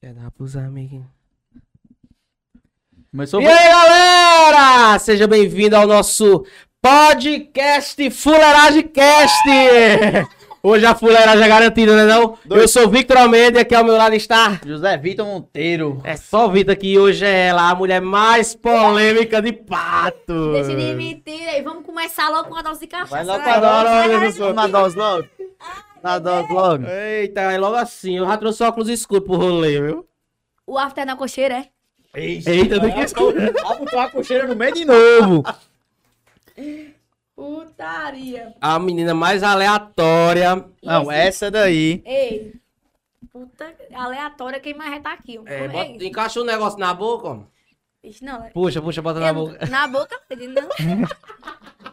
Quer dar pros amigos. Começou E aí, galera! Seja bem-vindo ao nosso podcast Fuleiragem Cast! Hoje a fuleiragem é garantida, né não? Eu sou o Victor Almeida e aqui ao meu lado está... José Vitor Monteiro. É só o Vitor aqui, hoje é ela, a mulher mais polêmica de pato. Deixa de mentir aí, vamos começar logo com a dose de cachaça. Vai logo com a dose, Vai, né, vai, pessoal? Na dose logo. Na dose logo. Eita, é logo assim, eu já trouxe óculos escuros pro rolê, viu? O after na cocheira, é? Eita, do que Ah, botou a cocheira no meio de novo. Putaria. A menina mais aleatória. Não, Esse- essa daí. Ei. Puta aleatória, quem mais tá aqui? É, Ei, bota, encaixa o negócio na boca, ó. Ixi, não, é- Puxa, puxa, bota na boca. Na boca, não.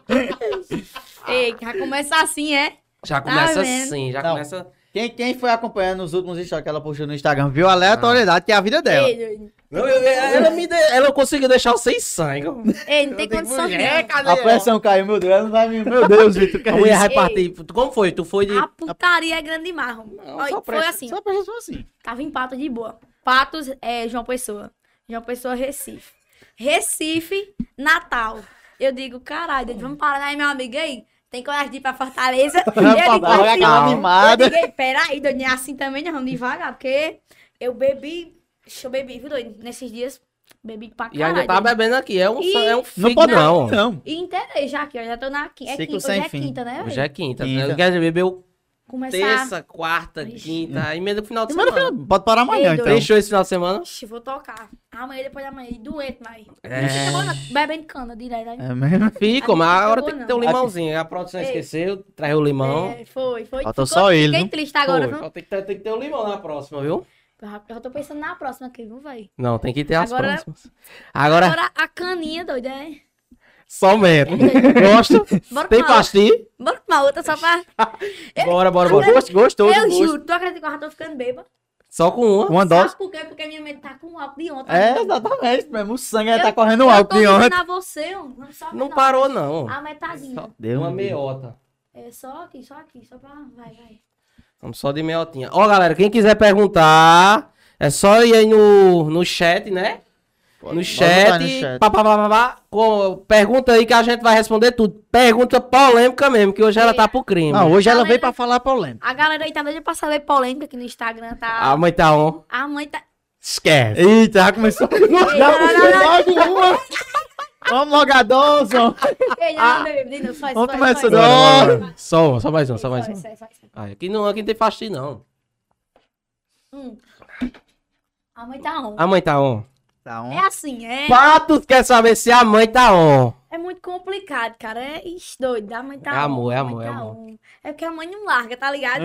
Ei, já começa assim, é? Já começa vendo? assim, já Não. começa. Quem, quem foi acompanhando os últimos stories que ela postou no Instagram viu a aleatoriedade que é a vida dela. Ei. Não, eu- ela, me de... ela conseguiu deixar eu sem sangue. Ei, não tem Eu condição não. A pressão caiu, meu Deus. ela não vai me- Meu Deus, Vitor, que A é mulher isso? repartir. Como foi? Tu foi de. A putaria é grande demais. Rom. Não, Olha, só foi presta- assim. Só presta assim. Tava em Patos de boa. Patos é João Pessoa. João Pessoa, Recife. Recife, Natal. Eu digo, caralho, Deus, vamos parar aí, meu amigo aí. Tem coragem de ir pra Fortaleza? Eu digo, Olha assim, animada. Eu digo, "Ei, peraí, doido, não é assim também, não, vamos devagar, porque eu bebi, deixa eu bebi, viu, doido? Nesses dias, bebi pra E caralho. ainda tá bebendo aqui. É um, Ih, é um Não pode não. não. E inteirei já aqui, ó, já tô na quinta. É quinta, hoje é fim. quinta, né, Hoje é quinta. Quinta. né? Quer dizer, bebeu Começar... terça, quarta, Ixi. quinta. Emenda pro final de Semana final, pode parar amanhã, Ei, então. Fechou esse final de semana? Ixi, vou tocar. Amanhã, depois da manhã, e doente, mas... É. Não não. Bebendo cana direto, aí. É mesmo? Fica, mas agora Não tem que ter um não. limãozinho. A produção Ei. esqueceu, traz o limão. É, foi, foi. Faltou só ele, Fiquei triste agora, Foi, viu? Tem que, ter, tem que ter um limão na próxima, viu? Eu tô pensando na próxima aqui, viu, velho? Não, tem que ter as Agora- próximas. Agora, Agora a caninha, doida, é? Somente. Gosta? Bora Tem pastilha? Bora com uma outra só pra... Bora, bora, bora. Gosto, gostou eu gosto. juro, tu acredita que eu já tô ficando bêbada? Só com uma. Uma dose. Sabe por quê? Porque minha mente tá com álcool de ontem. É, exatamente. Mesmo o sangue Eu- tá correndo eu tô de ontem. dizendo a você, não Não parou, não. A metadinha. Só Deu uma um- meiota. É só aqui, só aqui, só pra... Vai, vai. Vamos só de meiotinha. Ó, galera, quem quiser perguntar, é só ir aí no, no chat, né? No chat, no chat. pá, pá, pá, pá, pá, com- pergunta aí que a gente vai responder tudo. Pergunta polêmica mesmo, que hoje ela tá pro crime. Não, hoje ela Galera- veio pra falar polêmica. A galera aí tá doida pra saber polêmica aqui no Instagram, tá? A mãe tá on. A mãe tá... Esquece. Eita, já começou. Ei, não, não, não. Logo uma. Vamos logo a dose, ó. Ei, não, bebê, de novo, faz, Vamos começar bora. Só, só mais um, só mais um. Ah, aqui, não, aqui não tem pastilha, não. Hum. A mãe tá on. A mãe tá on. Tá um. É assim, é. Patos quer saber se a mãe tá on. É muito complicado, cara. É ixi, doido. A mãe tá É amor, on, é amor, é tá amor. on. É porque a mãe não larga, tá ligado?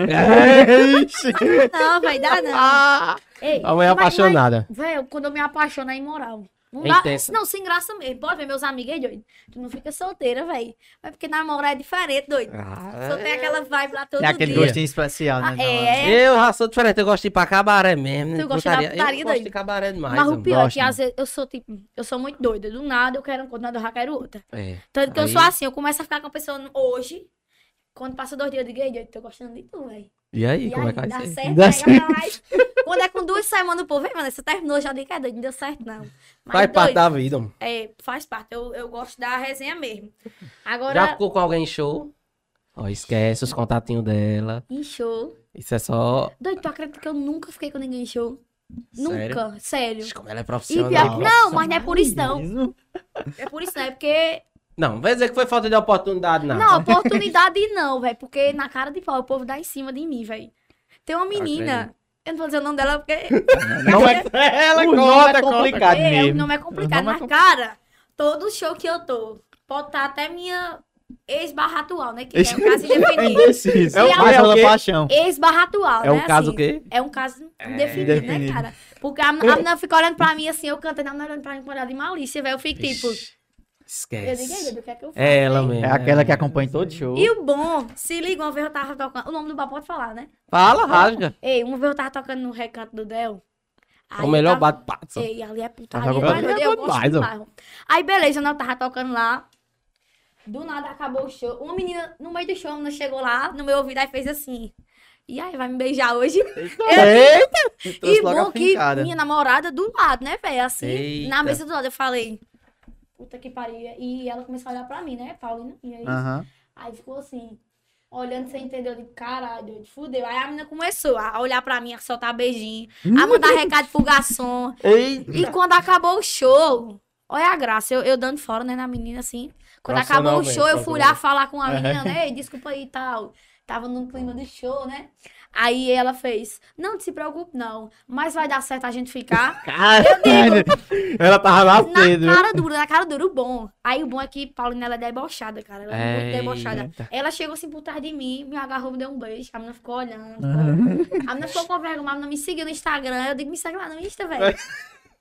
Ixi. Não, vai dar não. Ah, Ei, a mãe é apaixonada. Velho, quando eu me apaixono é imoral. Não É dá. intensa. Não, sem graça mesmo. Pode ver meus amigos aí, doido. Tu não fica solteira, velho. Mas porque namorar é diferente, doido. Só tem aquela vibe lá todo Tem aquele dia. gostinho especial, né? Ah, é. Eu já sou diferente, eu gosto de ir pra cabaré mesmo. né? Tu gosta da Putaria. Eu gosto de cabaré demais. Mas o pior é que às vezes eu sou tipo, eu sou muito doida. Do nada eu quero uma coisa, do nada eu já quero outra. É. Tanto que eu Aí- sou assim, eu começo a ficar com a pessoa hoje. Quando passa dois dias, eu digo, ei, doido, tô gostando de tu, velho. E aí, E como aí, é que vai dá ser? certo, Dá pega mais. Quando é com duas semanas, o povo, vem, mano, você terminou, já digo, é doido, não deu certo, não. Mas, Faz parte da vida. mano. É, faz parte. Eu, eu gosto da resenha mesmo. Agora, Já ficou com alguém em show? Ó, esquece os contatinhos dela. em show. Isso é só. Doido, tu acredita que eu nunca fiquei com ninguém em show? Sério? Nunca, sério. Como ela é E profissional. pior não, mas não é por isso não. Isso. É por isso não, é porque Não, não vai dizer que foi falta de oportunidade, não. Não, oportunidade não, velho. Porque na cara de pau o povo dá em cima de mim, velho. Tem uma menina. Eu não vou dizer o nome dela porque. Não é, Ela o conta, nome é conta. complicado É, o mesmo. nome é complicado. Nome é Mas, cara, todo show que eu tô, pode estar até minha ex-barra atual, né? Que é um caso indefinido. É o- É o é o da paixão. Ex-barra atual, É um né? caso assim. o quê? É um caso indefinido, né, cara? Porque a, a menina fica olhando pra mim assim, eu cantando, a menina olhando pra mim com olhar de malícia, velho. Eu fico tipo. Ixi, Eu digo, "Ei, Esquece. O que é que eu faço? É ela hein?" mesmo. É aquela que acompanha todo show. E o bom, se liga, uma vez eu tava tocando. O nome do bar pode falar, né? Fala, rasga. Ei, uma vez eu tava tocando no recanto do Del. É o melhor tava... bate-pato. Ei, ali é putaria. É eu bom gosto demais. Aí, beleza, né, eu tava tocando lá. Do nada acabou o show. Uma menina, no meio do show, a menina chegou lá, no meu ouvido, aí fez assim. E aí, vai me beijar hoje? Eita! Trouxe E bom que minha namorada do lado, né, velho? Assim, Eita. na mesa do lado, eu falei, puta que pariu. E ela começou a olhar pra mim, né, Paulina? E aí, Aham. aí ficou assim, olhando sem entender. Eu digo, caralho, doido, fudeu. Aí a menina começou a olhar pra mim, a soltar beijinho, a mandar recado pro garçom. Eita. E quando acabou o show, olha a graça, eu, eu dando fora, né, na menina, assim. Quando acabou o show, eu fui lá falar com a menina, né? Desculpa aí e tal. Tava no clima do show, né? Aí ela fez, não te se preocupe não, mas vai dar certo a gente ficar. Caralho. Ela tava Na nascendo. viu? cara dura, na cara dura, o bom. Aí o bom é que Paulina, ela é debochada, cara. Ela é muito debochada. Ela chegou assim por trás de mim, me agarrou, me deu um beijo. A menina ficou olhando. ficou- A menina ficou com vergonha, a menina me seguiu no Instagram. Eu digo, me segue lá no Insta, velho.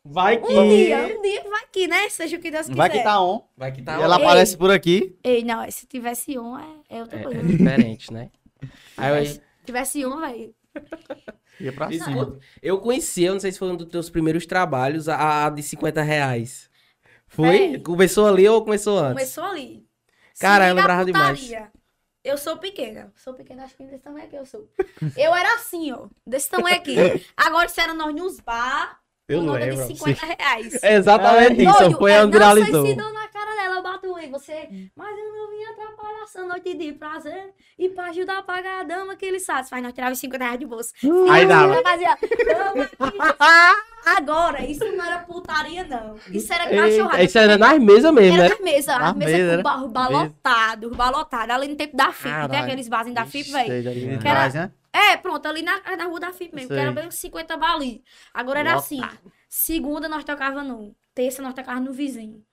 Vai que. Um dia, um dia vai aqui, né? Seja o que Deus quiser. Vai que tá on. Vai que tá. E ela Ei. aparece por aqui. Ei, não, se tivesse um, é, é outra É, coisa. é diferente, né? Aí, tivesse um, velho. Ia pra eu, cima. eu conheci, eu não sei se foi um dos teus primeiros trabalhos, a, a de 50 reais. Foi? É. Começou ali ou começou antes? Começou ali. Cara, eu a lembrava demais. Eu sou pequena. Sou pequena, acho que desse tamanho aqui eu sou. Eu era assim, ó. Desse tamanho aqui. Agora disseram nós nos bar. Eu lembro. de 50 reais. É exatamente isso, Doido, foi eu onde não sei se dou na cara dela, eu bato aí, você. Mas eu não essa noite de prazer e pra ajudar a pagar a dama que ele satisfaz. Nós tirava 50 reais de bolsa. Aí Sim, dava. ela Fazia. Agora, isso não era putaria, não. Isso era cachorrada. Isso era nas mesas mesmo, Era né? na mesa, Na a mesa mesa, com né? bar, bar Mesa. lotado, bar lotado. Ali no tempo da FIP, tem aqueles barzinhos da FIP, velho. Né? É, pronto, ali na, na rua da FIP mesmo, que era bem uns 50 bali. Agora era assim, segunda nós tocava num, terça nós tocava no vizinho.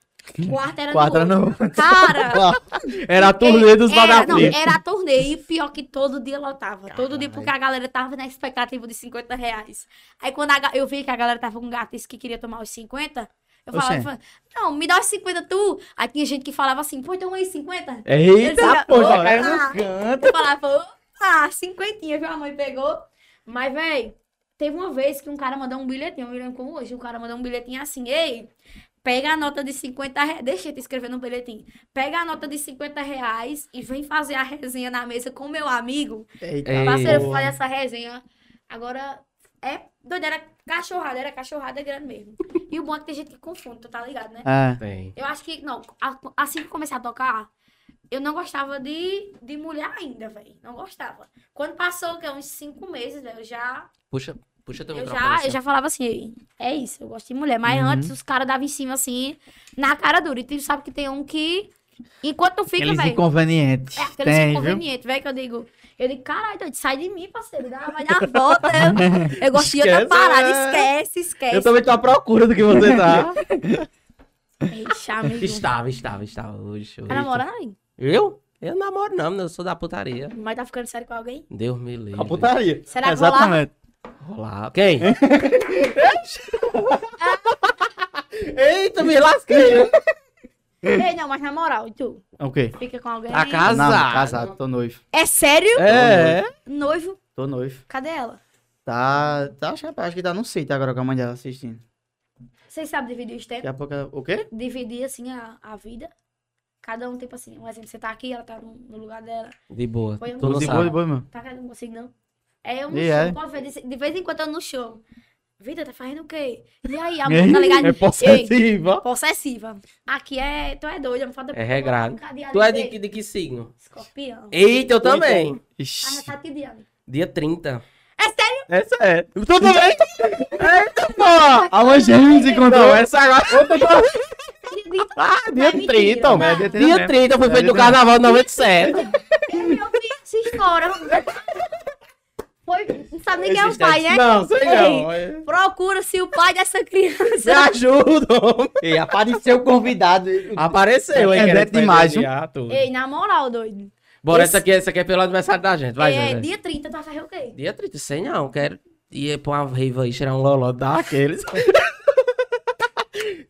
Quarta era Quarta no outro. Cara, Era a turnê dos era, não, era a turnê, e pior que todo dia lotava. Todo dia, porque a galera tava na expectativa de 50 reais. Aí quando a eu vi que a galera tava com gatos que queria tomar os 50, eu falava, Oxê. não, me dá os 50 tu. Aí tinha gente que falava assim, pô, toma aí 50. Eita, Eles- pô, já caiu no canto. Eu falava, ah, cinquentinha, viu? A mãe pegou. Mas, véi, teve uma vez que um cara mandou um bilhetinho, eu me lembro como hoje, o cara mandou um bilhetinho assim, ei, pega a nota de 50 reais, deixa eu te escrever no bilhetinho, pega a nota de 50 reais e vem fazer a resenha na mesa com meu amigo. Eita. Ei. Parceiro, porra. fazer essa resenha. Agora, é doido, era cachorrada, era cachorrada grande mesmo. E o bom é que tem gente que confunde, tu tá ligado, né? É. Tem. Eu acho que, não, assim que eu comecei a tocar, eu não gostava de, de mulher ainda, velho. Não gostava. Quando passou, o quê? Uns cinco meses, velho, eu já, Puxa, puxa teu eu microfone. já, assim, eu já falava assim, "Ei, é isso, eu gosto de mulher. Mas Uhum. antes, os caras davam em cima, assim, na cara dura. E tu sabe que tem um que, enquanto tu fica, Aqueles velho... inconvenientes. É, aqueles Tem, viu? inconvenientes, velho, que eu digo... Eu digo, caralho, doido, sai de mim, parceiro. Dá, vai dar a volta. Eu, eu gosto de outra parada. é. Esquece, esquece. Eu também tô à procura do que você tá. Amigo. estava, estava, estava hoje. hoje. Tá namorando aí? Eu? Eu não namoro não, eu sou da putaria. Mas tá ficando sério com alguém? Deus me livre. A putaria. Será que? Exatamente. Rolar. Quem? Eita, me lasquei. Ei, não, mas na moral, e tu? O quê? Fica com alguém? Tá casado. Não, casado, tô noivo. É sério? É. Noivo? Tô noivo. Cadê ela? Tá, tá, acho, acho que tá no sítio agora com a mãe dela assistindo. Vocês sabem dividir os Daqui tempos? a pouco, ela- o quê? Dividir, assim, a, a vida? Cada um, tipo assim, um exemplo, você tá aqui, ela tá no, no lugar dela. De boa. Foi um- Tu não de boa, de boa, meu. Tá, eu não consigo, não. É no E show, é? ver, de, vez em quando eu no show. Vida, tá fazendo o quê? E aí, a mulher, tá ligado? É Ei, possessiva. possessiva. Aqui é, tu é doido, me falta É regrado. Tu é de, que- de que signo? Escorpião. Eita, eu também. Ah, Ixi. mas tá que dia? Dia 30. É sério? Essa é. Tu também? Eita, porra. A mãe gêmea se encontrou. Não, essa agora. Ah, é dia mentira, 30, não. velho. Dia 30 Dia mesmo. 30 foi É, feito no carnaval de 97. Eu vi essa história. Foi, não sabe nem quem é o pai, né? Não, sei não. Ei, Procura se o pai dessa Me criança. ajuda, homem. E apareceu o convidado. Apareceu, hein? É, de tudo. Ei, na moral, doido. Bora, esse- essa aqui, essa aqui é pelo aniversário da gente. Vai, é, Zé. dia 30, tu vai fazer o quê? Dia 30, sei não. Quero ir pra uma rave aí, tirar um loló daqueles.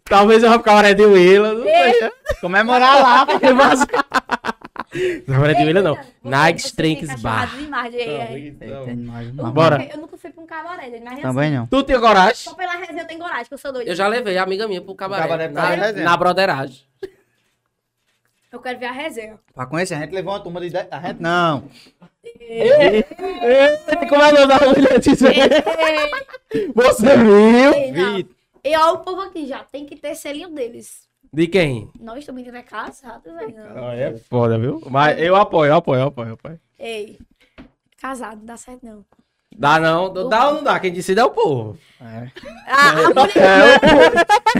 Talvez eu vá ficar hora de Willa. Não sei. Comemorar lá. porque vazou. Não, hora de Willa não. Drinks fica Bar. é, é. Eu Bora. nunca- Eu nunca fui pra um cabaré, doido, mas Também assim, não. Tu tem coragem? Só pela resenha eu tenho coragem, que eu sou doida. Eu já levei a amiga minha pro cabaré. cabaré na, resenha. na broderagem. Eu quero ver a resenha. Pra conhecer, a gente levou uma turma de 10. A gente não. Como é o nome da mulher? Disso? Você viu? ei. E ó, o povo aqui já tem que ter selinho deles. De quem? Nós também é casado, velho. não. é foda, viu? Mas eu apoio, eu apoio, eu apoio, eu apoio. Ei, casado, não dá certo não. Dá não, dá ou não dá? Quem decide é o povo. É. A, a mulher,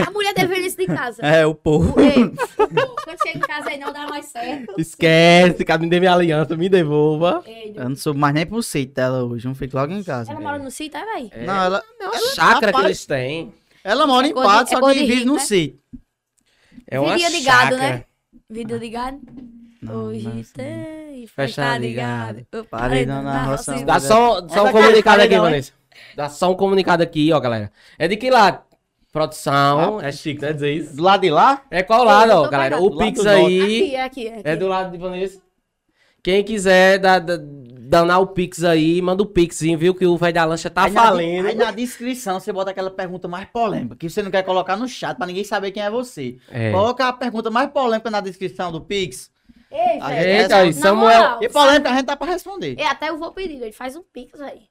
a mulher deveria isso de casa. É, o povo. Ei, o povo, quando chega em casa aí não dá mais certo. Esquece, cara, me dê minha aliança, me devolva. Ei, Eu não soube mais nem pro sítio dela hoje, não fico logo em casa. ela mora no sítio, é, velho? É, Não, ela, é uma chácara que eles têm. ela mora É em Pato, é só cor que vive no né? sítio. É uma Vidinha de gado, chácara. né? Vídeo ligado? Não, Hoje não é assim. tem festa ligado. ligado. Paredão na roça, roça. Dá só, só um comunicado aqui, não? Vanessa. Dá só um comunicado aqui, ó, galera. É de que lado? Produção, é chique, né? Dizer isso. Do lado de lá? É qual lado, ó, galera? O Pix aí Aqui, é aqui, é aqui. é do lado de Vanessa. Quem quiser dar, dar- danar o Pix aí, manda o Pixinho, viu? Que o velho da lancha tá aí na- falando. Aí na descrição você bota aquela pergunta mais polêmica, que você não quer colocar no chat pra ninguém saber quem é você. É. Coloca a pergunta mais polêmica na descrição do Pix. Ei, gente- Eita, aí, Na Samuel. moral, E polêmica a gente tá pra responder. É, até eu vou pedir, ele faz um pix aí.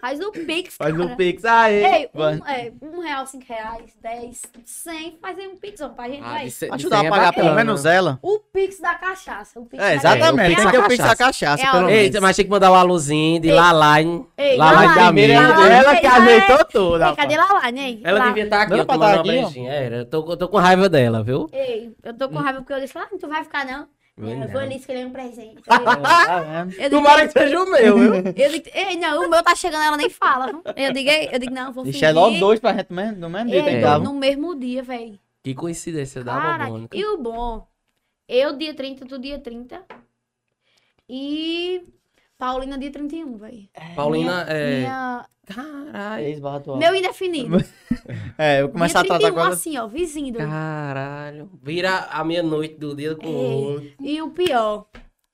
Faz um pix, Faz cara. o Pix aí. Ei, um, é, um real, cinco reais, dez, cem, faz aí um pix, ó, pra gente, Ah, de Ajudar a é pagar pelo bacana. menos ela. O pix da cachaça. O pix É, exatamente. É, o Pix Tem que ter da o Pix da cachaça. É, pelo menos. Eita, mas tem que mandar o alôzinho de Ei. Laline. Ei, Laline Laline, da. Laline. Ela que Ei, ajeitou Ei, tudo, Ei, cadê. Laline, hein? Ela Lá- devia estar aqui, eu tá uma aqui, ó. brejinha. Era, eu tô, tô com raiva dela, viu? Ei, eu tô com raiva porque eu disse, ah, não tu vai ficar não. Não. vou ali escolher um presente. Tá? Eu digo, Tomara que seja o meu, viu? eu digo, ei, não, o meu tá chegando, ela nem fala. viu? Eu digo, eu digo, não, vou Ixi, fingir. é logo dois pra gente no mesmo, no mesmo dia. que dar. no mesmo dia, velho. Que coincidência Cara, Bobônica. e o bom? Eu dia 30, tu dia 30. E Paulina dia 31, velho. Paulina é. Minha... Caralho. Atual. Meu indefinido. É, eu vou começar a tratar 31, agora. assim, ó, vizinho. doido. Caralho. Vira a meia-noite do dia com o Ei, outro. E o pior,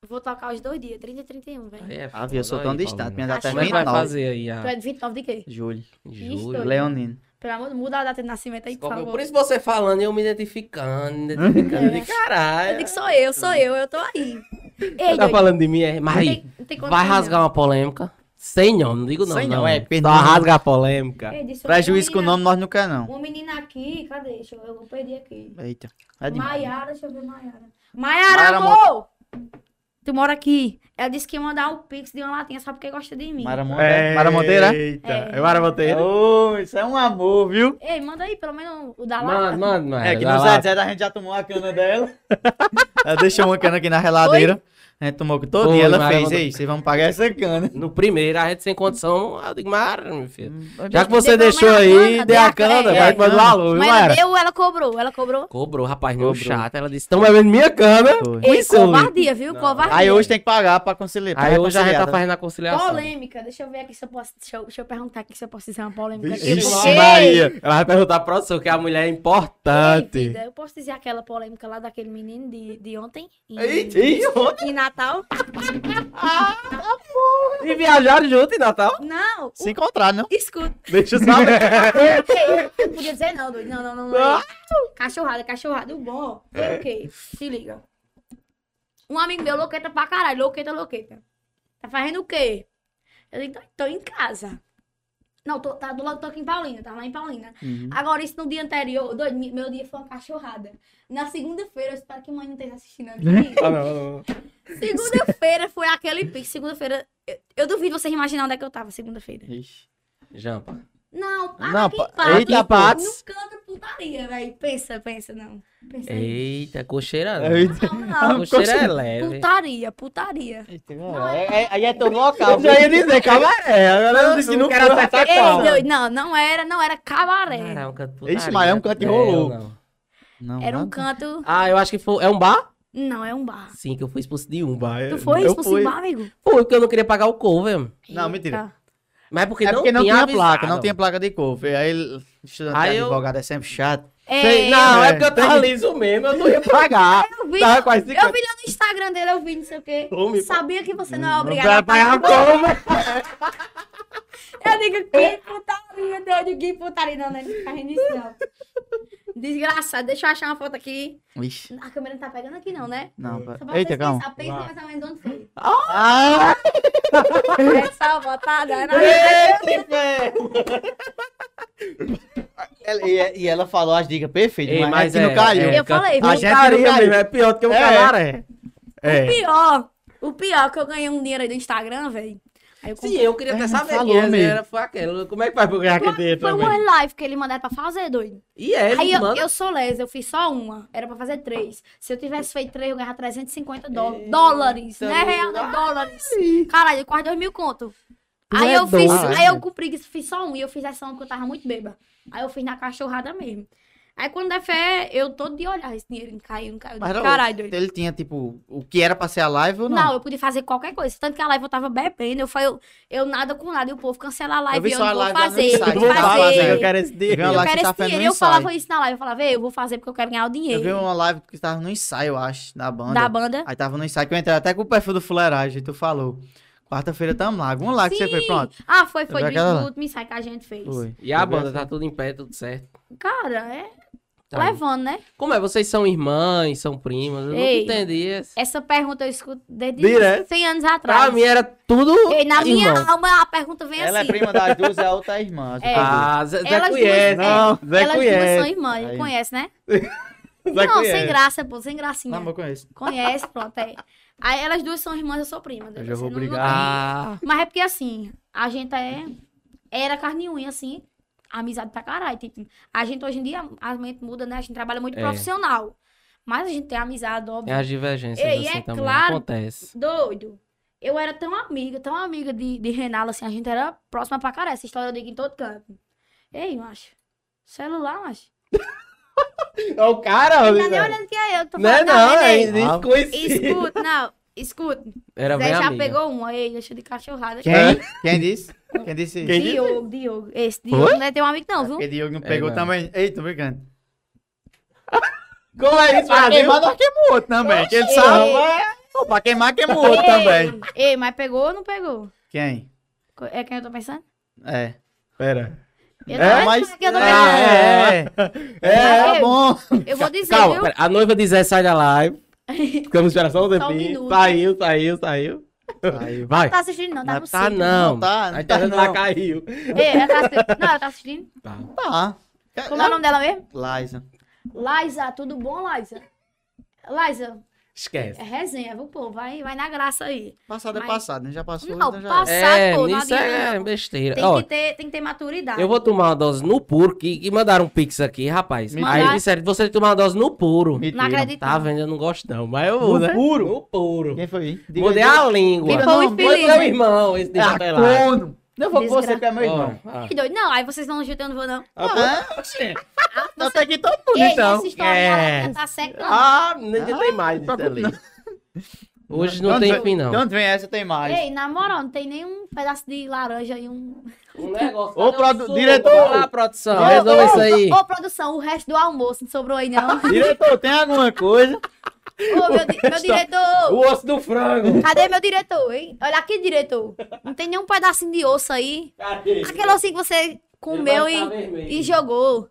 vou tocar os dois dias, 30 e 31, velho. É Ah, viu, eu sou tão distante. Minha data é Como é que vai 29. fazer aí Tu a é de 29 de quê? Julho. julho? Leonino. Pelo amor de Deus, muda a data de nascimento aí, por favor. Por isso você falando, eu me identificando, me identificando. de Eu caralho. digo, sou eu, sou eu, eu tô aí. Ei, Você tá falando de mim, é? Mas não aí, não vai rasgar uma polêmica? Sem nome, não digo não. Sem não. não, é, Só perdão. rasga a polêmica. Prejuízo com o nome nós não quer, não. Uma menina aqui, cadê? Deixa eu, eu vou perder aqui. Eita. É. Maiara, deixa eu ver Maiara. Maiara, Maiara amor! Tu mora aqui. Ela disse que ia mandar um pix de uma latinha só porque gosta de mim. Mara Monteira. Mara Monteira? Eita, É. é Mara Monteira? Ô, isso é um amor, viu? Ei, manda aí pelo menos o da lata. mano, mano. É que no. Zé Zé a gente já tomou a cana dela. ela deixou uma cana aqui na geladeira. A gente tomou todinha. Foi, Ela fez. mandou- Ei, vocês vão pagar essa cana. No primeiro, a gente sem condição, eu digo, Mara, meu filho. Hum, Já que você deixou aí, dê deu a cana, vai é, que manda o cana. valor, viu, Mas deu, ela cobrou, ela cobrou. Cobrou, rapaz, meu chato. Ela disse, estão bebendo minha cana. Ei, covardia, viu? Covardia. Aí hoje tem que pagar pra conciliar. Aí hoje a gente tá reconciliar, fazendo a conciliação. Polêmica, deixa eu ver aqui se eu posso. Deixa eu, deixa eu perguntar aqui se eu posso dizer uma polêmica. Vixe, Maria. Ela vai perguntar pra produção que a mulher é Ei, importante. vida, eu posso dizer aquela polêmica lá daquele menino de, de ontem? Em, Eita, e ontem? em Natal? E viajaram junto em Natal? Não, Se encontrar, não? escuta. Deixa eu saber. Eu não podia dizer não, doido. Não, não, não. não. Cachorrada, cachorrada. O bom foi o quê? Se liga. Um amigo meu, louqueta pra caralho. Louqueta, louqueta. Tá fazendo o quê? Eu digo, tô, em casa. Não, tô, tá do lado, tô aqui em Paulina, tá lá em Paulina. Uhum. Agora, isso no dia anterior, doido, mi- meu dia foi uma cachorrada. Na segunda-feira, eu espero que mãe não esteja assistindo aqui. Ah, não, não, não. Segunda-feira foi aquele pique. Segunda-feira, eu, eu duvido vocês imaginar onde é que eu tava segunda-feira. Ixi. Jampa. Não, Não, aqui pa- em Patos. Eita, Patos. Não canta putaria, velho. Pensa, pensa, não. Pensa aí. Eita, cocheira não. Eita. Não, não. cocheira é leve. Putaria, putaria. Eita, é- é- Aí é teu local. Eu já ia dizer, cabaré. Agora eu disse que não quero acertar Ei, não, não era, não era cabaré. Cara, é um canto putaria. Ixi, mas é um canto que É, rolou. não. Não, Era um canto. Ah, eu acho que foi. É um bar? Não, é um bar. Sim, que eu fui expulso de um bar. Tu foi eu expulso fui. em bar, amigo? Foi, porque eu não queria pagar o cover. Não, mentira. Mas porque É não porque não tinha tinha placa, não tinha placa de cor. Aí, estudante Aí de eu- advogado é sempre chato. Sei- É, não, é é. porque eu tava liso mesmo, eu não ia pagar. eu vi, Tava quase eu 50. vi lá no Instagram dele, eu vi não sei o quê. Tome, Sabia que você não é Não obrigado a pagar. pagar como? Eu digo, que putaria, doido, que putaria. Não, não é ficar rindo disso, não. Desgraçado. Deixa eu achar uma foto aqui. Vixe. A câmera não tá pegando aqui, não, né? Não, Só pra Eita, calma. pensar, pensem Vai. mais ou menos onde foi. Ah! Essa botada. Ela- e, e ela falou as dicas perfeitas, Ei, mas, mas é- não caiu. é, Eu falei, a gente não caiu. mesmo, é pior do que É. O É. pior, o pior que eu ganhei um dinheiro aí do Instagram, velho. Aí eu Sim, eu queria É, até saber falou quem mesmo. era, foi aquele. Como é que faz pra ganhar aquele Foi uma live que ele mandaram pra fazer, doido. E é, Aí eu, eu sou lesa, eu fiz só uma. Era pra fazer três. Se eu tivesse feito três, eu ganhava 350 dó- dólares. Não é real, não é dólares. Caralho, quase dois mil conto. Aí é eu fiz, doido. aí eu cumpri, fiz só um e eu fiz essa uma porque eu tava muito bêbada. Aí eu fiz na cachorrada mesmo. Aí quando der fé, eu todo de olhar esse dinheiro caiu, não caiu. Mas era Caralho, doido. Ele tinha, tipo, o que era pra ser a live ou Não, não? eu podia fazer qualquer coisa. Tanto que a live eu tava bebendo. Eu falei, eu, eu nada com nada. E o povo cancela a Eu live. vi e Eu, só a não vou fazer. vou eu tava fazer. eu quero esse Eu vi dinheiro. Eu live quero que esse dinheiro. Eu falava isso na live. Eu falava, "Vê, eu vou fazer porque eu quero ganhar o Eu vi dinheiro uma live que tava no ensaio, eu acho, da banda. da banda. Aí tava no ensaio que eu entrei até com o perfil do Fuleiragem, tu falou. Quarta-feira tamo lá. Alguma lá que você fez, pronto. Ah, foi, foi vi do, último ensaio que a gente fez. Foi. E a Eu vi banda tá tudo em pé, tudo certo. Cara, é Tá. levando, né? Como é? Vocês são irmãs, são primas? Eu Ei. não entendi. esse. Essa pergunta eu escuto desde Direto. 100 anos Pra atrás. mim era tudo Ei, na minha irmão. alma, a pergunta vem Ela assim. é prima das duas a outra é irmã. É. Ah, Zé, Zé Elas conhece. duas, é, Não, Zé Elas duas são conhece. irmãs, Aí. conhece, né? Zé não, conhece. sem graça, pô, sem gracinha. Não, eu conheço. Conhece, pronto, é. Aí elas duas são irmãs, eu sou prima. Eu já vou Você não- brigar. Ah, Mas é porque assim, a gente é. Era carne e unha, assim, amizade pra caralho. Tipo, a gente hoje em dia, a mente muda, né? A gente trabalha muito É. profissional. Mas a gente tem amizade, óbvio. é as divergências Ei, assim é também. claro. Acontece. Doido. Eu era tão amiga, tão amiga de, de Renala, assim, a gente era próxima pra caralho. Essa história eu digo em todo canto. Ei, macho. Celular, macho. É o cara, Não tá nem olhando que é eu, tô Não é falando. não, é Ah. desconhecido. Escuta, não, escuta. Era Zé já amiga. pegou uma, ei, deixa de cachorrada. Quem? É. Quem disse? Quem disse isso? Quem disse? Diogo, Diogo. Esse Foi? Diogo não é teu amigo, não, viu? Porque Diogo não É, pegou não. também. Ei, tô brincando. Como é isso, Pra queimar, nós queimamos outro também. Que ele sabe. Pô, Pra queimar, queimou outro também. Ei, mas pegou ou não pegou? Quem? É quem eu tô pensando? É. Pera. Eu É, mas- que eu tô Ah, pensando. É, é. É, Eu- bom. Eu vou dizer, Calma, viu? pera. A noiva de Zé sai da live. Ficamos esperando só um Só um tempinho. minuto. saiu, saiu, saiu. Saiu. Vai. Não tá assistindo, não, tá Não no Tá sítio. não. Não tá, não a tá, internet lá não. caiu. Ei, ela tá assistindo. Não, ela tá assistindo. Tá. Tá. Como é o nome dela mesmo? Liza. Liza, tudo bom, Liza? Liza, Esquece. é resenha, viu, pô? Vai, vai na graça aí. Passado é Mas- passado, né? Já passou, Não, então já é. Passado, É, pô, não isso é besteira. Tem, Ó, que ter, tem que ter maturidade. eu vou tomar uma dose no puro, que, que mandaram um pix aqui, rapaz. Me Aí disseram, você tem que tomar uma dose no puro. Mentira. Não acredito. Tá vendo? Eu não gosto não, mas eu vou, No né? puro? No puro. Quem foi? Diga Mudei aí. a língua. Diga Foi feliz, meu irmão, esse de corno. Não vou com você Desgra- que é meu irmão. Ó, ó. Que doido. Não, aí vocês vão não vou, não. Ah, sim. Não tá aqui todo mundo, então. essa história É. tá secando. Ah, nem tem mais isso preocupe ali. Hoje não tem fim, não. Onde vem essa, tem mais. Ei, na moral, não tem nenhum pedaço de laranja e um... Um negócio. Ô, produ- diretor! Lá, produção. Ô, Resolve ô, isso aí. Ô, produção, o resto do almoço não sobrou aí, não. Diretor, tem alguma coisa? Meu, di- meu diretor... O osso do frango. Cadê meu diretor, hein? Olha aqui, diretor. Não tem nenhum pedacinho de osso aí. Cadê? Aquele ossinho que você comeu vai e, vermelho. e jogou.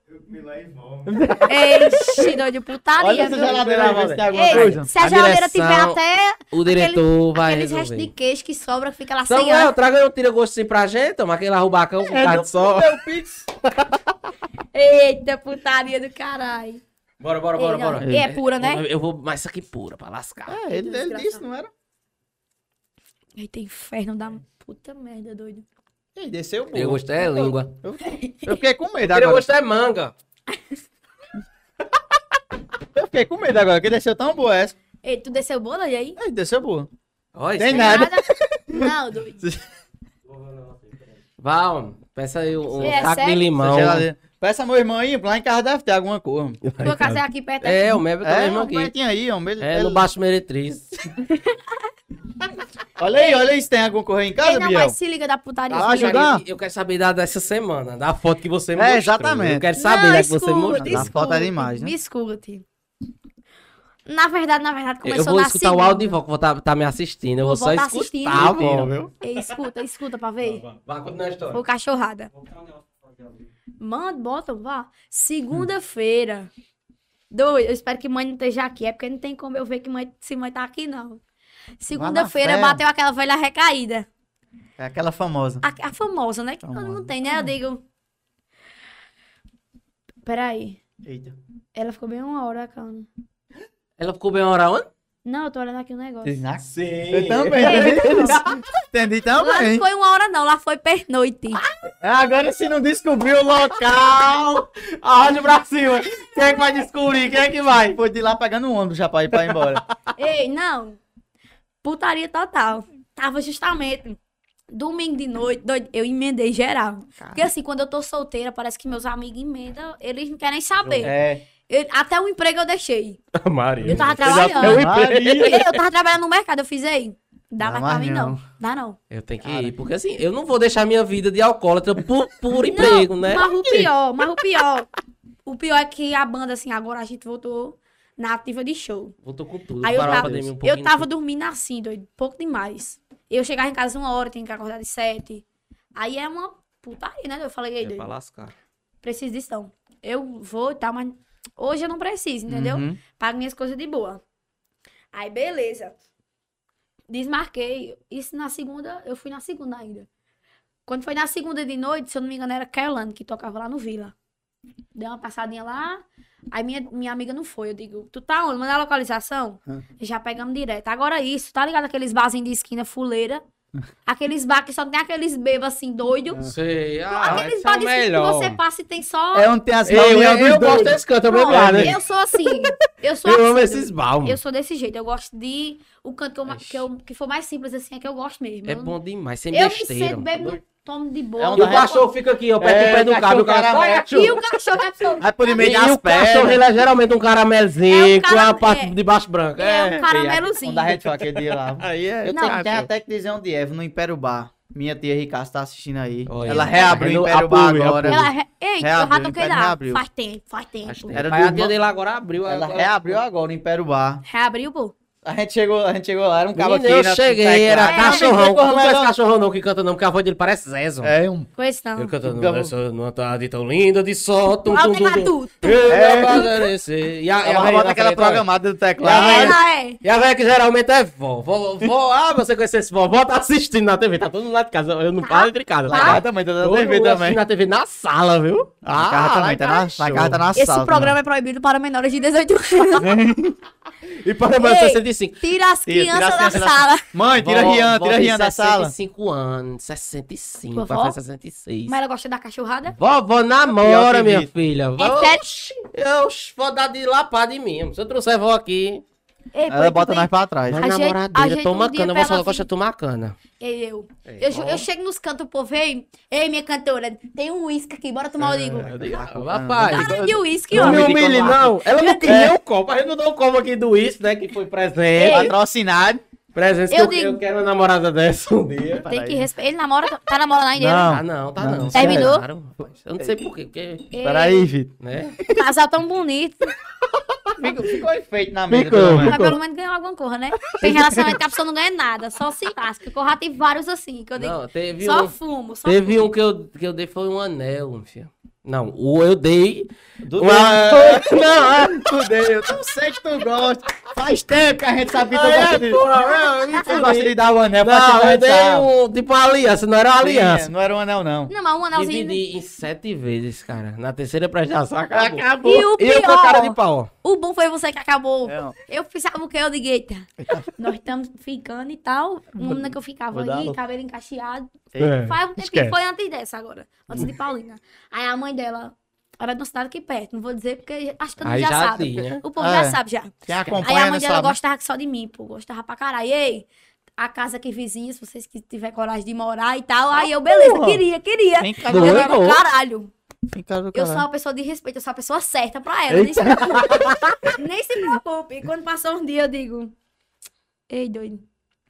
Eixe, doido, putaria, Olha essa viu? geladeira se tem alguma Ei, coisa. se a A geladeira direção, tiver até O diretor vai aqueles restos resolver. de queijo que sobra, que fica lá sem Samuel, ar. traga um tira-gosto assim pra gente, toma aquele arrubacão com É, carne não de sol. Meu. Eita, putaria do caralho. Bora, bora, Ei, bora, não, bora. e é pura, né? Eu vou mais isso aqui pura, pra lascar. É, ele, ele Desgraçado. disse, não era? Eita, inferno da puta merda, doido. Ih, desceu boa. Eu gostei é língua. Eu, eu fiquei com medo Eu agora. gostei é manga. Eu fiquei com medo agora, que desceu tão boa essa. Ei, tu desceu boa aí? Ei, desceu boa. Olha Tem isso. nada. Não, doido. Val, peça aí um, um É, taco de limão. Peça meu irmão aí, lá em casa deve ter alguma coisa. Tua casa é aqui perto É, aqui. o Mebe tá É, mesmo aqui. pertinho aí, homem. Ele, É, ele- no Baixo Meretriz. Olha aí, olha aí se tem alguma coisa aí em casa, Ei, não, Biel. mas se liga da putaria. Tá liga. ajudando? Eu quero saber da dessa semana, da foto que você É, mostrou. exatamente. Eu quero saber Não, da que você escute, mostrou. Na foto é demais, né? Me escute. Na verdade, na verdade, Eu começou vou na escutar segunda. o áudio de volta, vou tá, tá me assistindo. Eu vou, Eu vou só tá escutar, assistindo. pô, viu? Ei, escuta, escuta pra ver. Vai continuar a história. Foi cachorrada. Manda, bota, vá. Segunda-feira. Doido, eu espero que mãe não esteja aqui. É porque não tem como eu ver que mãe, se mãe tá aqui, não. Segunda-feira bateu aquela velha recaída. É aquela famosa. A, a famosa, né? Que todo Famosa. mundo tem, né? Eu digo. Peraí. Eita. Ela ficou bem uma hora, calma. Ela ficou bem uma hora onde? Não, eu tô olhando aqui o negócio. Sim. Eu também, entendi. Entendi Lá não também. foi uma hora, não. Lá foi pernoite. Agora se não descobriu o local, arrange pra cima. Quem é que vai descobrir? Quem é que vai? Foi de lá pegando um ônibus já pra ir pra ir embora. Ei, não. Putaria total. Tava justamente domingo de noite, doido, eu emendei geral. Porque assim, quando eu tô solteira, parece que meus amigos emendam, eles não querem saber. É. Eu- até o emprego eu deixei. Maria. Eu tava trabalhando. Ei, eu tava trabalhando no mercado, eu fiz, ei, dá Dá mais pra mim não. não. Dá não. Eu tenho que ir, porque assim, eu não vou deixar minha vida de alcoólatra por, por emprego, né? Mas o pior, mas o pior. O pior é que a banda, assim, agora a gente voltou na ativa de show. Voltou com tudo. Aí eu a tava, um eu tava dormindo assim, doido, pouco demais. Eu chegava em casa uma hora, tinha que acordar de sete. Aí é uma putaria, né? Eu falei, ei, É pra doido, lascar. preciso disso não. Eu vou e tal, mas hoje eu não preciso, entendeu? Uhum. Pago minhas coisas de boa. Aí, beleza. Desmarquei. Isso na segunda, eu fui na segunda ainda. Quando foi na segunda de noite, se eu não me engano, era Caroline que tocava lá no Vila. Dei uma passadinha lá. Aí minha, minha amiga não foi. Eu digo, tu tá onde? Manda a localização. Já pegamos direto. Agora isso, tá ligado? Aqueles barzinhos de esquina fuleira. Aqueles bar que só tem aqueles bebos assim, doido. Sei. Ah, Aqueles é bar que melhor. você passa e tem só... É onde tem as Eu, eu, eu gosto doidos. desse canto, eu Pronto, né? eu sou assim. Eu sou Eu assim. amo esses balmos. Eu sou desse jeito. Eu gosto de. O canto que, eu, que, eu, que for mais simples assim é que eu gosto mesmo. É bom demais, sem eu me besteira. sento, bebo, tomo de boa. É um E o da cachorro fica aqui, ó, perto É, do pé do cabo. O cara vai, cachorro. E o cachorro é. Vai por meio E das o cachorro, pernas. ele é geralmente um caramelzinho É um com a parte é. de baixo branca. É, um caramelozinho. Quando a gente foi aquele dia lá. Aí é. Eu tenho, tenho até que dizer onde é, no Império Bar. Minha tia Ricardo tá assistindo aí. Olha, Ela reabriu o? Império Bar agora. Ela re... Ei, eu já Reabriu, toquei Império lá. reabriu. Faz tempo, faz tempo. Acho que Era Pai, a tia dele agora abriu. Ela agora- reabriu agora o Império Bar. Reabriu, pô. A gente chegou, a gente chegou lá, era um cabo aqui. eu na- cheguei, era É, cachorrão. não como conhece cachorrão não que canta não, porque a voz dele parece Zezon. É um. Conheço não. Ele nessa numa tarde tão linda de sol. Tum, Ah, tum, tum, tum. É. E a, Ela velha bota aquela olha. programada do E a teclado. é. E a velha que geralmente é vó. Vó, ah, você conhece esse vó? Vó tá assistindo na TV, tá todo mundo lá de casa. Eu não paro de casa. Tá? casa também, tá na TV também. na TV na sala, viu? Na casa também, tá na, tá na Esse sala. programa é proibido para menores de 18 anos. E para mais Ei. 65. Tira as crianças as da sala. Mãe, tira Vó- Rian, tira tem Rian da sala. 65 anos, 65, Vovó? vai fazer 66. Mas ela gosta da cachorrada? Vovó namora, minha filha. É sério? Eu vou dar de lapada em mim. Se eu trouxer vó aqui, Ei, Ela bota nós pra trás. A gente- a namoradeira, gente toma um cana. Vó só ela gosta de tomar cana. Ei, eu. É, Eu, eu chego nos cantos, o povo, ei, ei, minha cantora, tem um uísque aqui, bora tomar o digo. Eu digo, ah, Rapaz, Cara de uísque, não me humilhe, não. Ela não É. nem o copo. A gente não deu o copo aqui do uísque, né? Que foi presente. Patrocinado. Presente que Eu eu, digo- eu quero uma namorada dessa um dia. Tem que respeitar. Ele namora, tá namorando ainda? Não. Ah, não, tá não. Não, Terminou? Eu não sei por quê, porque, Peraí, Vitor. né? Casal tão bonito. Ficou, ficou efeito na mesa. Ficou. Mas pelo menos ganhou alguma coisa, né? Tem relacionamento que a pessoa não ganha nada, só se lasca. Eu já tive vários assim, que eu digo, Não, teve só um, fumo, só teve fumo. um que eu, que eu dei foi um anel, meu filho. Não, o eu dei. Do uma... Não, é. Tu deu, eu não sei que tu gosta. Faz tempo que a gente sabe que tu É, gosta de... eu- Tu gosta de dar o anel pra Não, eu dei um, tipo uma aliança, não era uma aliança. Não era um anel, não. Não, mas um anelzinho. Dividi em sete vezes, cara. Na terceira prestação acabou. Acabou. E o E eu com a pior, cara de pau. o bom foi você que acabou. É, ó. Eu pensava o que? Eu digo, eita, nós estamos ficando e tal. Uma menina que eu ficava uma- cabelo encaixeado. É, Faz um tempinho, esquece. foi antes dessa agora. Antes de Paulina. Aí a mãe dela era de uma cidade aqui perto, não vou dizer porque acho que todo mundo Aí já, já sabe. tinha. O povo É. já sabe já. Quem Aí a mãe dela sabe. gostava só de mim, pô. Gostava pra caralho. Ei, a casa aqui vizinha, se vocês que tiver coragem de morar e tal. Aí eu, beleza, porra. queria, queria. Vem cá, Eu era caralho. Do Eu caralho. sou uma pessoa de respeito, eu sou a pessoa certa pra ela. Nem se preocupe. nem se preocupe. E quando passou um dia, eu digo. Ei, doido.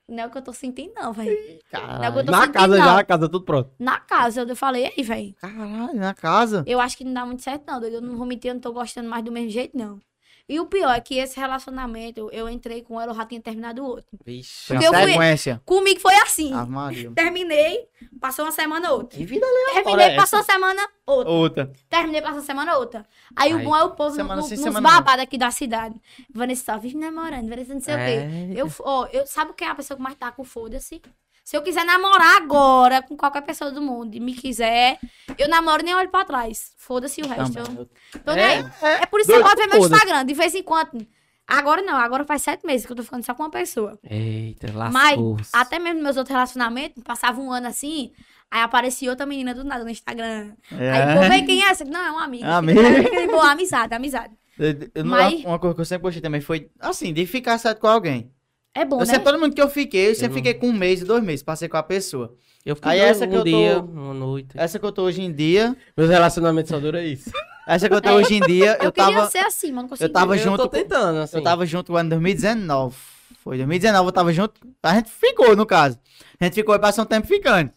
Não é o que eu tô sentindo, não, velho. É Caralho. tô Na sentindo, casa não. já, a casa tudo pronto. Na casa, eu falei, ei, velho. Caralho, na casa. Eu acho que não dá muito certo, não, doido. Eu não vou mentir, eu não tô gostando mais do mesmo jeito, não. E o pior é que esse relacionamento, eu entrei com ela, eu já tinha terminado o outro. Vixe. Porque eu fui- sequência. Comigo foi assim. Ave Maria. Terminei, passou uma semana outra. Que vida Terminei, essa? passou uma semana outra. Outra. Terminei, passou uma semana outra. Aí, o Aí, bom é o povo semana no, sim, nos babados aqui da cidade. Vanessa só vive namorando, Vanessa não sei o quê. Eu, ó, eu, sabe o que é a pessoa que mais tá com foda-se? Se eu quiser namorar agora com qualquer pessoa do mundo e me quiser, eu namoro e nem olho pra trás. Foda-se o resto. Eu, tô nem aí. É, por isso que eu gosto de ver meu. Instagram, de vez em quando. Agora não, agora faz sete meses que eu tô ficando só com uma pessoa. Eita, Mas lascou. até mesmo meus outros relacionamentos, passava um ano assim, aí aparecia outra menina do nada no Instagram. Aí, pô, É. vem quem é essa? Não, é uma amiga. Amiga. Boa, amizade, amizade. Eu- eu- Mas- Uma coisa que eu sempre gostei também foi, assim, de ficar certo com alguém. É bom, eu né? sempre, todo mundo que eu fiquei, eu sempre Eu não- fiquei com um mês e dois meses, passei com a pessoa. Eu fiquei Aí dois- essa que um eu tô- dia, uma noite. Essa que eu tô hoje em dia, Meus relacionamentos só duram isso. essa que eu tô É. hoje em dia, Eu, eu queria tava, ser assim, mas não consegui. eu tava eu junto tô tentando, assim. eu tava junto no ano 2019. Foi 2019, eu tava junto, a gente ficou, no caso. A gente ficou e passou um tempo ficando.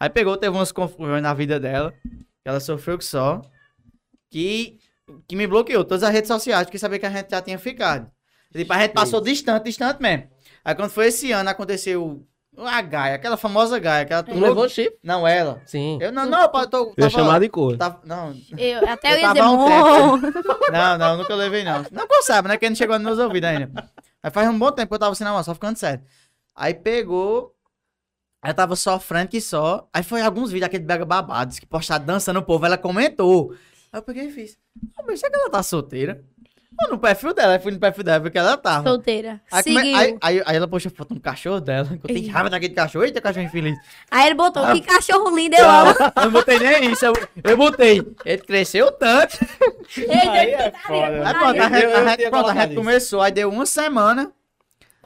Aí pegou, teve umas confusões na vida dela, que ela sofreu que só, que, que me bloqueou todas as redes sociais, porque sabia que a gente já tinha ficado. Tipo, a gente passou distante, distante mesmo. Aí quando foi esse ano, aconteceu a Gaia, aquela famosa Gaia, que ela Tu levou chip? Não, ela. Sim. Eu não, não, eu tô, Eu tava- chamado de cor. tava- não, Eu, até eu Eu ia dizer, um não, não, nunca levei, não. Não que eu saiba, né? Que não chegou nos meus ouvidos ainda. Aí faz um bom tempo que eu tava sem namoro, só ficando sério. Aí pegou. Aí eu tava sofrendo que só. Aí foi alguns vídeos aquele Bega Babados que postaram dançando o povo, ela comentou. Aí eu peguei e fiz. Ah, mas será que ela tá solteira? Ou no perfil dela, aí fui no perfil dela porque ela tava. Solteira. Aí, come- Seguiu. aí, aí, aí ela postou foto de um cachorro dela, que eu tenho raiva daquele cachorro. Eita, cachorro infeliz. Aí ele botou, que cachorro lindo, eu amo. Eu não botei nem isso, eu, eu botei. Ele cresceu tanto. Eita, Aí é foda. Aí putaria. pronto, a gente, Eu- eu a gente- tinha pronto, a colocado gente isso. começou, aí deu uma semana.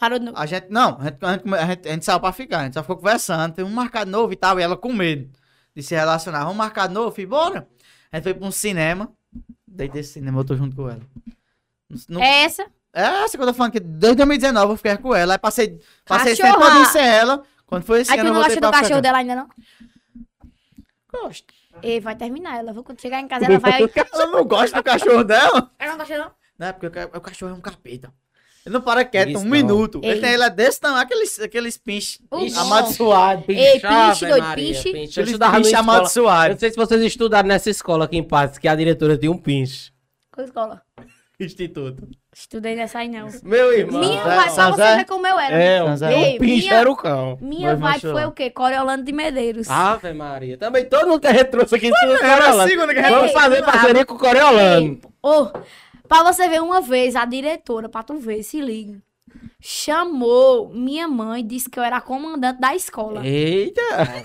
Parou no... A gente, não, a gente, a gente, a gente, a gente saiu pra ficar, a gente só ficou conversando, tem um marcado novo e tal, e ela com medo de se relacionar. Vamos marcar novo, fui, bora. A gente foi pra um cinema, daí desse cinema eu tô junto com ela. Não- É essa? é essa que eu tô falando, que desde 2019 eu fiquei com ela, aí passei, passei esse tempo todo sem ela, quando foi esse Aí tu ano eu não gosta do cachorro dela ainda, não? Gosto. Ei, vai terminar ela. Vou quando chegar em casa, ela vai... Ela não gosta do cachorro dela? Ela não gosta, não? Não, é porque o ca- o cachorro é um capeta. Ele não para quieto Isso um não. minuto. Ei. Ele tem ele é desse tamanho, aqueles, aqueles pinches amaldiçoados. Ei, Ave pinche, doido, Maria, pinche. Eu Aqueles estudava pinches escola. Eu amaldiçoados. não sei se vocês estudaram nessa escola aqui em Patos, que a diretora tinha um pinche. Qual escola? Instituto. Estudei nessa aí, não. Meu irmão. Minha Zé- vai, pra São você ver como eu era. É, Ei, pinche minha- era o cão. Minha vibe machos foi o quê? Coriolano de Medeiros. Ave Maria. Também todo mundo que a gente trouxe aqui estuda Era a segunda que a Vamos fazer vamos lá. parceria com o Coriolano. Ei, Ô, pra você ver uma vez, a diretora, pra tu ver, se liga, chamou minha mãe, disse que eu era a comandante da escola. Eita.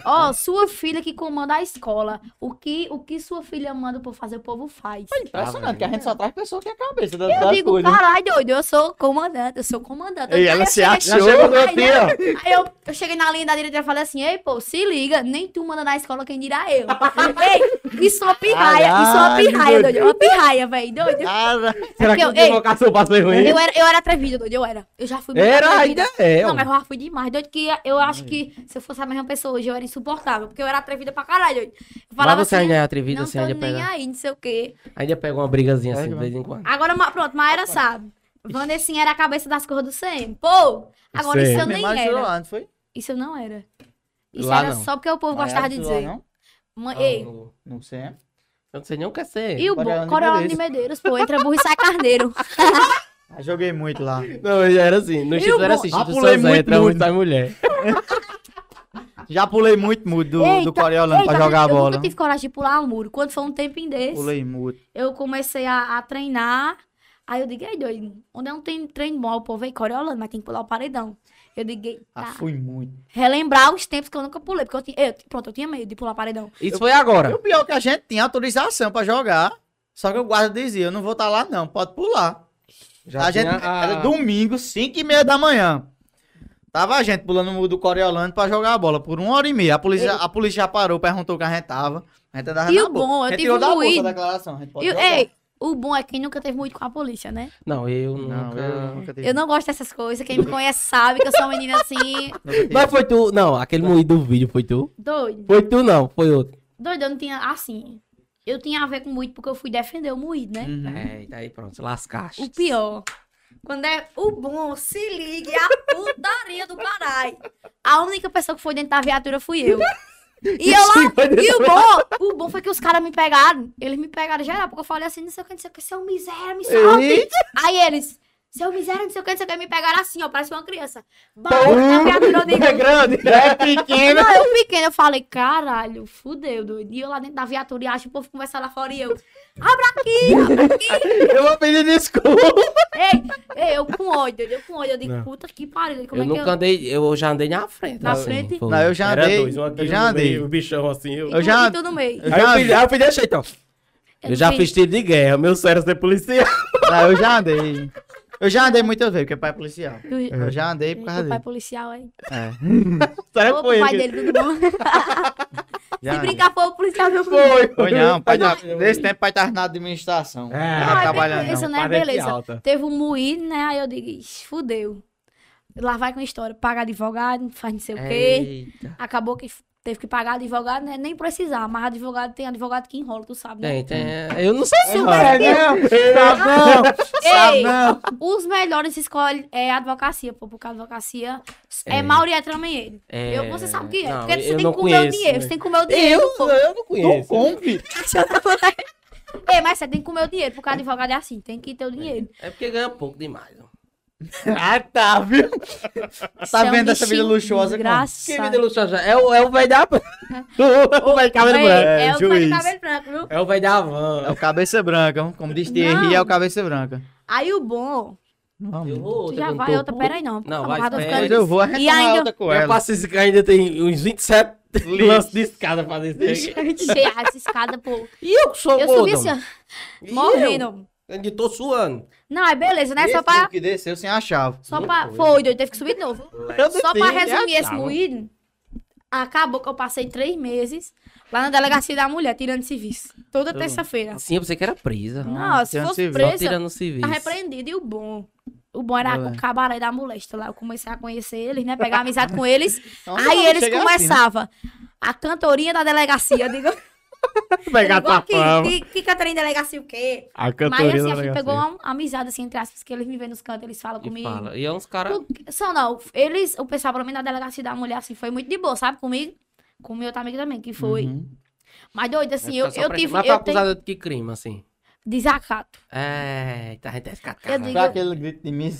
Ó, sua filha que comanda a escola. O que, o que sua filha manda pra fazer, o povo faz. Impressionante, que a gente só traz pessoa que é a cabeça das, Eu das digo, coisas. caralho, doido, eu sou comandante, eu sou comandante. E Aí ela eu se achou. Aí, eu, eu cheguei na linha da diretora e falei assim, ei, pô, se liga, nem tu manda na escola, quem dirá eu. ei, isso é uma pirraia, isso é uma Caralho, pirraia, doido. doido, é uma pirraia, velho, doido. Cara, Será que eu- ei? Eu era, eu era atrevida, doido, eu era. Eu já fui muito Era, ainda é. Não, mas eu já fui demais. Doido que eu acho que se eu fosse a mesma pessoa hoje, eu era insuportável. Porque eu era atrevida pra caralho, doido. Eu falava Mas você assim, ainda é atrevida, não você tô ainda nem pega, aí, não sei o quê. ainda pega uma brigazinha assim de vez em quando. Agora, pronto, Maera sabe. Vanessinha era a cabeça das cores do CM. Pô, agora isso eu nem era. lá, não foi? Isso eu não era. Isso Lá era não. só porque o povo Mas gostava de de lá, dizer. não? Mãe, Ah, ei, não. Não sei. Eu não sei nem o que é ser. e o Coriolano de Medeiros, pô, entra burro e sai carneiro. Ah, joguei muito lá. Não, já era assim. No E Instituto era assim. Ah, Instituto pulei muito entra muito da mulher. Já pulei muito muito do, do Eita, Coriolano pra jogar a eu bola. nunca tive coragem de pular um muro. Quando foi um tempinho desse, Pulei muito. eu comecei a, a treinar. Aí eu digo, ei, doido, onde é um treino, treino bom, o povo é Coriolano, mas tem que pular o paredão. Eu digo, Ah, tá. fui muito. relembrar os tempos que eu nunca pulei, porque eu tinha, eu, pronto, eu tinha medo de pular paredão. Isso foi E agora. o pior é que a gente tinha autorização pra jogar. Só que o guarda dizia, eu não vou estar lá não, pode pular. Já a gente, a- Era domingo, 5 e meia da manhã. Tava a gente pulando o muro do Coriolano pra jogar a bola por uma hora e meia. A polícia, a polícia já parou, perguntou que a gente tava. A gente andava E na o boa. bom, eu tive da moído. a declaração. A gente pode E, jogar. ei, o bom é quem nunca teve muito com a polícia, né? Não, eu Não, nunca... eu nunca. Eu não gosto dessas coisas. Quem me conhece sabe que eu sou uma menina assim. Mas foi tu... Não, aquele moído do vídeo foi tu? doido. Foi tu não, foi outro. Doido, eu não tinha assim. Eu tinha a ver com muito porque eu fui defender o moído, né? Uhum. É, e daí pronto, lascaste. O pior. Quando é o bom, se ligue, a putaria do caralho. A única pessoa que foi dentro da viatura fui eu. E eu lá, e o bom, o bom foi que os caras me pegaram. Eles me pegaram geral, porque eu falei assim, não sei o que, não sei o que, seu miséria, me salve. Eita. Aí eles, seu miséria, não sei o que, não sei o que, me pegaram assim, ó, parece uma criança. Bom, na viatura eu digo, É grande. É pequeno. não, eu pequeno, eu falei, caralho, fudeu, doido. E eu lá dentro da viatura e acho que o povo conversa lá fora e eu, abra aqui, abra aqui. Eu vou pedir desculpa. Ei, ei, eu com ódio, eu com ódio. Eu digo, puta que pariu, como Eu é que nunca eu... andei, eu já andei na frente. Na assim, frente? foi. Não, eu já Era andei. dois, um aqui, eu um já andei. O bichão assim. Eu, Eu já- tu no meio. eu Aí eu já fiz, aí eu desse jeito, ó. Eu não já fiz- fiz tiro de guerra, meu sério ser policial. Não, eu já andei. Eu já andei muitas vezes, porque pai é policial. Tu- Eu já andei por Teu causa pai dele. policial aí. É. Sério, Ô, foi pai ele. dele, tudo bom? Já Se andei. brincar, foi o policial meu Foi. Foi não, pai Não, tá, nesse tempo pai tava na administração. É. não Não, tava é trabalhando beleza, não. né? Parede Beleza. alta. Teve um moído, né? Aí eu digo, ixi, fudeu. Lá vai com a história. Paga advogado, faz não sei o quê. Eita. Acabou que teve que pagar advogado, né? Nem precisar. Mas advogado tem advogado que enrola, tu sabe, né? Tem, tem. Eu não sei se Super é, não. Sabe não, sabe Ei, não. os melhores escolhem é advocacia, pô, porque a advocacia é, É. maioria também ele. É, Eu, você sabe o que é. não, porque você tem não que comer o conheço, dinheiro. né? Você tem que comer o dinheiro. Eu, pô. eu não conheço. Compre. Ei, mas você tem que comer o dinheiro, porque advogado é assim, tem que ter o dinheiro. É porque ganha pouco demais. ó. Ah, tá, viu? Tá é um vendo essa vida luxuosa desgraçado. Que vida luxuosa. É o, é o velho da... o velho de cabelo branco. É, É, o velho cabelo branco, viu? É o velho da É van. o cabeça branca, como diz Thierry, Não. é o cabeça branca. Aí o bom, Eu Vamos. vou, tu já eu vai tô outra, puto. pera aí não. Não, vai, eu ficando- Mas eu vou E arretomar ainda- outra com Eu passo esse ainda tem uns 27 lances de escada pra descer. Cheia essa escada, pô. E eu que sou Eu gordo. subi assim, ó, morrendo. Tô suando. Não, é beleza, né? Esse Só pra... que desceu sem a chave. Só Não pra... foi. Foi, doido, teve que subir de novo. Eu Só pra é resumir esse moído, acabou que eu passei três meses lá na delegacia da mulher, tirando serviço. Toda terça-feira. Assim, eu pensei que era presa. Não, se tirando fosse serviço. Só presa, tirando serviço. tá repreendido. E o bom? O bom era o cabaré da molesta lá. Eu comecei a conhecer eles, né? Pegar amizade com eles. Então, aí não, eles chega assim, né? começavam. A cantorinha da delegacia. Digo, Pegar igual tua aqui, fama. que, que cantorinha em delegacia o quê? A Mas cantoria assim, a gente pegou uma amizade, assim, entre aspas, que eles me veem nos cantos, eles falam E comigo. fala. E é uns caras... São não, eles, o pessoal, pelo menos na delegacia da mulher, assim, foi muito de boa, sabe? Comigo, com o meu outro amigo também, que foi. Uhum. Mas doido, assim, eu, Só eu pra- tive. Mas foi Eu tenho acusada de que crime, assim? desacato. É, tá, a gente deve ficar Eu digo- aquele grito de mim.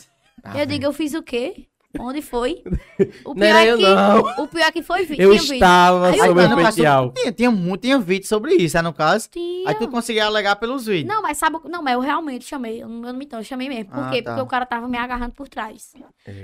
Ah, eu digo, eu fiz o quê? Onde foi? O Não era é eu, que, não. O pior é que foi vídeo. Eu tinha vídeo. estava Aí eu sob não, o mas especial. tinha, tinha, muito, tinha vídeo sobre isso, é no caso. Tinha. Aí tu conseguia alegar pelos vídeos. Não, mas sabe. o- Não, mas eu realmente chamei. Eu não, eu não me eu chamei mesmo. Por Ah, quê? tá. Porque o cara tava me agarrando por trás.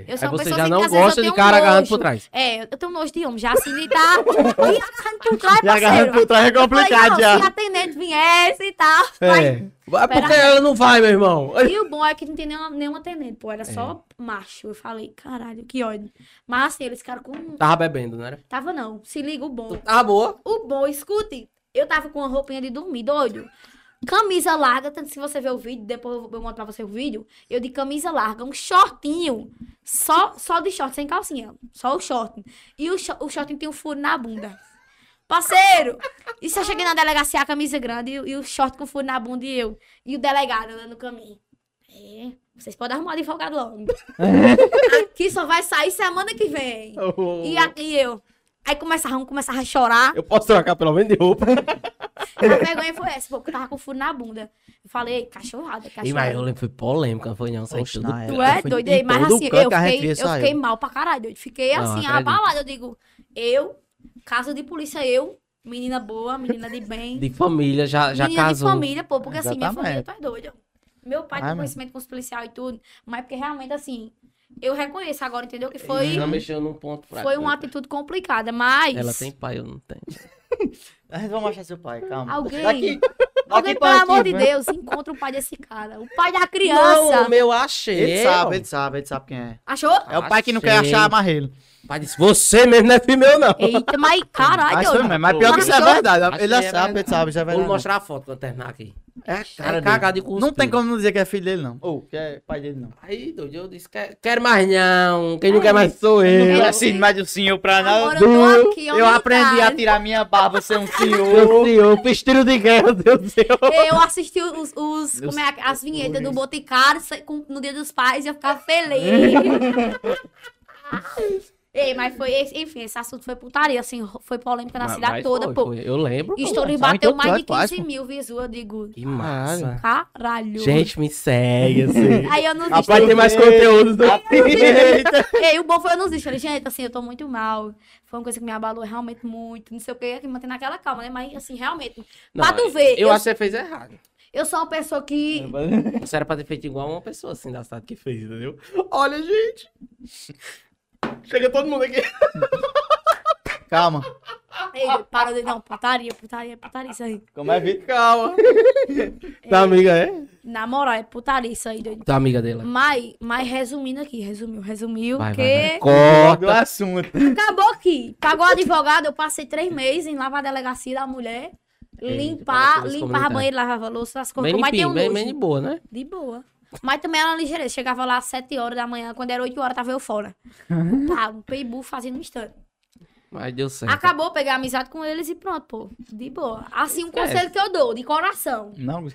Eu sou Aí uma você pessoa já assim, não que às vezes eu gosta de tenho cara nojo. agarrando por trás. É, eu tenho nojo de homem. Já assim, de tá. Me agarrando por trás, E agarrando por trás é Eu falei, complicado não, Se já. a atendente viesse e tal. É. Vai, Por que Pera ela não vai, meu irmão? E o bom é que não tem nenhuma, nenhuma atendente, pô. Era só macho. Eu falei, caralho, que ódio. Mas assim, eles ficaram com. Tava bebendo, não era? Tava não. Se liga o bom. Tava boa. O bom, escute. Eu tava com uma roupinha de dormir, doido. Camisa larga, tanto se você ver o vídeo, depois eu mostro pra você o vídeo. Eu de camisa larga, um shortinho. Só, só de short, sem calcinha. Só o short. E o, o shortinho tem um furo na bunda. Parceiro! E se eu cheguei na delegacia, a camisa grande e, o- e o short com furo na bunda e eu. E o delegado andando no caminho. É, vocês podem arrumar advogado logo. Aqui só vai sair semana que vem. E, a- e eu. Aí começava, um começava a chorar. Eu posso trocar pelo menos de roupa. A vergonha foi essa, porque eu tava com furo na bunda. Eu falei, cachorrada, E mas eu cachorrada. lembro que foi polêmica, não foi não? Saiu tudo. na Tu época é foi doido mas assim, eu fiquei, eu fiquei mal pra caralho. Eu fiquei Não, assim, abalada. Eu digo, eu, caso de polícia, eu, menina boa, menina de bem. De família, já, já menina casou. de família, pô, porque assim, minha família, Exatamente. tu é doido. Meu pai Ai, tem conhecimento com os policiais e tudo, mas porque realmente, assim, eu reconheço agora, entendeu? Que foi, Já mexeu num ponto fraco. foi uma atitude complicada, mas... Ela tem pai, eu não tenho. A gente vai mostrar seu pai, calma. Alguém- Daqui, Alguém, daqui pelo pra amor aqui, de né? Deus, encontra o pai desse cara. O pai da Não, criança. o meu achei. Ele sabe, ele sabe, ele sabe quem é. Achou? É o pai que não quer achar amarrelo. O pai disse, você mesmo não é filho meu, não. Eita, mas caralho, Mas, foi mas pior que isso é verdade. Ele é sabe, ele sabe, isso é Vou verdade. mostrar a foto quando terminar aqui. É, cara, É cagado e cuspido. Não tem como não dizer que é filho dele, não. Ou que é pai dele, não. Aí, doido, eu disse, "Quer- quero mais não. Quem não quer mais sou eu. Não É. é assim, mais do senhor pra nada. Agora eu tô aqui, Eu aprendi a tirar minha barba ser um Meu senhor. senhor, fiz tiro de guerra, meu Deus do céu. Eu assisti os, os- como é, as vinhetas do Boticário no Dia dos Pais e eu ficava feliz. Ei, mas foi, enfim, esse assunto foi putaria, assim, foi polêmica na Mas- cidade mas toda, foi, pô. foi. Eu lembro. Só em bateu mais de canto, faz, 15 pô. mil visual, eu digo, Que massa. caralho. Gente, me segue, assim. Aí eu não Rapaz, desisti. tem mais conteúdo do Ei, o bom foi eu não desistir. Falei, gente, assim, eu tô muito mal. Foi uma coisa que me abalou realmente muito. Não sei o que, que manter naquela calma, né? Mas, assim, realmente. pra tu ver, Eu eu, acho que você fez errado. eu sou uma pessoa que. Você era pra ter feito igual uma pessoa assim da cidade que fez, entendeu? Olha, gente. Chega todo mundo aqui. Calma. Ei, para de. Não, putaria, putaria, putaria, isso aí. Como é, Vitor? Calma. Tua amiga é? Na moral, é putaria isso aí, doido. Tua amiga dela. Mas, mas resumindo aqui, resumiu, resumiu, Vai, que vai, vai. Corta o assunto. acabou aqui. Pagou o advogado, eu passei três meses em lavar a delegacia da mulher, Ei, limpar, limpar a banheira, lavava a louça, as coisas. Bem Mas tem um limpinho, bem, bem de boa, né? De boa. Mas também era uma ligeireza. Chegava lá às 7 horas da manhã, quando era 8 horas, tava eu fora. Pá, um peibu fazendo um instante. Mas deu certo. Acabou, pegar amizade com eles e pronto, pô. De boa. Assim, um Esquece. conselho que eu dou, de coração. Não,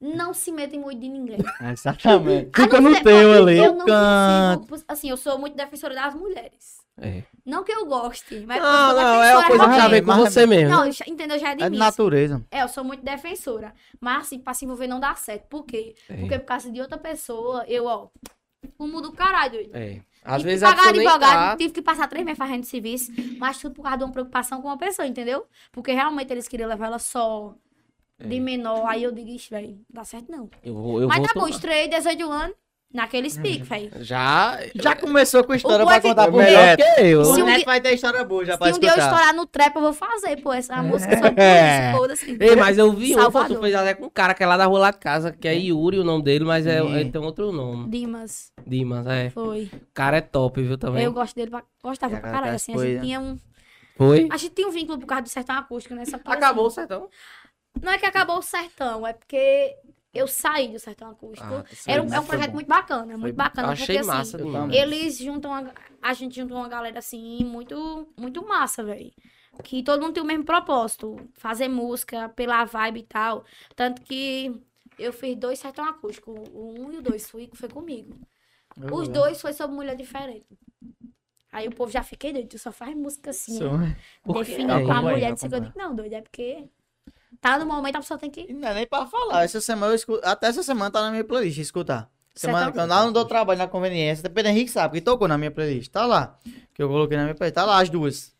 Não se metem muito de ninguém. exatamente. A Fica no teu ali. Eu não Canto. consigo. Assim, eu sou muito defensora das mulheres. É. Não que eu goste, mas Não, não, é uma coisa que realmente. ver com Mas- você mesmo. Não, já- entendeu? Já é de É de mim. natureza. É, eu sou muito defensora. Mas assim, pra se envolver não dá certo. Por quê? É. Porque por causa de outra pessoa, eu, ó, fumo do caralho, doido. É. Às Tive vezes que a pagar advogado, tá... tive que passar três meses fazendo serviço, mas tudo por causa de uma preocupação com uma pessoa, entendeu? Porque realmente eles queriam levar ela só, de menor. Aí eu digo, ixi, velho, dá certo não. Eu vou, eu mas vou tá bom, tomar. estreiei 18 anos, naquele speak, velho. Já... Já começou com história O pra é contar pro Melhor que eu. Se O um neto dia- vai ter história boa já pra Se um dia eu estourar no trap, eu vou fazer, pô, essa música sobre É. isso, foda-se. Ei, mas eu vi um, tu fez até com um cara que é lá da rua lá de casa, que é Yuri o nome dele, mas é, ele tem outro nome. Dimas, Dimas, é. foi. O cara é top, viu, também. Eu gosto dele, pra- gostava É, pra cara, caralho, assim, a gente tinha um... Foi? A gente tinha um vínculo por causa do sertão acústico, né? Só Acabou o assim, sertão. Não é que acabou o sertão, é porque eu saí do sertão acústico. Ah, Era um, é um projeto bom. muito bacana, muito bacana. Achei porque, massa assim, demais. eles juntam, a, a gente juntou uma galera assim, muito, muito massa, velho. Que todo mundo tem o mesmo propósito, fazer música pela vibe e tal. Tanto que eu fiz dois sertão acústico, o um e o dois, foi, foi comigo. Os dois foi sobre mulher diferente. Aí o povo já fiquei doido, tu só faz música assim, definindo É, pra acompanha, mulher. Disse que eu acompanha. digo, não, doido, é porque tá no momento a pessoa tem que. Não é nem pra falar. Essa semana eu escuto. Até essa semana tá na minha playlist, escutar. Semana Sertão- que eu não dou trabalho na conveniência. Até Pedro Henrique sabe que tocou na minha playlist. Tá lá. Que eu coloquei na minha playlist. Tá lá as duas.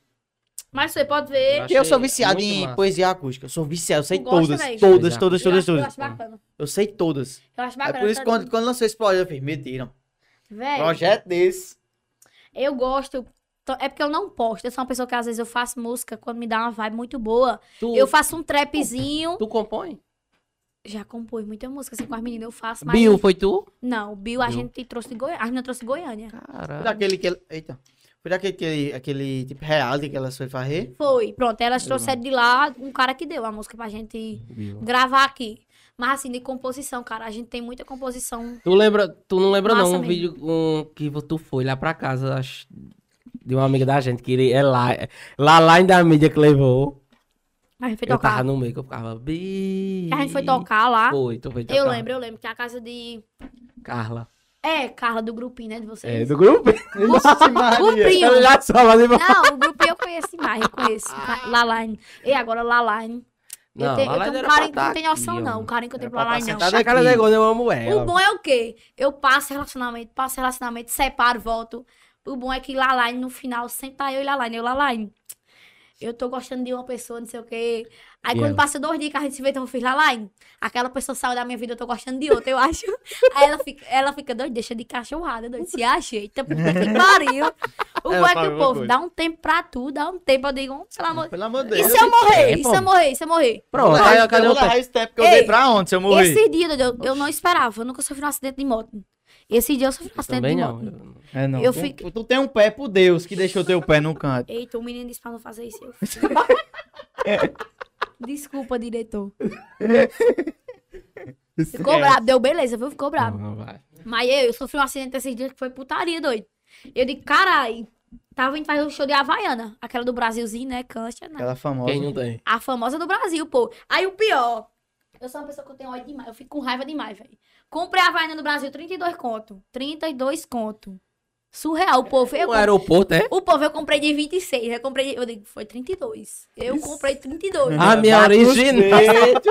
Mas você pode ver. Achei eu sou viciado em massa. poesia acústica. Eu sou viciado. Eu sei gosta, todas. velho? Todas, todas, eu todas, acho, eu todas. acho bacana. Eu sei todas. Eu acho É bacana. por isso que tá quando, quando lançou esse projeto, eu fiz, mentira. Véi, Projeto desse. eu gosto. To- É porque eu não posto. Eu sou uma pessoa que às vezes eu faço música quando me dá uma vibe muito boa. Tu, Eu faço um trapzinho. tu compõe? Já compus muita música assim com as meninas, eu faço. Mas Bill, foi tu? Não, o Bill a Bill. gente trouxe de Goiânia. A menina trouxe de Goiânia. Caralho. daquele que. Eita. Foi daquele aquele, aquele tipo reality que elas foi fazer. Foi. Pronto, elas trouxeram de lá um cara que deu a música pra gente Bill. gravar aqui. Mas assim, de composição, cara. A gente tem muita composição. Tu lembra, tu não lembra não, um mesmo. vídeo um, que tu foi lá pra casa, acho, de uma amiga da gente, que ele é lá, lá, lá da mídia que levou. A gente foi Eu tocar. tava no meio, que eu ficava, bi... A gente foi tocar lá. Foi, foi tocar. Eu lembro, eu lembro. Que a casa de. Carla. É, Carla do grupinho, né? De vocês. É, do grupo? Nossa, Maria. Grupinho. Ela já só Não, o grupo eu conheço mais, eu conheço. Laline. E agora Laline. Eu Não, tenho, eu tenho um carinho que não tá tem aqui, noção, ó. não. O carinho que eu tenho pra tá Laline, não. A cara aqui. negócio, eu amo ela. O bom é o quê? Eu passo relacionamento, passo relacionamento, separo, volto. O bom é que Laline, no final, sempre tá eu e Laline. Eu, Laline, eu tô gostando de uma pessoa, não sei o quê. Aí E quando ela? passa dois dias que a gente se vê, então eu fiz Laline. Aquela pessoa saiu da minha vida, eu tô gostando de outra, eu acho. Aí ela fica, ela fica doida, deixa de cachorrada, doida. Se acha, eita, puta que pariu. O bom é que o povo coisa. dá um tempo pra tu, dá um tempo, eu digo, pelo amor Pelo amor de E Deus. se eu morrer? É, E se eu morrer? E se eu morrer? Pronto, Eu aí vou cadê o tempo que eu Ei, dei pra onde se eu morrer? Esse dia, eu, eu não esperava, eu nunca sofri um acidente de moto. Esse dia eu sofri um acidente Também de não. moto. É, não. Eu tu, fico- tu tem um pé por Deus que deixou teu pé no canto. Eita, o menino disse pra não fazer isso. Eu... Desculpa, diretor. Ficou brabo, deu beleza, viu? Ficou brabo. Não, vai. Mas eu, eu sofri um acidente esses dias que foi putaria, doido. Eu digo, carai, tava indo fazer o show de Havaiana, aquela do Brasilzinho, né? Cancha, né? Aquela famosa. Quem não tem? A famosa do Brasil, pô. Aí o pior, eu sou uma pessoa que eu tenho ódio demais, eu fico com raiva demais, velho. Comprei a Havaiana no Brasil, 32 conto. 32 conto. Surreal, o povo. Eu, O aeroporto, é? o povo eu comprei de 26, eu comprei, de- eu digo, foi 32. Eu comprei 32. A minha Bate os original.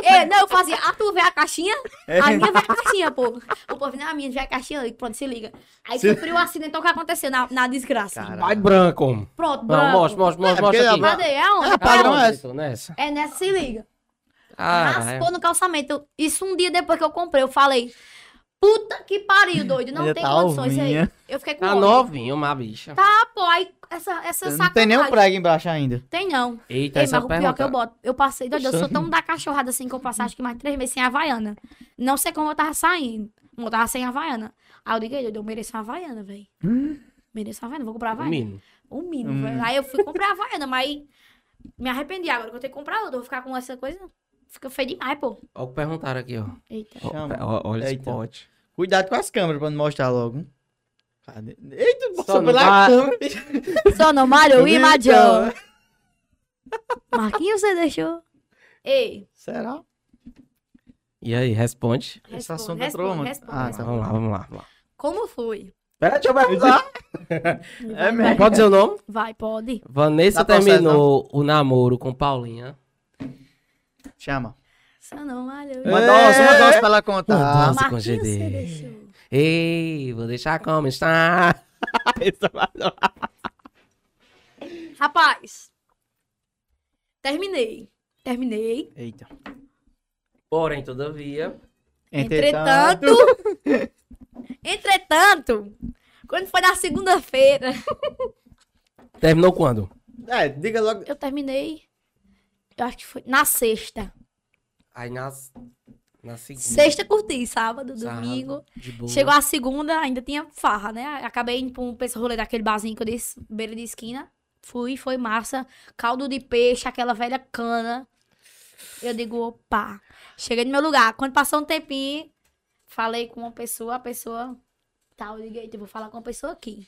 É, não, eu fazia, ah, tu vê a caixinha? É. A minha vê a caixinha, pô. O povo, não, a minha vê a caixinha, eu digo, pronto, se liga. Aí sofri um acidente, então o que aconteceu na, na desgraça? Vai branco. Pronto, Não, branco. mostra, mostra, mostra, É mostra porque aqui. Cadê? É onde? É, é. Tô nessa. É nessa, se liga. Ah, Raspou no calçamento. Isso um dia depois que eu comprei, eu falei, puta que pariu, doido, não tem tá condições aí. alvinha. Eu fiquei com Tá ódio. novinho, uma bicha. Tá, pô, aí essa, essa Não tem nem um sacanagem. prego embaixo ainda. Tem não. Eita, Ei, essa mas o pior que eu boto, eu passei, doido, eu sou tão da cachorrada assim que eu passei acho que mais três meses sem Havaiana. Não sei como eu tava saindo. Eu tava sem Havaiana. Aí eu digo, doido, eu mereço uma Havaiana, velho. Mereço uma Havaiana, vou comprar Havaiana. Menino. Um mínimo, Hum. velho. Aí eu fui comprar a Havaiana, mas me arrependi agora que eu tenho que comprar outra. Eu vou ficar com essa coisa. Fica feio demais, pô. Olha o que perguntaram aqui, ó. Eita. Chama. ó, Olha esse Eita. pote. Cuidado com as câmeras pra não mostrar logo. Cadê? Eita, Só passou não pela vai- câmera. Só no Mario e. Major. Marquinhos, você deixou? Ei, Será? E aí, responde. Esse assunto responde, entrou onde? responde, Ah, tá. responde. Vamos lá, vamos lá, vamos lá. Como foi? Pera, deixa eu perguntar. É mesmo. Pode dizer o nome? Vai, pode. Vanessa Dá processo, terminou o namoro com Paulinha. Chama. Só no Mario Uma É. dose, uma dose pra ela contar. Uma dose. com GD. Ei, vou deixar como está. Rapaz, terminei. Terminei. Eita. Porém, todavia. Entretanto, entretanto, quando foi na segunda-feira, Terminou quando? É, diga logo. eu terminei. Eu acho que foi na sexta. Aí nas. Na segunda. Sexta curti, sábado, Sábado, domingo. De boa. Chegou a segunda, ainda tinha farra, né? Acabei indo pra um esse rolê daquele barzinho que eu disse, beira de esquina. Fui, foi massa. Caldo de peixe, aquela velha cana. Eu digo, opa. Cheguei no meu lugar. Quando passou um tempinho, falei com uma pessoa, a pessoa. Tá, eu liguei, eu vou falar com uma pessoa aqui.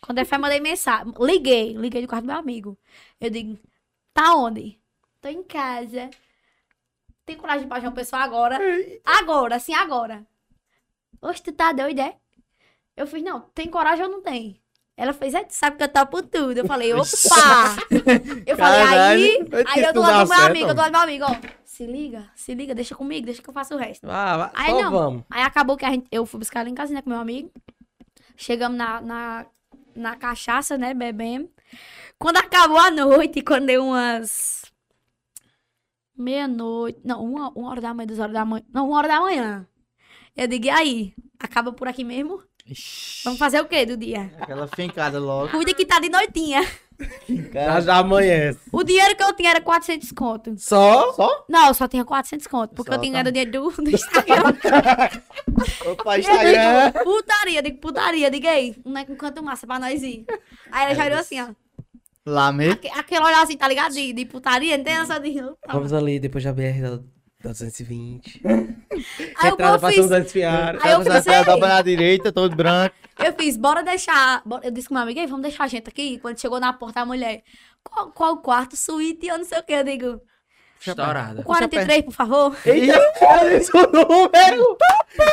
Quando é fé, mandei mensagem. Liguei, liguei do quarto do meu amigo. Eu digo, tá onde? Tô em casa. Tem coragem de baixar uma pessoa agora? Agora, assim, agora. Oxe, tu tá doida, é? Eu fiz, não, tem coragem ou não tem? Ela fez, é, tu sabe que eu topo tudo. Eu falei, opa! Eu falei, aí, Caralho, aí eu do lado do meu certo, amigo, eu do lado do meu amigo, ó. Se liga, se liga, deixa comigo, deixa que eu faço o resto. Ah, Aí não. vamos. Aí acabou que a gente, eu fui buscar ela em casa, né, com meu amigo. Chegamos na, na, na cachaça, né, bebendo. Quando acabou a noite, quando deu umas... Meia-noite, não, uma, uma hora da manhã, duas horas da manhã, não, uma hora da manhã. Eu digo, e aí? Acaba por aqui mesmo? Ixi, Vamos fazer o quê do dia? Aquela fincada logo. Cuida que tá de noitinha. Já já amanhece. O dinheiro que eu tinha era 400 conto. Só? Só? Não, eu só tinha 400 conto, porque Só, eu tinha tá. ganhado dinheiro do, do Instagram. Opa, Eu Instagram. digo, putaria, digo, putaria, diga aí, um, um canto massa pra nós ir. Aí ela já olhou assim, ó. Lá mesmo. Aque- Aquele olhar assim, tá ligado? De, de putaria, não tem essa de. Vamos ali, depois da BR da, da 220. Aí o Entrada pra fiz, Desfiar. Aí eu pensei- dobra na direita, todo branco. eu fiz, bora deixar. Eu disse com meu amigo, "Ei, vamos deixar a gente aqui. Quando chegou na porta, a mulher, qual, qual quarto, suíte, eu não sei o que. Eu digo, Estourada. 43, por favor. Eita, olha esse número!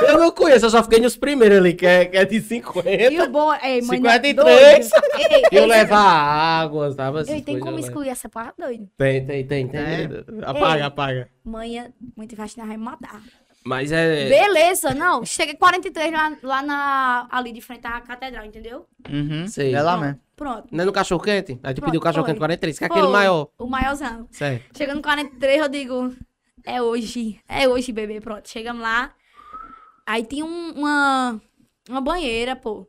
Eu não conheço, eu só fiquei nos primeiros ali, que é, que é de 50. E o bom, ei, mãe. 53. doido. Ei, Eu ei, levar água, sabe? ei, tem como excluir essa parte, doido? Tem, tem, tem, tem. É. Apaga, Ei. apaga. Manhã, muito vai vai me matar. Mas é. Beleza, não. Chega 43 lá, lá na, ali de frente à catedral, entendeu? Uhum. Sei. É lá mesmo. Pronto. Não é no cachorro quente? A gente Pronto, pediu o cachorro quente 43, que é aquele Foi, maior. O maiorzão. Certo. Chegando no 43, eu digo, é hoje. É hoje, bebê. Pronto, chegamos lá. Aí tinha um- uma, uma banheira, pô.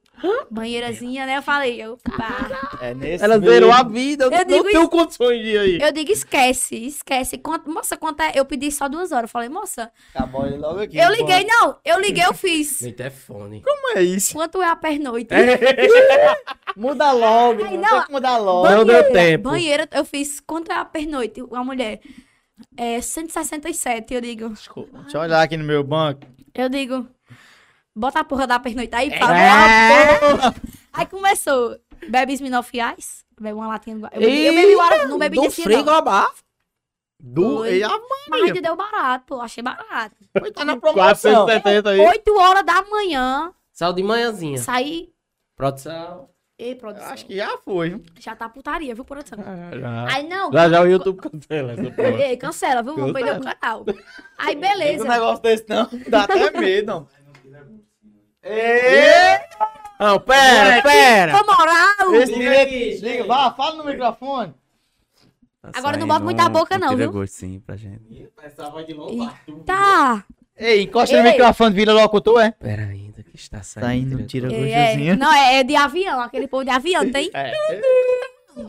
Banheirazinha, né? Eu falei, opa. É nesse Ela zerou a vida, eu, Eu não digo tenho condições de ir aí. Eu digo, esquece, esquece. Quanto, moça, quanto é? Eu pedi só duas horas. Eu falei, moça, Acabou ele logo aqui. eu liguei, não. Eu liguei, eu fiz. Nem telefone. Como é isso? Quanto é a pernoite? Muda logo. Ai, não, não, tem que mudar logo. Não deu tempo. Banheira, eu fiz quanto é a pernoite? A mulher. É 167, eu digo. Deixa eu olhar aqui no meu banco. Eu digo, bota a porra da pernoite aí, fala, É. porra. Aí começou, bebe Smirnoff Ice, bebe uma latinha. Eu, bebi- eu bebi Guaraná, não bebi Do desse frigo não. abafo. Do... Foi. E a Mas ainda deu barato, pô, achei barato. Foi, tá na promoção. 470 aí. 8 horas da manhã, Saiu de manhãzinha. saí... Produção. Ei, Eu produção, Acho que já foi. viu? já tá putaria, viu, produção? Já, Aí não, já, já o YouTube cancela essa porra. ei, cancela, viu, vamos perder o canal. Aí Não beleza. tem um negócio desse não. Dá até medo. Ê! Não, pera, pera. Com moral. Esse Liga direito. aqui, Liga, vá, fala no microfone. Agora não bota muita boca não, viu? gosto sim pra gente. Essa voz de louco. Tá. Ei, encosta no Ei. microfone, vira locutor, é? Pera ainda que está saindo. Tá indo, tira É, é, não, é, é de avião, aquele povo de avião, tem? É.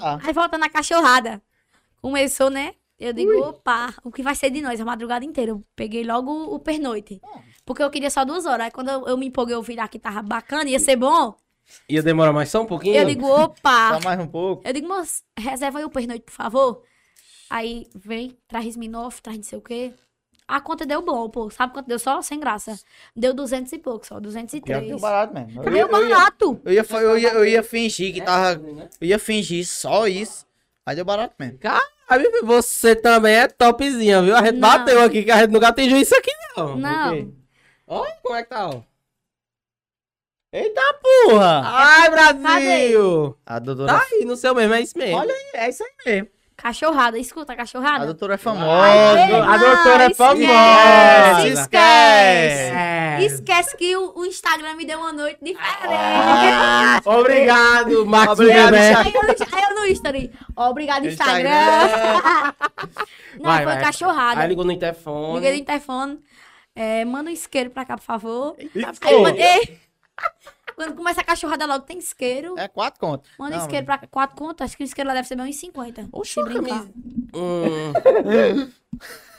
Ah, Aí volta na cachorrada. Começou, né? Eu digo, opa, o que vai ser de nós a madrugada inteira? Eu peguei logo o pernoite. Porque eu queria só duas horas. Aí quando eu, eu me empolguei, eu vi que tava bacana, ia ser bom. Ia demorar mais só um pouquinho? Eu digo, opa. só mais um pouco. Eu digo, moço, reserva aí o pernoite, por favor. Aí vem, traz Sminoff, traz não sei o quê. A conta deu bom, pô. Sabe quanto deu só? Sem graça. Deu 200 e pouco só, Pior que 203. deu barato mesmo. Eu ia, Deu eu ia, barato. eu ia, eu ia, eu ia fingir que tava. Eu ia fingir só isso. Aí deu barato mesmo. Caralho, você também é topzinha, viu? A gente Não. bateu aqui, que a gente nunca atingiu isso aqui, não. Não. Olha como é que tá, ó. Eita porra! Ai, Brasil! A doutora. Tá aí no seu mesmo, é isso mesmo. Olha aí, é isso aí mesmo. Cachorrada, escuta, A cachorrada. doutora é famosa. Ai, a doutora é famosa. Esquece. É. Esquece que o, o Instagram me deu uma noite diferente. Ah, Obrigado, Marcos Obrigado. Aí eu, eu no Instagram. Obrigado, Instagram. Não, Vai, foi vai. cachorrada. Aí ligou no interfone. Liguei no interfone. É, manda um isqueiro pra cá, por favor. Aí eu mandei. Quando começa a cachorrada logo, tem isqueiro. É quatro contas. Manda Não, isqueiro pra cá. Quatro contas. Acho que o isqueiro lá deve ser bem uns 50. Oxe, se brincar. Hum,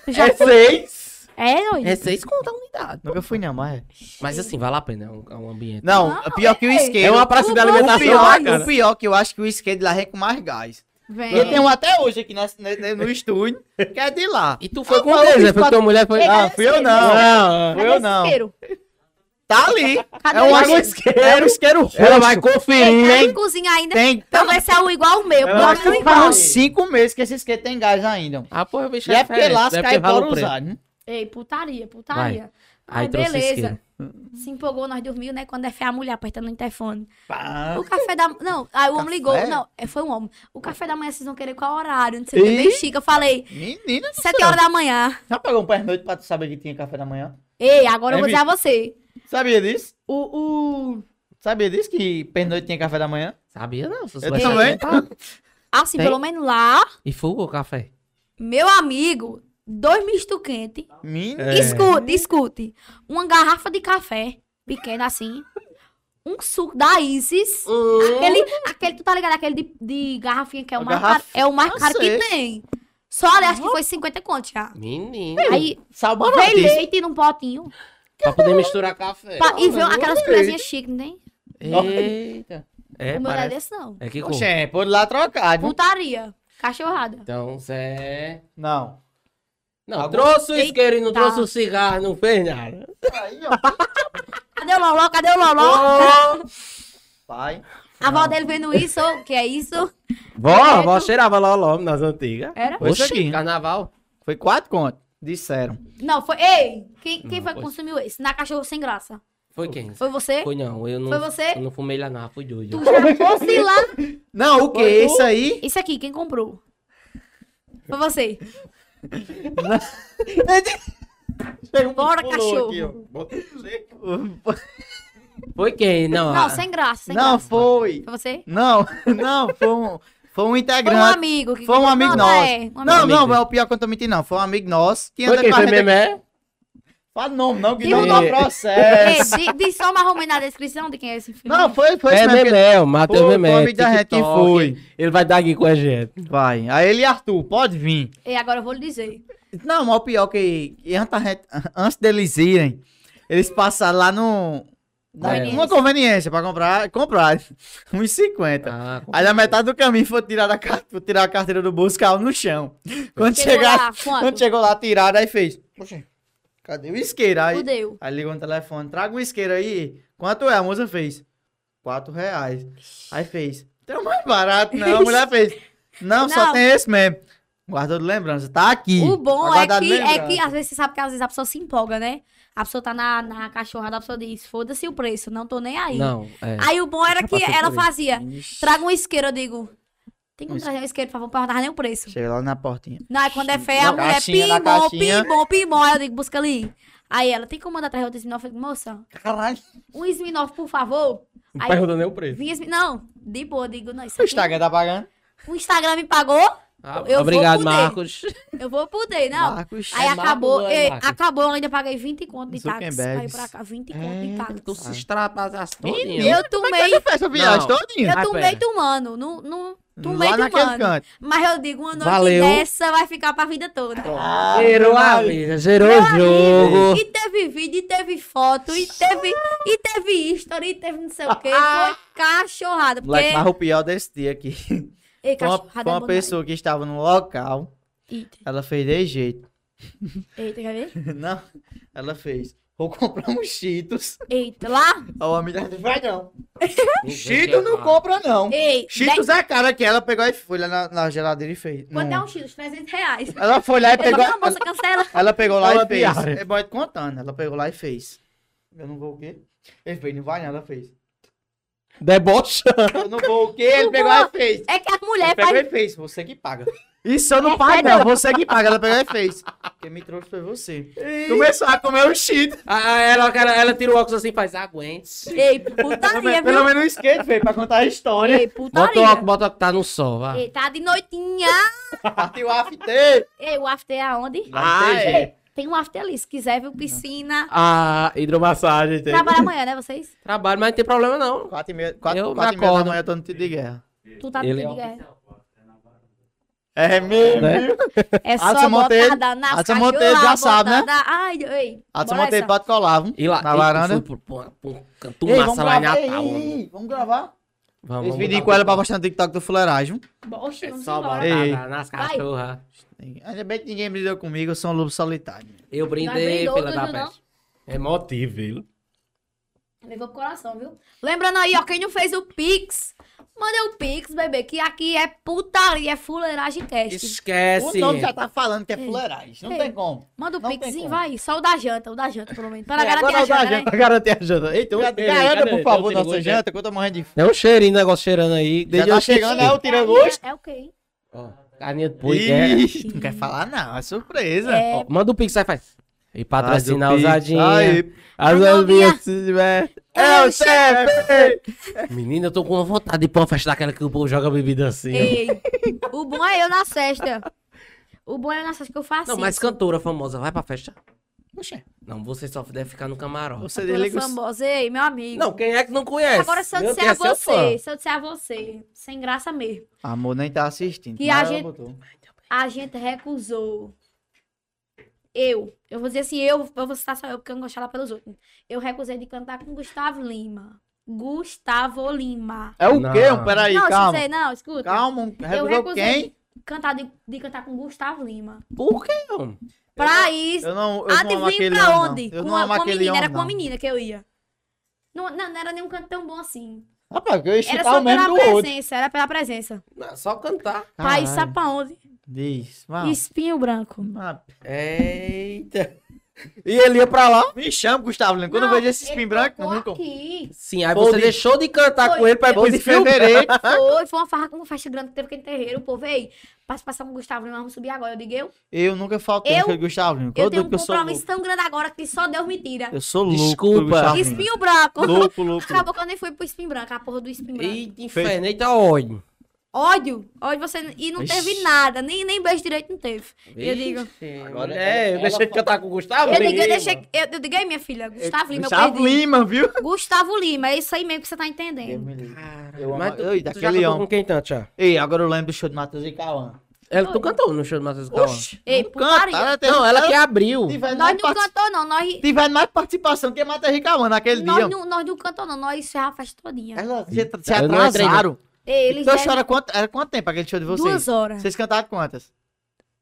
Já é foi. seis. É, doido. É seis conta a unidade. Nunca fui não, mas... Mas assim, vale a pena, é um, é um ambiente. Não, Não, pior que o ei. isqueiro. É uma praça de o O alimentação pior, bacana. o pior que eu acho que o isqueiro de lá vem com mais gás. Vem. Eu tenho um até hoje aqui nesse- ne- no estúdio, que é de lá. E tu foi Ah, com Zé? fiz Foi com tua mulher? Foi... Ei, Ah, fui eu não. não. Fui Cadê eu não. Tá ali. Cadê É um o isqueiro? isqueiro. É um isqueiro roxo. Ela vai conferir, tá hein? em cozinha ainda. Tem, Pra ver se é o igual ao meu. Ela vai é faz igual. uns cinco meses que esse isqueiro tem gás ainda. Ah, porra, bicho E é porque lá se Deve cai ter valor por preto. usar, né? Ei, putaria, putaria. Aí Aí, trouxe beleza. Se empolgou, nós dormimos, né? Quando é fé a mulher apertando o interfone. Pá. O café da... Não, aí o homem ligou. Não, é, foi um homem. O café da manhã vocês vão querer qual horário? Não sei o que. Bem chique. Eu falei, Menina do sete céu. horas da manhã. Já pagou um pernoite pra tu saber que tinha café da manhã? Ei, agora eu É, vou dizer a você. Sabia disso? O... o... Sabia disso que pernoite tinha café da manhã? Sabia não? Eu também. Assim, Tem? pelo menos lá, E fogo o café? meu amigo, dois misto quente. Menina. É. Escute, escute. Uma garrafa de café, pequena assim. Um suco da Isis. Hum. Aquele, aquele, tu tá ligado? Aquele de, de garrafinha que é o A mais garrafa- caro. É o mais caro que tem. Só ali, acho que foi 50 conto já. Menino. Aí, Sal veio leite num potinho. Pra poder misturar café. pa- e veio aquelas colherzinhas chiques, não tem? Eita. É, o meu não é parece. desse, não. É que? Oxê, por lá trocado. Putaria. Cachorrada. Então, Zé... Não. Não, bom. trouxe o isqueiro e não trouxe o cigarro, não fez nada. Aí, ó. Cadê o Loló? Cadê o Loló? Pai. A avó dele vendo isso, o que é isso? Vó, a vó cheirava loló nas antigas. Era? Foi isso aqui. carnaval. Foi quatro contos. Disseram. Não, foi. Ei! Quem, quem Não, foi que foi- consumiu esse? Na cachorro sem graça. Foi quem? Foi você? Foi não, eu não. Foi você? Eu não fumei lá não, fui doido. Tu já fosse lá. Não, o que? Foi tu? Isso aí? Isso aqui, quem comprou? Foi você. Bora, cachorro. Foi quem? Não, Não, a- sem graça, sem Não, graça. foi. Foi você? Não, não, foi um, foi um Foi um integrante. amigo. Que Foi um amigo não, nosso. É, um amigo. Não, não, é o pior que eu tô mentindo, não. Foi um amigo nosso. Que Foi anda quem? Foi Memé? Fala nome, não, que não o dá processo. di- diz só mais ou menos na descrição de quem é esse filme. Não, foi, foi É o Matheus Foi, Memé. foi da gente, foi? Ele vai dar aqui com a gente. Vai. Aí ele e Arthur, pode vir. E agora eu vou lhe dizer. Não, mas o pior que, antes, deles irem, eles passaram lá no Conveniência. uma conveniência pra comprar, comprar. 1,50. Ah, Aí na metade do caminho foi tirar, car- foi tirar a carteira do bolso, caiu no chão. Quando, Chegou chegar, lá, quando chegou lá, tiraram, aí fez. Poxa, cadê o isqueiro? Aí, Fudeu. aí ligou no telefone, traga um isqueiro aí. Quanto é? A moça fez. Quatro reais. Aí fez. Tem mais barato, não. A mulher fez. Não, só Não. tem esse mesmo. Guardou de lembrança. Tá aqui. O bom Tá é guardado de que, é que, às vezes, você sabe que às vezes a pessoa se empolga, né? A pessoa tá na, na cachorrada, a pessoa diz, foda-se o preço, não tô nem aí. Não, é. Aí o bom era que ela fazia, traga um isqueiro, eu digo, tem como Um trazer um isqueiro, por favor, pra perguntar nem o preço. Chega lá na portinha. Não, aí quando é feia, a mulher, caixinha, pimbom, pimbom, aí eu digo, busca ali. Aí ela, tem como mandar trazer outro Smirnoff? Eu digo, moça, Caralho. um Smirnoff, por favor. Não Aí, pergunta nem o preço. vinha não, de boa, eu digo, não, isso O Instagram tá pagando? o Instagram me pagou, Ah, Eu vou obrigado. Marcos. eu vou poder, não. Marcos. Aí É acabou, Marcos, é ei, Marcos. acabou, eu ainda paguei 20 conto de táxi. Zuckerberg. Aí pra cá, 20 conto de É, táxi. Tu se extrapalhasse todinho. Eu tomei, Você fez essa viagem Não. todinha? eu tomei tomando, não, não, tomei Lá naquele canto. Mas eu digo, uma noite Valeu. dessa vai ficar pra vida toda. Zerou a vida, zerou o jogo. E teve vídeo, e teve foto, e teve, e teve history, e teve não sei o quê. Foi cachorrada. Porque... Moleque, mas o pior desse dia aqui. Ei, Foi uma, foi uma pessoa que estava no local. Eita, Ela fez de jeito. eita, quer ver? Não, ela fez. Vou comprar uns Cheetos. Eita, lá. Aí o amigo disse, vai não. Cheetos não compra não. Ei, Cheetos é cara que ela pegou e foi lá na, na geladeira e fez. Quanto Não. é um X? 300 reais. Ela foi lá e pegou. não, moça, cancela. Ela pegou lá Ela e fez. piara. É bom te contando. Ela pegou lá e fez. Eu não vou o quê? Ele fez, não vai não, ela fez. Debocha. Eu não vou o quê? Ele Não pegou vou. e fez. É que a mulher Ele pegou faz... e fez. Você que paga. Isso eu não É pago, sério? não. Você que paga. Ela pegou e fez. Quem me trouxe foi você. Começou a comer o Cheetos. Ah, ela, ela, ela tira o óculos assim e faz, aguente. Ei, putaria, Pelo viu? menos um skate, feio, pra contar a história. Ei, Bota o putaria. óculos, bota o óculos, tá no sol, vá. Ei, tá de noitinha. Partiu after. Ei, o after é aonde? Ah, Não tem é. Tem um after ali, se quiser, viu? Piscina. Ah, hidromassagem. Tem. Trabalha amanhã, né, vocês? Trabalho, mas não tem problema não. Quatro e meia, quatro, Eu quatro e meia da manhã eu tô no tiro de guerra. Tu tá no é de guerra. É mesmo, Né? viu? É só Adson Monteiro- nas Adson Monteiro já sabe, né? Ai, ei. A bora Monteiro pode colar, viu? E lá, Na varanda. Pro, pro canto Ei, massa lá em gravar, Natal. ei, vamos gravar. Vamos, Esse vamos vídeo dar com ela pra postar no TikTok do Fuleiragem. Oxe, É vamos só Ei. nas cachorras. Ainda bem que ninguém brindou comigo, eu sou um lobo solitário. Eu brindei, tu da peste. É motivo, viu? Levou pro coração, viu? Lembrando aí, ó, quem não fez o Pix, manda o Pix, bebê, que aqui é putaria, é fuleiragem cast. Esquece. O nome já tá falando que é fuleiragem, não Ei. tem como. Manda o tem Pixzinho, vai. Só o da janta, o da janta, pelo menos. Para É, garantir a o da janta, né? garantir a janta. Eita, um cheiro, Garanta, cadê? por favor, um nossa tira-gosto, janta, que eu tô morrendo de fome. Tem um cheirinho, negócio cheirando aí. Já Desde tá eu- chegando, é o É, tira-gosto? é o quê? Ó, Carninha de boi, é. Ih, Não quer falar não, é surpresa. É, Ó, Manda o pix, aí faz. E patrocinar Pix. ousadinha. Aí, As A tiver. É o chefe! Menina, eu tô com vontade de ir pra uma festa daquela que o povo joga bebida assim. ei. O bom é eu na sexta. O bom é eu na sexta que eu faço. Não, mas isso. cantora famosa, vai pra festa. Poxa, Não, você só deve ficar no camarote. você desliga os... famosa. Ei, meu amigo. Não, quem é que não conhece? Agora, se eu Meu, disser a é você, se eu disser a você, sem graça mesmo, Amor nem tá assistindo. Que a gente- botou. a gente recusou. Eu, eu vou dizer assim, eu, eu vou citar só eu, porque eu não gosto de falar pelos outros. Eu recusei de cantar com Gustavo Lima. Gustavo Lima. É o Não. quê? Peraí, não, calma. escutei, não, escuta. Calma, eu recusei quem? de cantar, de, de cantar com Gustavo Lima. Por quê? Pra isso, Eu não, eu não amo adivinha aquele pra onde? não. Eu Com, não com a menina, homem, era com a não. menina que eu ia. Não, não, não era nenhum canto tão bom assim. Rapaz, eu ia Era chutar só o mesmo pela do outro. presença, era pela presença. Não, só cantar. Caralho. sabe pra onde? Diz. Espinho branco. Ah, Eita. E ele ia pra lá? Me chama, Gustavo Lima. Quando eu Não, vejo esse espinho branco, tocou nunca. aqui. Sim, aí Foi você de- deixou de cantar Foi. com ele pra ir pro fevereiro. Foi, foi uma farra, uma festa grande que teve aquele terreiro. O povo, ei, passa passar com o Gustavo Lima, vamos subir agora. Eu digo, eu, Eu nunca faltei Eu- naquele Gustavo Lima. eu tenho um que eu sou compromisso tão grande agora que só Deus me tira. Eu sou louco. Desculpa. Espinho branco. Louco, louco. Acabou que eu nem fui pro espinho branco, a porra do espinho branco. Eita, inferno, eita ódio. Ódio, ódio você. E não teve Ixi. nada, nem, nem beijo direito não teve. Eu digo. Agora é, eu deixei de cantar com o Gustavo Eu digo, eu Lima. deixei. Eu, eu digo, aí, minha filha, Gustavo Lima, eu Gustavo. Lima, viu? Gustavo Lima, é isso aí mesmo que você tá entendendo. Cara, Eu amo- Mas tu, já daquele homem. com quem tanto, já? Ei, agora eu lembro do show de Matheus e Cauã. Ela, tu cantou no show do Matheus Cauã? Oxi, Ei, não canta, ela tem- Não, ela que abriu. Nós não partici- cantou, não. Nós, tiver mais participação que Matheus Ricamã naquele nós, dia. não, nós não cantou, não. Nós encerramos a festa todinha. Ela se, se Eu não. atrasaram. Ei, Eles Então deram chora quanto, era quanto tempo aquele show de vocês? duas horas. Vocês cantaram quantas?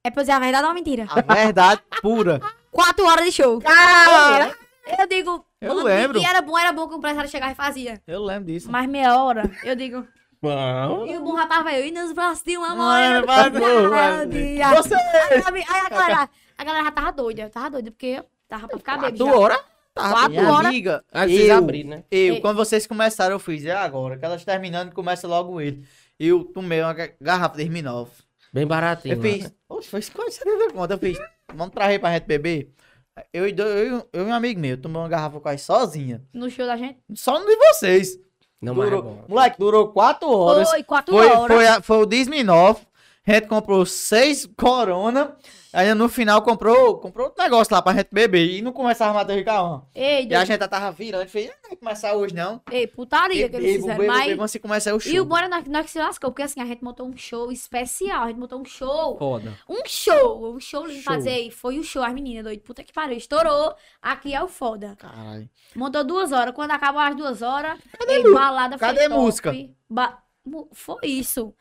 É pra dizer a verdade ou a mentira? A verdade pura. Quatro horas de show. Cara! Eu digo... Eu lembro. E era bom, era bom que o empresário chegava e fazia. Eu lembro disso. Mais meia hora, eu digo... Não. E o bom tava eu, e nos braços de uma Mano, morena. vai, vai, vai. Cada dia. Você- Aí, a galera, a galera já tava doida, tava doida, porque tava pra ficar bêbado. Tu já. Hora? Quatro horas. amiga, Aí vocês eu, abriram, né? eu, Ei. quando vocês começaram, eu fiz, é agora. Que elas terminando, começa logo ele. Eu tomei uma ga- garrafa de Smirnoff. Bem baratinho. Eu fiz, oxe, foi 50 conta. Eu fiz, vamos trazer pra gente beber? Eu, e do- eu, eu e um amigo meu, tomei uma garrafa quase sozinha. No show da gente. Só no de vocês. Não, mas é durou, bom. moleque, durou 4 horas. Foi, quatro Foi, horas. foi, a- foi o Disminoff. A gente comprou seis Corona. Aí no final comprou, comprou outro negócio lá pra gente beber. E não começava a matar o Ricardo. Ei, E a gente já tava virando. Fez, não vai começar hoje não. Ei, putaria que eles Bebo, fizeram. bebo, Mas... bebo, assim começa o show. E o bom era nós, nós que se lascou, porque assim, a gente montou um show especial. A gente montou um show. Foda. Um show. Um show lindo fazer. E foi o show, as meninas, doido. Puta que pariu. Estourou. Aqui é o foda. Caralho. Montou duas horas. Quando acabou as duas horas, ei, balada foi Cadê top. música? Ba- Foi isso.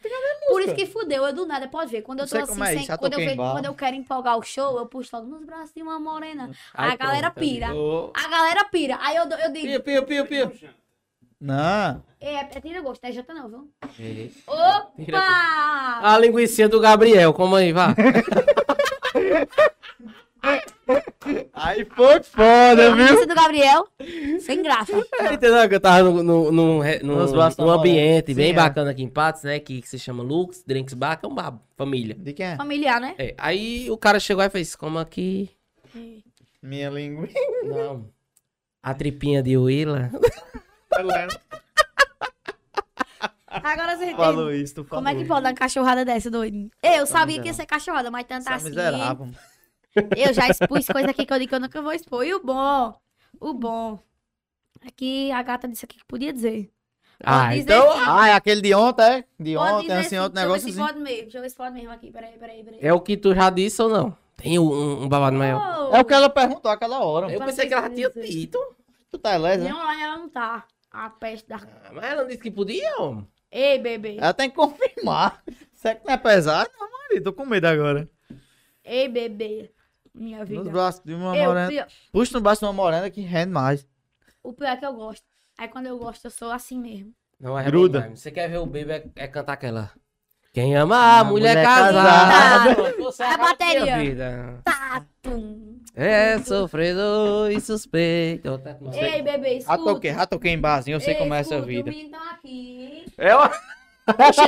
Por isso que fudeu, eu do nada, pode ver. Quando eu Não tô assim, é sem- quando, eu quando eu quero empolgar o show, eu puxo logo nos braços de uma morena. Aí a galera pronto, pira. A galera pira. Aí eu, eu digo, Pia, pia, pia, pia. Não. é, é tira gosto, é Jota não, viu? Tira Opa! A linguiça do Gabriel, como aí, vá. Aí foi foda, A viu? música do Gabriel, sem graça. Entendeu que eu tava no, no, num ambiente bem Sim, é. bacana aqui em Patos, né? Que, que se chama Lux, Drinks Bar, que é um bar, família. De quem é? Familiar, né? É, aí o cara chegou e fez, como aqui? Minha língua. Não. A tripinha de Willa. Agora você Falou entende. isso, tu falou. Como é que pode dar uma cachorrada dessa, doido? Eu sabia que ia ser cachorrada, mas tanto é assim. miserável. Eu já expus coisa aqui que eu digo que eu nunca vou expor. E o bom, o bom, é que a gata disse aqui que podia dizer. Ah, dizer então. Ah, é aquele de ontem, é? De Pode ontem, dizer assim, sim. outro Deixa eu ver negócio se assim. pode mesmo. Deixa eu ver se pode mesmo aqui. Peraí, peraí, peraí. É o que tu já disse ou não? Tem um, um babado maior. Oh, É o que ela perguntou aquela hora. Eu Só pensei não que ela tinha dito. Tu tá elesa? Nem online ela não tá. A peste da... Ah, Mas ela não disse que podia, homem. Ei, bebê. Ela tem que confirmar. Será que não é pesado? Não, marido, tô com medo agora. Ei, bebê. Minha Nos vida. braços de uma Eu, morena. pior- Puxa no braço de uma morena que rende mais. o pior é que eu gosto. Aí quando eu gosto, eu sou assim mesmo. Não é Gruda. bem, Você quer ver o baby é, é cantar aquela. Quem ama a Ah, mulher, mulher casada. casada. Você A bateria. Tá, tum. É sofredor e suspeito. Sei. Ei, bebê, Já escuta. toquei, já toquei em barzinho, eu sei Ei, como é essa vida. Os meninos estão aqui. Ela Oxê,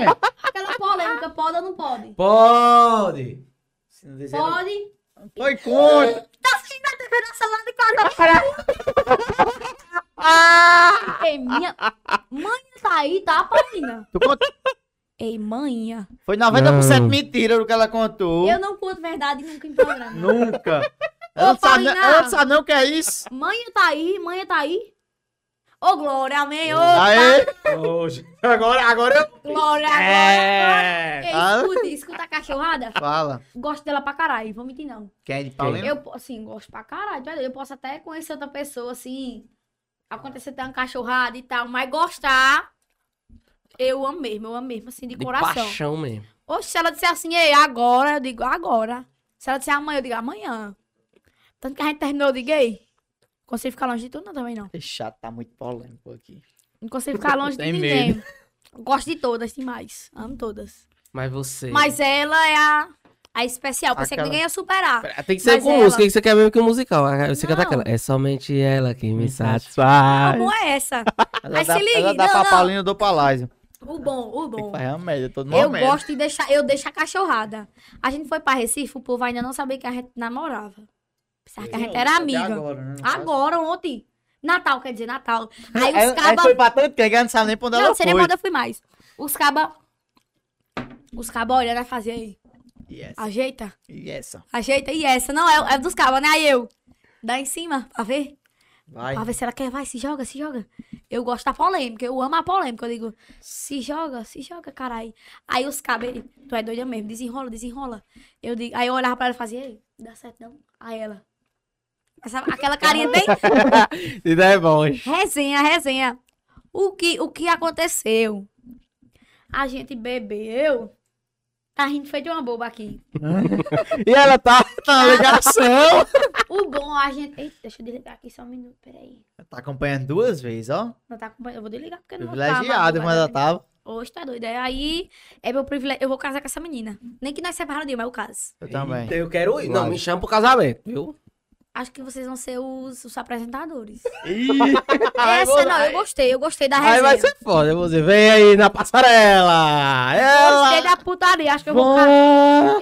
Aquela polêmica, pode ou não pode? pode. se não dizer- Pode. Foi contra. Tá assistindo a TV no celular de casa. Ah! Ei, minha... Mãe tá aí, tá, Paulina? Tu conta- Ei, manha. Foi 90% Não. mentira do que ela contou. Eu não conto verdade nunca em programa. Nunca. Ela, não sabe, não sabe nem o que é isso. Manha tá aí, manha tá aí. Ô, Glória, amém. Ô, Aê. Hoje. Agora, agora eu. Glória, Glória. É. Ei, Ah. escuta, escuta a cachorrada. Fala. Gosto dela pra caralho, vou mentir não. Quem é de Paulina? Eu, assim, gosto pra caralho. Eu posso até conhecer outra pessoa, assim, acontecer ter uma cachorrada e tal, mas gostar, eu amo mesmo, eu amo mesmo, assim, de, De coração. paixão mesmo. Oxe, se ela disser assim, ei, agora, eu digo agora. Se ela disser amanhã, eu digo amanhã. Tanto que a gente terminou, eu digo, ei, consigo ficar longe de tudo, não, também não. Esse chato tá muito polêmico aqui. Não consigo ficar longe de Tem ninguém. Gosto de todas, demais. Amo todas. Mas você. Mas ela é a, a especial. Pensei Aquela- que ninguém ia superar. Tem que ser Mas com ela- música, que você quer mesmo que o musical. Você canta Não. aquela. É somente ela que me A satisfaz. boa é essa. Dá, se liga, ela dá não, pra não. Paulina do Palácio. O bom, o Tem que bom. fazer uma média todo Eu momento. gosto de deixar, eu deixo a cachorrada. A gente foi pra Recife, o povo ainda não sabia que a gente namorava. Pensava que a gente era Até amiga. Agora, né? Agora, ontem. Natal, quer dizer, Natal. Aí Aí, os cabas. foi pra tanto ela não sabe nem pra onde Não, ela seria foi. quando eu fui mais. Os cabas. Os cabas olhando e faziam aí. Yes. Ajeita, Yes. ajeita. E essa não é, é dos cabas, né? Aí eu. Dá em cima, pra ver. Vai. Pra ver se ela quer, vai, se joga, se joga. Eu gosto da polêmica, eu amo a polêmica. Eu digo, se joga, se joga, caralho. Aí os cabos, tu é doida mesmo, desenrola, desenrola. Eu digo, aí eu olhava pra ela e fazia, ei, dá certo não. Aí ela, essa- aquela carinha bem Ideia é bom. hein? resenha, resenha. O que, o que aconteceu? A gente bebeu, tá rindo feito uma boba aqui. E ela tá na ligação. O bom, a gente... Eita, deixa eu desligar aqui só um minuto, peraí. Tá acompanhando duas vezes, ó. Não tá acompanhando, eu vou desligar porque não vou ficar Privilegiado, maluca, mas ela tava. Hoje tá doida. Aí é meu privilégio. Eu vou casar com essa menina. Nem que nós separamos de mas eu caso. Eu também. Eu quero ir. Não, me chama pro casamento, viu? Acho que vocês vão ser os, os apresentadores. Essa não, eu gostei, eu gostei da Aí resenha. vai ser foda. Você vem aí na passarela. Gostei Ela. da putaria. Acho que eu vou casar.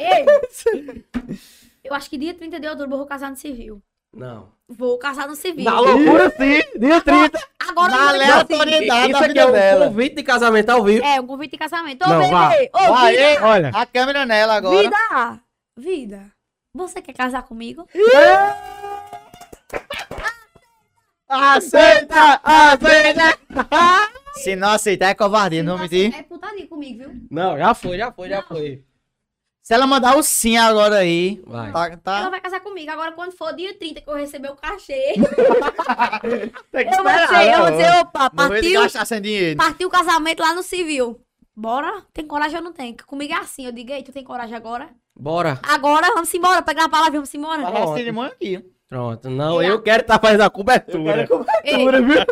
Eu acho que dia 30 de outubro eu vou casar no civil. Não. Vou casar no civil. Na loucura, sim. Dia 30. Agora Na eu vou dizer assim. aleatoriedade. Isso da aqui é um dela. convite de casamento ao vivo. É, um convite de casamento. Ô, Não, vá. bebê! Ô, Olha. A câmera nela agora. Vida! Vida! Você quer casar comigo? Aceita, aceita. Se não aceitar, é covardia, não me diz. É putaria comigo, viu? Não, já foi, já foi, já Não. foi. Se ela mandar o sim agora aí, Vai. tá, Ela tá. vai casar comigo. Agora, quando for dia 30 que eu receber o cachê, Tem que eu vou esperar, dizer, eu né? vou dizer, opa, Morrer de partiu, gastar sem dinheiro. partiu o casamento lá no civil. Bora? Tem coragem ou não tem? Comigo é assim, eu digo, ei, tu tem coragem agora? Bora. Agora, vamos embora, pegar a palavra, vamos embora. Faz a cerimônia aqui. Pronto. Não, eu quero estar fazendo a cobertura. Ei, viu?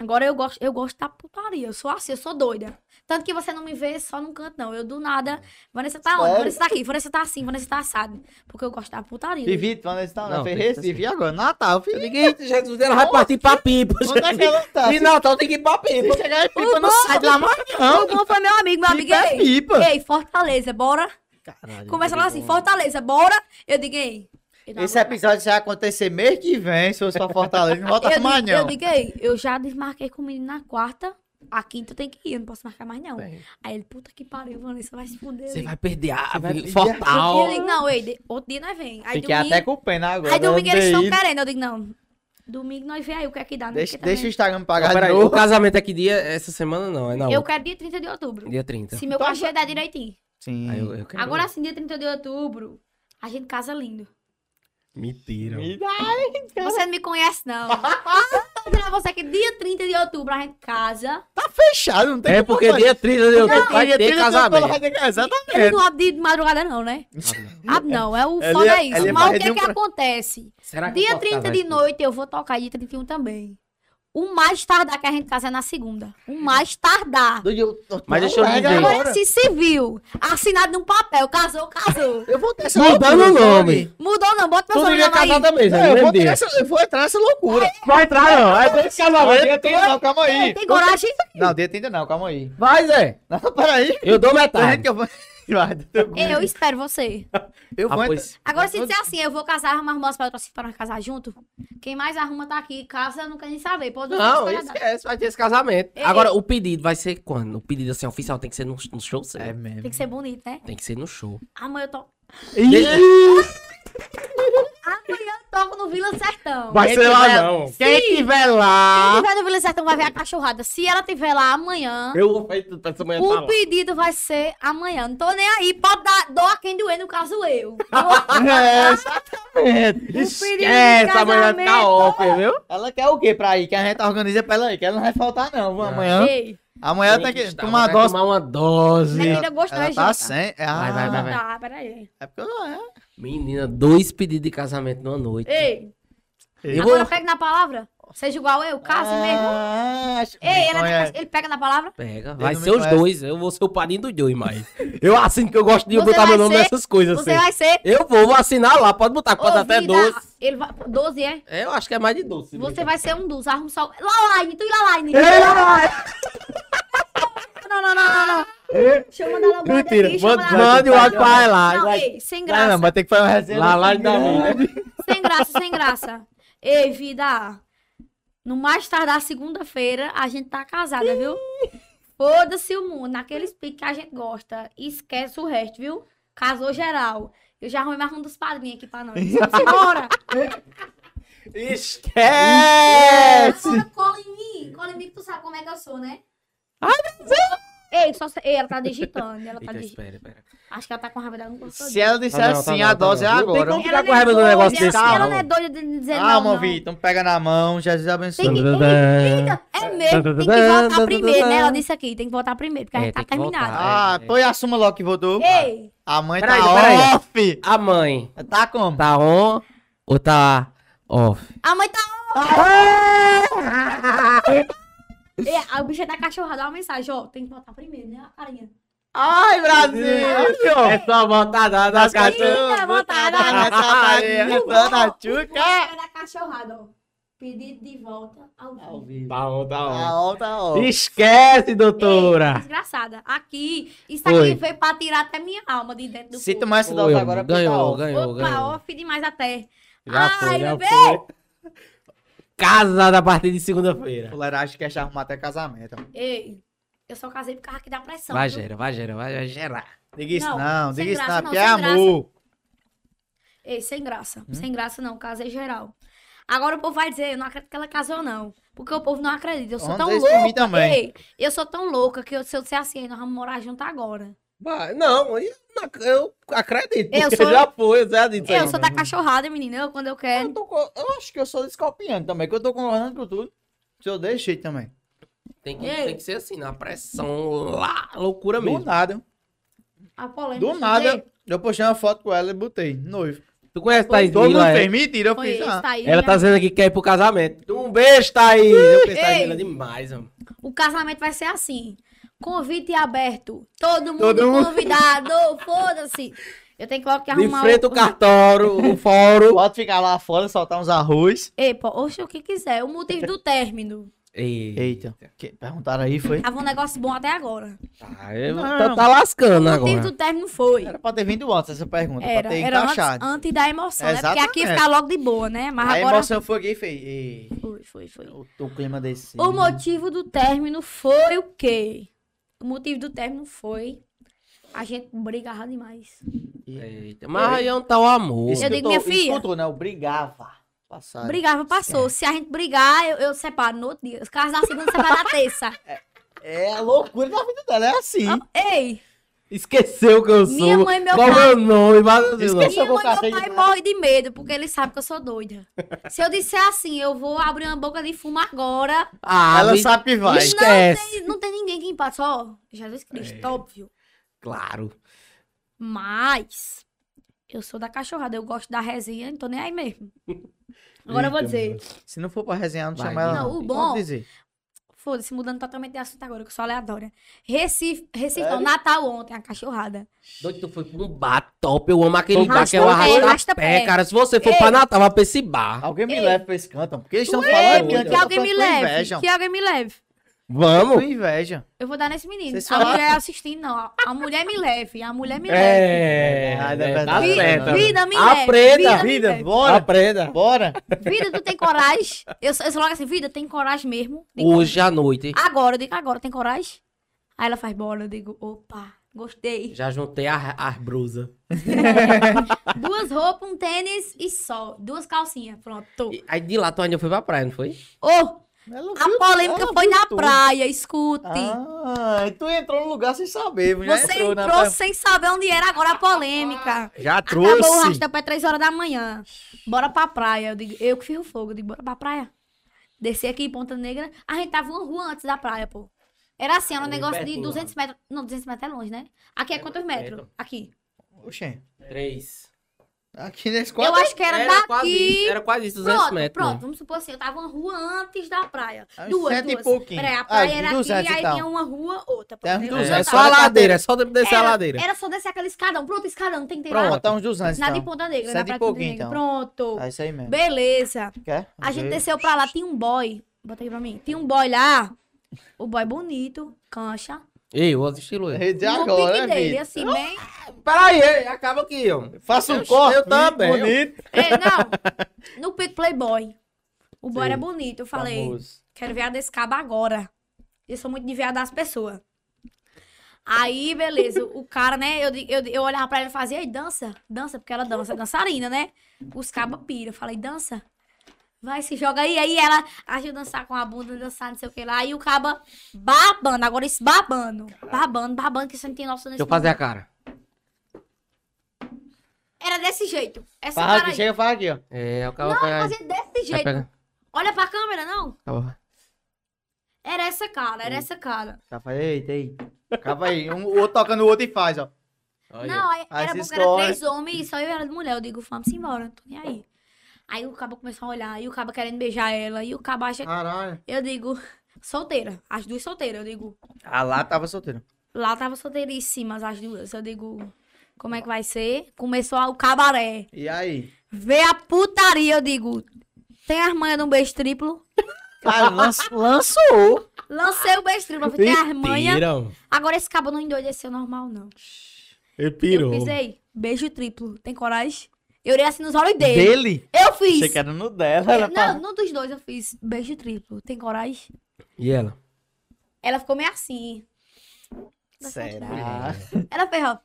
agora eu gosto, eu gosto da putaria, eu sou assim, eu sou doida. Tanto que você não me vê só num canto, não. Eu do nada, Vanessa tá onde? Sério? Vanessa tá aqui, Vanessa tá assim, Vanessa tá assado. Porque eu gosto da putaria. Vivi, eles estão Não, na Ferreira, Vivi agora, Natal, filho. Ninguém, Jesus, ela vai partir pra pipa. Onde é que ela tá? E Natal tem que ir pra pipa. Se chegar O pipa, não sai de lá mais não. O bom foi meu amigo, meu amigo. É Ei, pipa. ei, Fortaleza, bora? Caralho, Começa lá assim. Fortaleza, bora? Eu digo, ei. eu Esse episódio vai acontecer mês que vem, se fosse pra Fortaleza, não volta eu digo, eu digo, ei, eu já desmarquei com o menino na quarta. A quinta tem que ir, eu não posso marcar mais não. Bem. Aí ele, puta que pariu, Vanessa, vai se fuder. Você vai perder a vai Fortal. Eu digo, não, ei, de- outro dia nós vem. Aí Fiquei domingo, até com pena agora. aí domingo não eles estão querendo. Eu digo, não. Domingo nós vê aí o que é que dá. né? Deixa, deixa o Instagram pagar Não, o casamento é que dia? Essa semana não, é na Eu quero dia 30 de outubro. Dia 30. Se meu Então, cachê der direitinho. Sim. Aí eu, eu quero... Agora sim, dia 30 de outubro, a gente casa lindo. Mentira. Me dá. Você não me conhece, não. Eu tô dizendo a você que dia 30 de outubro a gente casa. Tá fechado, não tem É porque fazer. dia 30 de outubro vai Dia ter 30 de outubro casamento. vai ter que- Ele Exatamente. não abre de madrugada, não, né? Abre não, é o foda ia- é isso. ia Mas o que é que pra- acontece? Será que Dia posso 30 casar de noite eu vou tocar, dia 31 também. O mais tardar que a gente casa é na segunda. O mais tardar. Mas deixa eu dizer. Agora, se civil, assinado num papel, casou, casou. Eu vou ter essa Mudando o nome. Mudou não, bota meu sobrenome casar aí. também, Não, Zé, eu, no vou ter dia. essa, eu vou entrar nessa loucura. Vai entrar não, é desse casamento. Dia Tem, 30. não, calma aí. Tem coragem? Não, dia 30 não, calma aí. Vai, Zé. Não, peraí. Eu dou metade. Eu vou... Vai, eu- espero você. Eu Ah, vou pois. entrar... Agora, se disser assim, eu vou casar, arrumar assim, pra nós casar junto, quem mais arruma tá aqui, casa, eu não quero nem saber. Pode Não, esquece, vai ter esse casamento. Ei, Agora, o pedido vai ser quando? O pedido assim, oficial tem que ser no, no show, certo? É mesmo. Tem que ser bonito, né? Tem que ser no show. Amanhã eu toco. Deixa- Amanhã eu toco no Vila Sertão. Vai Quem ser lá tiver- não. Sim. Quem tiver Quem lá... tiver no Vila Sertão vai ver a cachorrada. Se ela tiver lá amanhã, Eu vou fazer tudo pra essa manhã tá o lá. pedido vai ser amanhã. Não tô nem aí. Pode dar dó a quem doer, no caso eu. É, exatamente. Esquece, amanhã casamento. fica off, viu? Ela quer o quê pra ir? Que a gente organiza pra ela ir, que ela não vai faltar não, vamos amanhã. Ei, Amanhã tem que estar, tomar vai dose. tomar uma dose. menina gostou, Ela é tá sem. Ah, Vai, vai, vai, vai. Tá, peraí. É porque eu é. Menina, dois pedidos de casamento numa noite. Ei, Eu agora vou... pega na palavra. Seja igual eu, case mesmo. Ah, acho que Ei, ele, conhece. ele pega na palavra? Pega, vai não ser os dois. Eu vou ser o padrinho do Joey, mas. Eu assino que eu gosto de Você botar meu nome ser- nessas coisas Você assim. vai ser. Eu vou, vou assinar lá, pode botar, pode até ouvida- 12. Ele vai, 12 é? É, eu acho que é mais de 12. Você vai ser um dos. Arruma só. Lalaine, tu e Lalaine. Não, não, não, não, não. Logo o áudio Mentira, aqui, mande o áudio pra ela. Não, ei, sem graça. não, vai ter que fazer uma resenha. Lá, lá da. Sem graça, sem graça. Ei, vida. No mais tardar segunda-feira, a gente tá casada, viu? Foda-se o mundo. Naqueles piques que a gente gosta. Esquece o resto, viu? Casou geral. Eu já arrumei mais um dos padrinhos aqui pra nós. Embora. Esquece! Agora cola em mim. Cola em mim que tu sabe como é que eu sou, né? Ai, meu Deus! Ei, só se- Ei, ela tá digitando. Ela tá Eita, digitando. espera, espera. Acho que ela tá com raiva dela. Não gostou Se ela disser Tá não, tá assim, não, a tá dose é não. Não tem agora. como- Ela ficar não com é raiva do negócio desse, Ela não. não é doida de dizer Calma, não, não. Vitor. Então pega na mão, Jesus abençoe. Tem que, eita, é mesmo, tem que voltar primeiro, né? Ela disse aqui, tem que voltar primeiro, porque a É, gente tá tem que voltar. terminado. Ah, É, é. pois assuma logo que votou. Ei, A mãe Peraí, tá peraí. off. A mãe Tá como? tá on ou tá off? a mãe tá. Ei, a bicha da cachorrada, dá uma mensagem, ó, tem que voltar primeiro, né? A carinha. Ai, Brasil! É só botar da das cachorras. cachorras. Ih, botada Ó, Dona o Tchuca. da cachorrada, ó. Pedido de volta ao Ao vivo. vivo. Tá on, tá Tá on. tá on. Esquece, Ei, doutora. desgraçada. Aqui, isso Oi. aqui veio pra tirar até minha alma de dentro do Se corpo. tomar essa dose agora, tá ganhou, ganhou, Opa, ganhou. off demais até. Já Ai, foi, já bebê. foi. Casada a partir de segunda-feira. Fuleiragem quer arrumar até casamento. Ei, eu só casei por causa que dá pressão. Vai, viu? gera, vai, gera, vai gerar. Diga isso Não, não, diga isso graça não, não, porque é sem graça. amor. Ei, sem graça. Hum? Sem graça não, casei geral. Agora o povo vai dizer, eu não acredito que ela casou, não. Porque o povo não acredita. Eu sou Vamos tão isso louca. também. Ei, eu sou tão louca que eu- se eu disser assim, nós vamos morar junto agora. Vai, não, eu, eu acredito. Eu porque sou- já foi, eu já disse. eu sou da cachorrada, menina. Eu, quando eu Eu, quero. tô co- eu acho que eu sou escorpiano também, que eu tô concordando com tudo. Se eu dei jeito também. Tem que, tem que ser assim, na pressão lá, loucura Do mesmo. nada, A polêmica. do nada, eu postei uma foto com ela e botei, noivo. Tu conhece Thaís Todo mundo é? fez mentira, eu fiz. Ah, tá aí. Ela tá dizendo aqui que quer ir pro casamento. Um beijo, Thaís. Eu pensei Thaís demais, mano. O casamento vai ser assim. Convite aberto. Todo mundo Todo mundo. convidado. Foda-se. Eu tenho que logo que De arrumar frente o... o cartório, o fórum. Pode ficar lá fora, soltar uns arroz. Ei, pô, oxe, o que quiser. O motivo do término. Eita. Que- perguntaram aí, foi? Tava um negócio bom até agora. Tá, eu- Não. tá, tá lascando O motivo agora. do término foi. Era pra ter vindo antes essa pergunta, Era, pra ter era antes, encaixado. antes da emoção, né? Porque aqui Exatamente. ficar logo de boa, né? Mas a agora. emoção foi aqui e fez. Ei, Foi, foi, foi. o, o clima desse. O motivo do término foi o quê? O motivo do término foi. A gente brigava demais. Eita, Mas aí onde tá o amor? Eu que digo, tô- minha filha. Escutou, né? Eu brigava. Passaram. Brigava, passou. Se a gente brigar, eu, eu separo no outro dia. Os caras da segunda, separa na terça. É a loucura da vida dela, é assim. Ah, Ei, Esqueceu que eu sou. Minha mãe meu Qual pai. meu nome? Mas, assim, Esqueceu. não. Minha mãe e meu de pai praia. morrem de medo, porque eles sabem que eu sou doida. Se eu disser assim, eu vou abrir uma boca de fumo agora, Ah, Ela me- sabe que vai. Esquece. não tem ninguém que empate, só Jesus Cristo, É. óbvio. Claro. Mas eu sou da cachorrada, eu gosto da resenha, não tô nem aí mesmo. Agora eu vou Eita, dizer, Se não for pra resenhar, não Vai, chama ela. não, o bom- dizer. Foda-se, mudando totalmente de assunto agora, que eu sou aleatória. Recife, Recife não? Natal ontem, a cachorrada. Doido, tu foi pra um bar top. Eu amo aquele bar que é o pé, arrasta arrasta pé, pé. cara. Se você for Ei. pra Natal, vai pra esse bar. Alguém me Ei. leva pra esse canto, porque eles estão falando que, eu tô alguém me leve, que alguém me leve. Vamos? Com inveja. Eu vou dar nesse menino. Vocês A falaram- mulher assistindo, não. A, a mulher me leve, a mulher me leve. É, Ah, é é, verdade, tá é certo. Vida me leve. Aprenda, vida, Vida, leve. bora. Aprenda. Bora. Vida, tu tem coragem? Eu, sou- eu sou logo assim, vida, tem coragem mesmo? Digo, Hoje à noite. Agora, eu digo, agora, tem coragem? Aí ela faz bola, eu digo, opa, gostei. Já juntei as as brusas. Duas roupas, um tênis e só. Duas calcinhas, pronto. tô. E Aí de lá tu ainda foi pra praia, não foi? Ô, Ela a viu- polêmica foi na tudo. praia, escute. Ah, e tu entrou no lugar sem saber. Já Você entrou, entrou na... sem saber onde era agora a polêmica. Já Acabou o trouxe. rastapé três horas da manhã. Bora pra praia. Eu, digo, eu que fiz o fogo. Eu digo, bora pra praia. Desci aqui em Ponta Negra. A gente tava uma rua antes da praia, pô. Era assim, era um negócio de pertinho, 200 metros. Não, 200 metros é longe, né? Aqui é quantos metros? Aqui. Oxê, Três. Aqui nesse Eu quadro. acho que era, quase daqui. isso, era quase isso, 200 Pronto, metros. pronto. Vamos supor assim, eu tava uma rua antes da praia. Ah, Duas, cento e duas. pouquinho. Peraí, a Ah, praia era aqui, 200 e aí tal. tinha uma rua, outra. Tem uns? É, 200, é só a ladeira, é só descer a era, ladeira. era só descer aquele escadão. Pronto, escadão, tem que ter Pronto, lá. tá uns 200 Na de então. Ponta Negra, na e praia de Ponta pouquinho, Negra. então. Pronto. É isso aí mesmo. Beleza. Quer? A gente desceu pra lá, tinha um boy. Bota aí pra mim. Tinha um boy lá. O boy bonito, cancha. Ei, outro estilo. aí. Rede agora, pique né, dele, Vitor? assim, bem. Peraí, ei, acaba aqui, ó. Faça um corte. eu também. Bonito. É, não. No pique Playboy. O boy era bonito. Eu falei, Famoso. quero ver a desse cabo agora. Eu sou muito de ver a das pessoas. Aí, beleza, o cara, né, eu, eu, eu olhava pra ele e fazia, ei, dança, dança, porque ela dança, dançarina, né? Os cabos pira. Eu falei, dança. Vai, se joga aí. Aí ela ajuda a dançar com a bunda, dançar, não sei o que lá. E o caba babando. Agora esse babando. Babando, babando, que você não tem noção nesse Deixa eu fazer a cara. Era desse jeito. Essa Fala cara aqui, aí. chega e fala aqui, ó. É, o cara Não, vai eu pegar. fazia desse jeito. pegar. Olha pra câmera, não. Era essa cara, era essa cara. Tá, faz, eita, aí. Acaba aí. Um, o outro tocando o outro e faz, ó. Não, aí Aí era porque era três homens e só eu era de mulher. Eu digo, vamos embora, não tô nem aí. Aí o cabo começou a olhar, e o cabo querendo beijar ela, e o cabo acha. Caralho. Eu digo, solteira. As duas solteiras, eu digo. Ah, lá tava solteiro. Lá tava solteiríssimas as duas. Eu digo, como é que vai ser? Começou o cabaré. E aí? Vê a putaria, eu digo. Tem as manhas de um beijo triplo. Cara, lanç- lançou. Lancei o beijo triplo, tem as manhas. Agora esse cabo não endoideceu normal, não. Ele Eu pirou. fiz, ei, beijo triplo. Tem coragem? Eu olhei assim nos olhos dele. Dele? Eu fiz. Achei que era no dela. Ela não, fala- não dos dois eu fiz beijo triplo. Tem coragem? E ela? Ela ficou meio assim. Será? Ela fez, ó.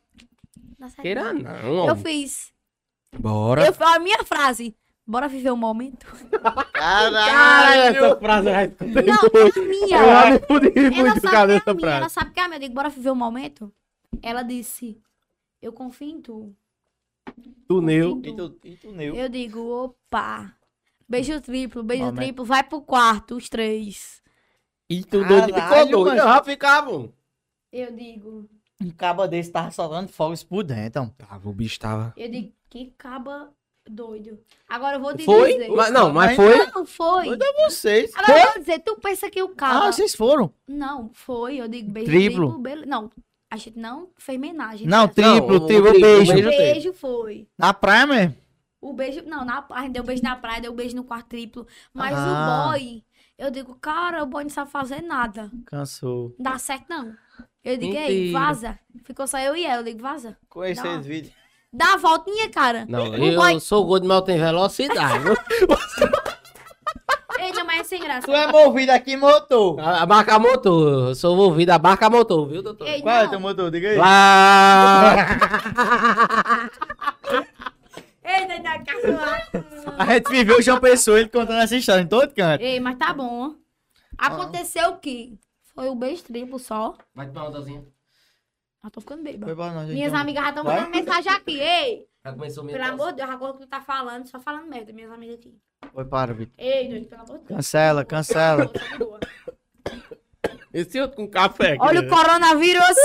Queira não. não, Eu fiz. Bora. Eu, a minha frase. Bora viver o momento. Caralho, Caralho! essa frase eu já escutei Não, muito. é a minha. Ela muito causa que é dessa a minha. Ela frase. sabe que é a minha. Eu digo, bora viver o momento. Ela disse, eu confio em tu. Tu neu. E tu, e tu neu. Eu digo, opa. Beijo triplo, beijo Momento. triplo. Vai pro quarto, os três. E tu doido ficou doido. mas- já ficava. Eu digo, Um cabo desse tava soltando fogos por dentro. Tava, o bicho tava. eu digo, que caba doido. Agora eu vou te Foi? dizer. Mas, não, mas foi. Não, foi. Foi da vocês. Agora eu vou dizer, tu pensa que o caba... Ah, vocês foram? Não, foi. Eu digo beijo Triplo? triplo. bele- Não, a gente não fez homenagem. Não, né? triplo, Não, o triplo, triplo, beijo. O beijo teve. beijo foi. Na praia mesmo? O beijo. Não, na, a gente deu beijo na praia, deu beijo no quarto triplo. Mas Ah. o boy, eu digo, cara, o boy não sabe fazer nada. Cansou. Não dá certo, não. Eu digo, ei, Mentira. vaza. Ficou só eu e ela. Eu digo, vaza. Conheci esse vídeo. Dá a voltinha, cara. Não, O eu boy- sou gordo, mas eu tenho velocidade. É sem graça. Tu é movido aqui motor. a, a marca motor. Eu sou movido a marca motor, viu, doutor? Ei, Qual é não. teu motor? Diga aí. Lá. Ei, tá da cachorra. A gente viveu o João Pessoa, ele contando essa história em todo canto. Ei, mas tá bom. Aconteceu o quê? Foi o beijo triplo só. Vai tomar uma dosinha. Ah, tô ficando bêbada. Foi pra nós, Minhas então. amigas já estão mandando mensagem aqui. Ei, Já começou minha pelo amor de Deus, agora que tu tá falando, só falando merda, minhas amigas aqui. Foi para, Vitor. Ei, doido, pelo amor de Deus. Cancela, cancela. De boa. Esse outro com café. aqui, Olha né? o coronavírus.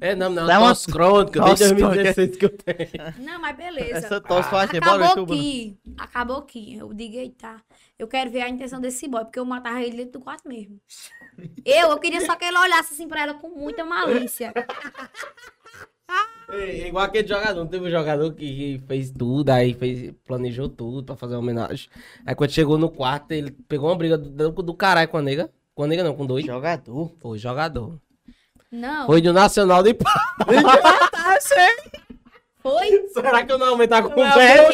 É, não, não. Dá uma- Tosse crônica, Tosse desde 2016 que eu tenho. Não, mas beleza. Essa tosse faz bora, Acabou Tuba. aqui. Acabou aqui. Eu digo, eita. Eu quero ver a intenção desse boy, porque eu matava ele dentro do quarto mesmo. Eu, eu queria só que ele olhasse assim pra ela com muita malícia. É, é igual aquele jogador, não teve um jogador que fez tudo, aí fez, planejou tudo pra fazer uma homenagem. Aí quando chegou no quarto, ele pegou uma briga do, do, caralho com a nega. Com a nega não, com dois. Jogador. Foi jogador. Não. Foi do Nacional de Pá. Foi? Será que eu não aumentar com o velho?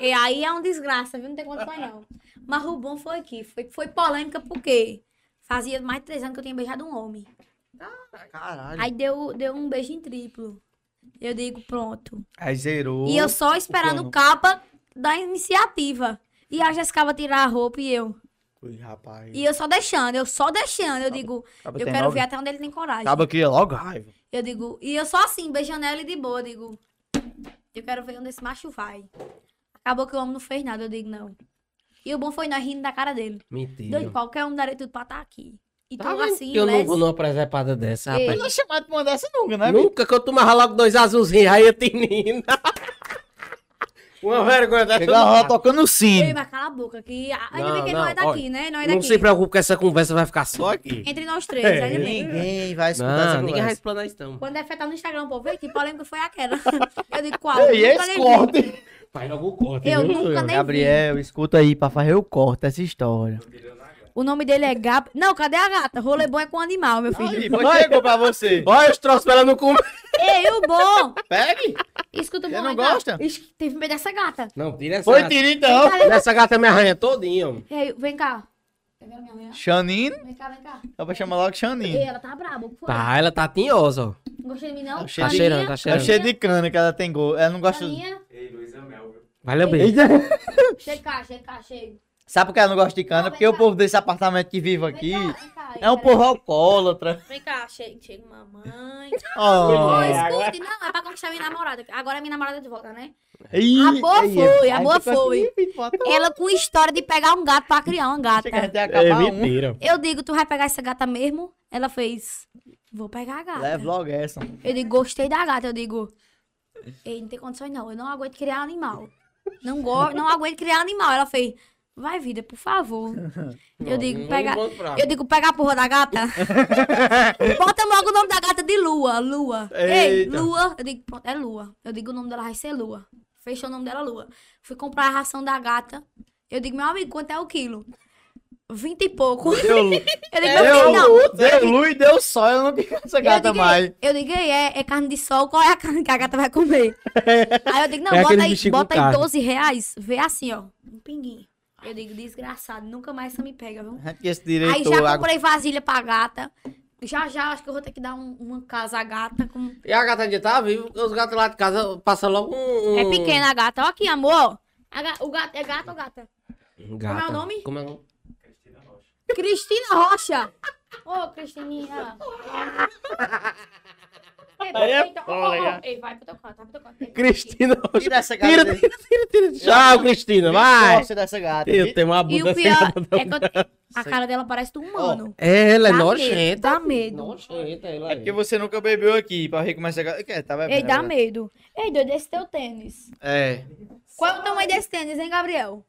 E aí é um desgraça, viu? Não tem condições, não. Mas o bom foi que foi, foi polêmica porque fazia mais de três anos que eu tinha beijado um homem. Caralho. Aí deu, deu um beijo em triplo. Eu digo, pronto. Aí zerou. E eu só esperando o capa da iniciativa. E a Jéssica vai tirar a roupa e eu. Ui, rapaz. E eu só deixando, eu só deixando. Eu digo, Acaba eu quero logo- ver até onde ele tem coragem. Acaba que logo raiva. Eu digo, e eu só assim, beijando ela e de boa, eu digo, eu quero ver onde esse macho vai. Acabou que o homem não fez nada, eu digo, não. E o bom foi nós rindo da cara dele. Mentira. Doido, qualquer um daria tudo pra estar aqui. E tu Tá assim, que eu não les- vou numa presepada dessa, Ei. Eu rapaz. não chamado pra mandar essa nunca, né? Nunca que eu tomava logo dois azulzinhos, aí eu tinha Uma vergonha dessa. Chegou a não roda dá. tocando o sino. Ei, mas cala a boca, que a- ainda Não, bem que não não, é daqui, olha, né? Não é Não daqui. se preocupe que essa conversa vai ficar só aqui. Entre nós três, É, ainda bem. Ninguém vai escutar essa Não, conversa. ninguém vai explanar isso não. Quando é feita no Instagram, pô, vê que polêmica foi aquela. Eu digo, qual? Ei, Nunca esse nem vi. corte. Faz logo o corte, Eu viu? nunca nem vi. Gabriel, escuta aí pra fazer o corte dessa história. O nome dele é Gab. Não, cadê a gata? Rolê bom é com animal, meu filho. Aí, depois chegou pra você. Olha os troços pra ela não comer. Ei, o bom! Pegue. Escuta o bom. Você não gosta? Ixi, Teve medo dessa gata. Não, tira essa Foi, gata. tira então. Essa gata me arranha todinho. Ei, vem cá. Xanino. Vem cá, vem cá. Dá pra chamar logo Ei, Xanino. ela tá braba. Tá, ela tá tinhosa, ó. Não gostei de mim, não? Tá cheio Tá de- cheirando, tá Tá cheirando. cheio de cana que ela tem gol. Ela não gosta. Caninha. Vai lamber. Chega cá, chega cá, chega. Sabe por que ela não gosta de cana? Porque o povo desse apartamento que vive aqui é um povo alcoólatra. Vem cá, chega, chega mamãe. Oh. É, escute, não, é pra conquistar minha namorada. Agora é minha namorada de volta, né? Ih, A boa aí, foi, a aí boa foi. assim, bota- Ela com história de pegar um gato pra criar uma gata. Chega até É um. mentira. Eu digo, tu vai pegar essa gata mesmo? Ela fez, vou pegar a gata. Leva logo essa. Eu digo, gostei da gata. Eu digo, ei, não tem condições não. Eu não aguento criar animal. Não, go não aguento criar animal. Ela fez, vai vida, por favor. Eu digo, pega... Eu digo, pega a porra da gata. Bota logo o nome da gata de Lua. Lua. Ei. Lua. Eu digo, pronto, é Lua. Eu digo, o nome dela vai ser Lua. Fechou o nome dela, Lua. Fui comprar a ração da gata. Eu digo, meu amigo, quanto é o quilo? Vinte e pouco. Deu, Eu digo, meu filho, não. deu, deu luz e deu sol. Eu não quero essa Eu gata digo, mais. eu digo, "Ei, é, é carne de sol, qual é a carne que a gata vai comer? aí eu digo, não, É bota aí, bota aí carne. 12 reais, vê assim, ó, um pinguinho. Eu digo, desgraçado, nunca mais você me pega, viu? Que esse Aí diretor, já água- comprei vasilha pra gata. Já, já, acho que eu vou ter que dar um- uma casa à gata. Com... E a gata ainda tá viva, porque os gatos lá de casa passam logo um... um- É pequena a gata. Ó aqui, amor. A ga- O gato é gato ou gata? Gata. Como é o nome? Como é o nome? Cristina Rocha. Ô, Cristininha. É então, foda, ó, ó. cara. Ei, vai pro teu canto, vai pro teu canto. Ei, Cristina. Tira essa gata Tira, tira, tira, tira. Tchau, Cristina, vai. Gosta dessa gata. Eu tenho uma E bunda o pior sem é que eu- a cara dela parece de um humano. É, ela é Dá nojenta. medo, dá medo. Nojenta, ela É porque você nunca bebeu aqui pra ver como essa gata... Quer, tá bebendo. Ei, dá né? medo. Ei, doido, esse teu tênis. É. Qual é o tamanho desse tênis, hein, Gabriel?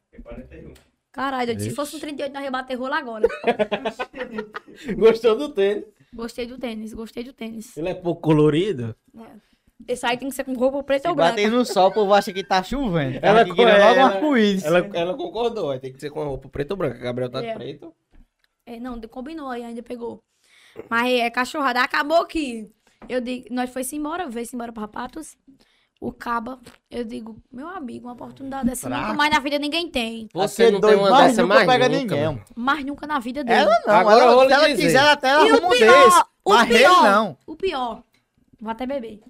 Caralho, doido, se Ixi. fosse um 38, nós ia bater rolo agora. Gostou do tênis? Gostei do tênis, gostei do tênis. Ele é pouco colorido. É. Esse aí tem que ser com roupa preta Se ou branca. bater no sol, o povo acha que tá chovendo. Ela Ela é, logo um ela- arco-íris. Ela, ela concordou, ter que ser com roupa preta ou branca. Gabriel tá de É. preto. É, não, combinou aí, ainda pegou. Mas é cachorrada. Acabou que eu digo, nós foi embora, veio embora pra Patos. O Caba, eu digo, meu amigo, uma oportunidade dessa nunca Fraco. mais na vida ninguém tem. Você Aquele não tem uma mais dessa nunca mais pega nunca, ninguém. mano. Mas nunca na vida dele. Ela não, Agora ela, se ela dizer. quiser, ela até E arruma o um pior, desse. o Mas ele pior, não. o pior, vou até beber.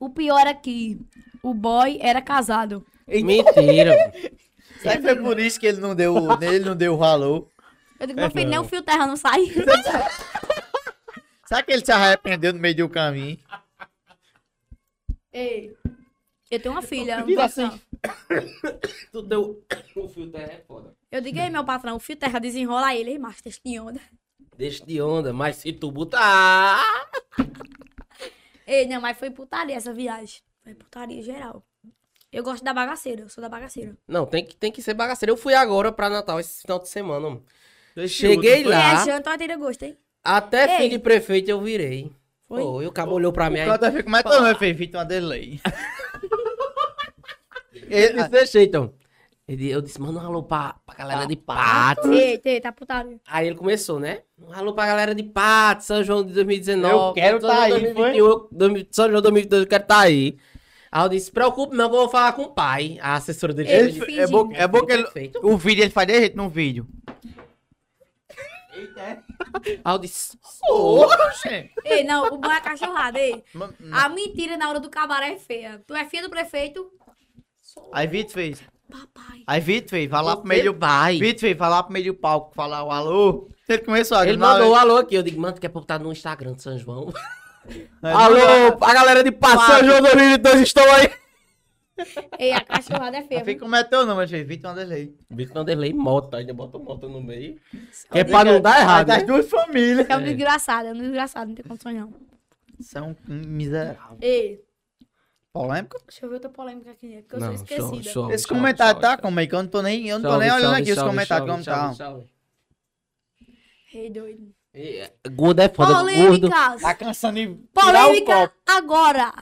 O pior era que o boy era casado. Mentira. Será que foi por isso que ele não deu, ele não deu valor? Eu digo, meu filho, não. nem o fio terra não sai. Será que ele se arrependeu no meio do caminho? Ei, eu tenho uma filha. um patrão. assim. tu deu o fio terra é foda. Eu digo, ei, meu patrão, o fio terra desenrola ele, ei, macho, deixa de onda. Deixa de onda, mas se tu botar. Ei, não, mas foi putaria essa viagem. Foi putaria geral. Eu gosto da bagaceira, eu sou da bagaceira. Não, tem que, tem que ser bagaceiro. Eu fui agora pra Natal esse final de semana. mano. Cheguei lá. É, janta, gosto, hein? Até Ei. filho de prefeito eu virei. Foi? Foi? o cabo olhou pra mim O aí. cara fica, mas tu não é feio, Vitor, uma delay. Ele disse desse jeito, então. Ele, eu disse, manda um alô pra, pra galera de Patos. Eita, eita, putaria. Aí ele começou, né? Um alô pra galera de Patos, São João de 2019. Eu quero tá aí, 2021, 2000 São João 2022, eu quero tá aí. Aí eu disse, se preocupe não, que eu vou falar com o pai. A assessora dele. Ele disse, fingiu. é bom, é bom que ele, o vídeo ele faz de jeito no vídeo. Aí eu disse, Oxe. Ei, não, o bom é a cachorrada, ei. Ma- A mentira na hora do cabaré é feia. Tu é filha do prefeito? Aí Vitor fez. Papai. Aí Vitor fez, vai lá pro meio do vai. Vitor fez, vai lá pro meio do palco, falar o alô. Ele começou a Ele mandou o alô aqui. Eu digo, mano, tu quer botar no Instagram de São João? Aí alô, a galera de Patos, São João 2022 estão aí. Ei, a cachorrada é feia. Fica como é teu nome, mas fez Vitor Wanderlei. Vitor Vanderlei Mota, ainda bota moto no meio. Que é pra não dar errado, Das né? duas famílias. É um desgraçado, é um desgraçado, não tem condições não. São miseráveis. Ei, Polêmico? deixa eu ver outra polêmica aqui, porque eu Não, sou esquecida. show, show. Esse comentário tá como aí? Que eu não tô nem, eu não tô nem olhando aqui os comentários como tá. salve. Ei, doido. É, Gordo é foda, gordo. Polêmicas! Tá cansando de tirar o Polêmica copo. agora!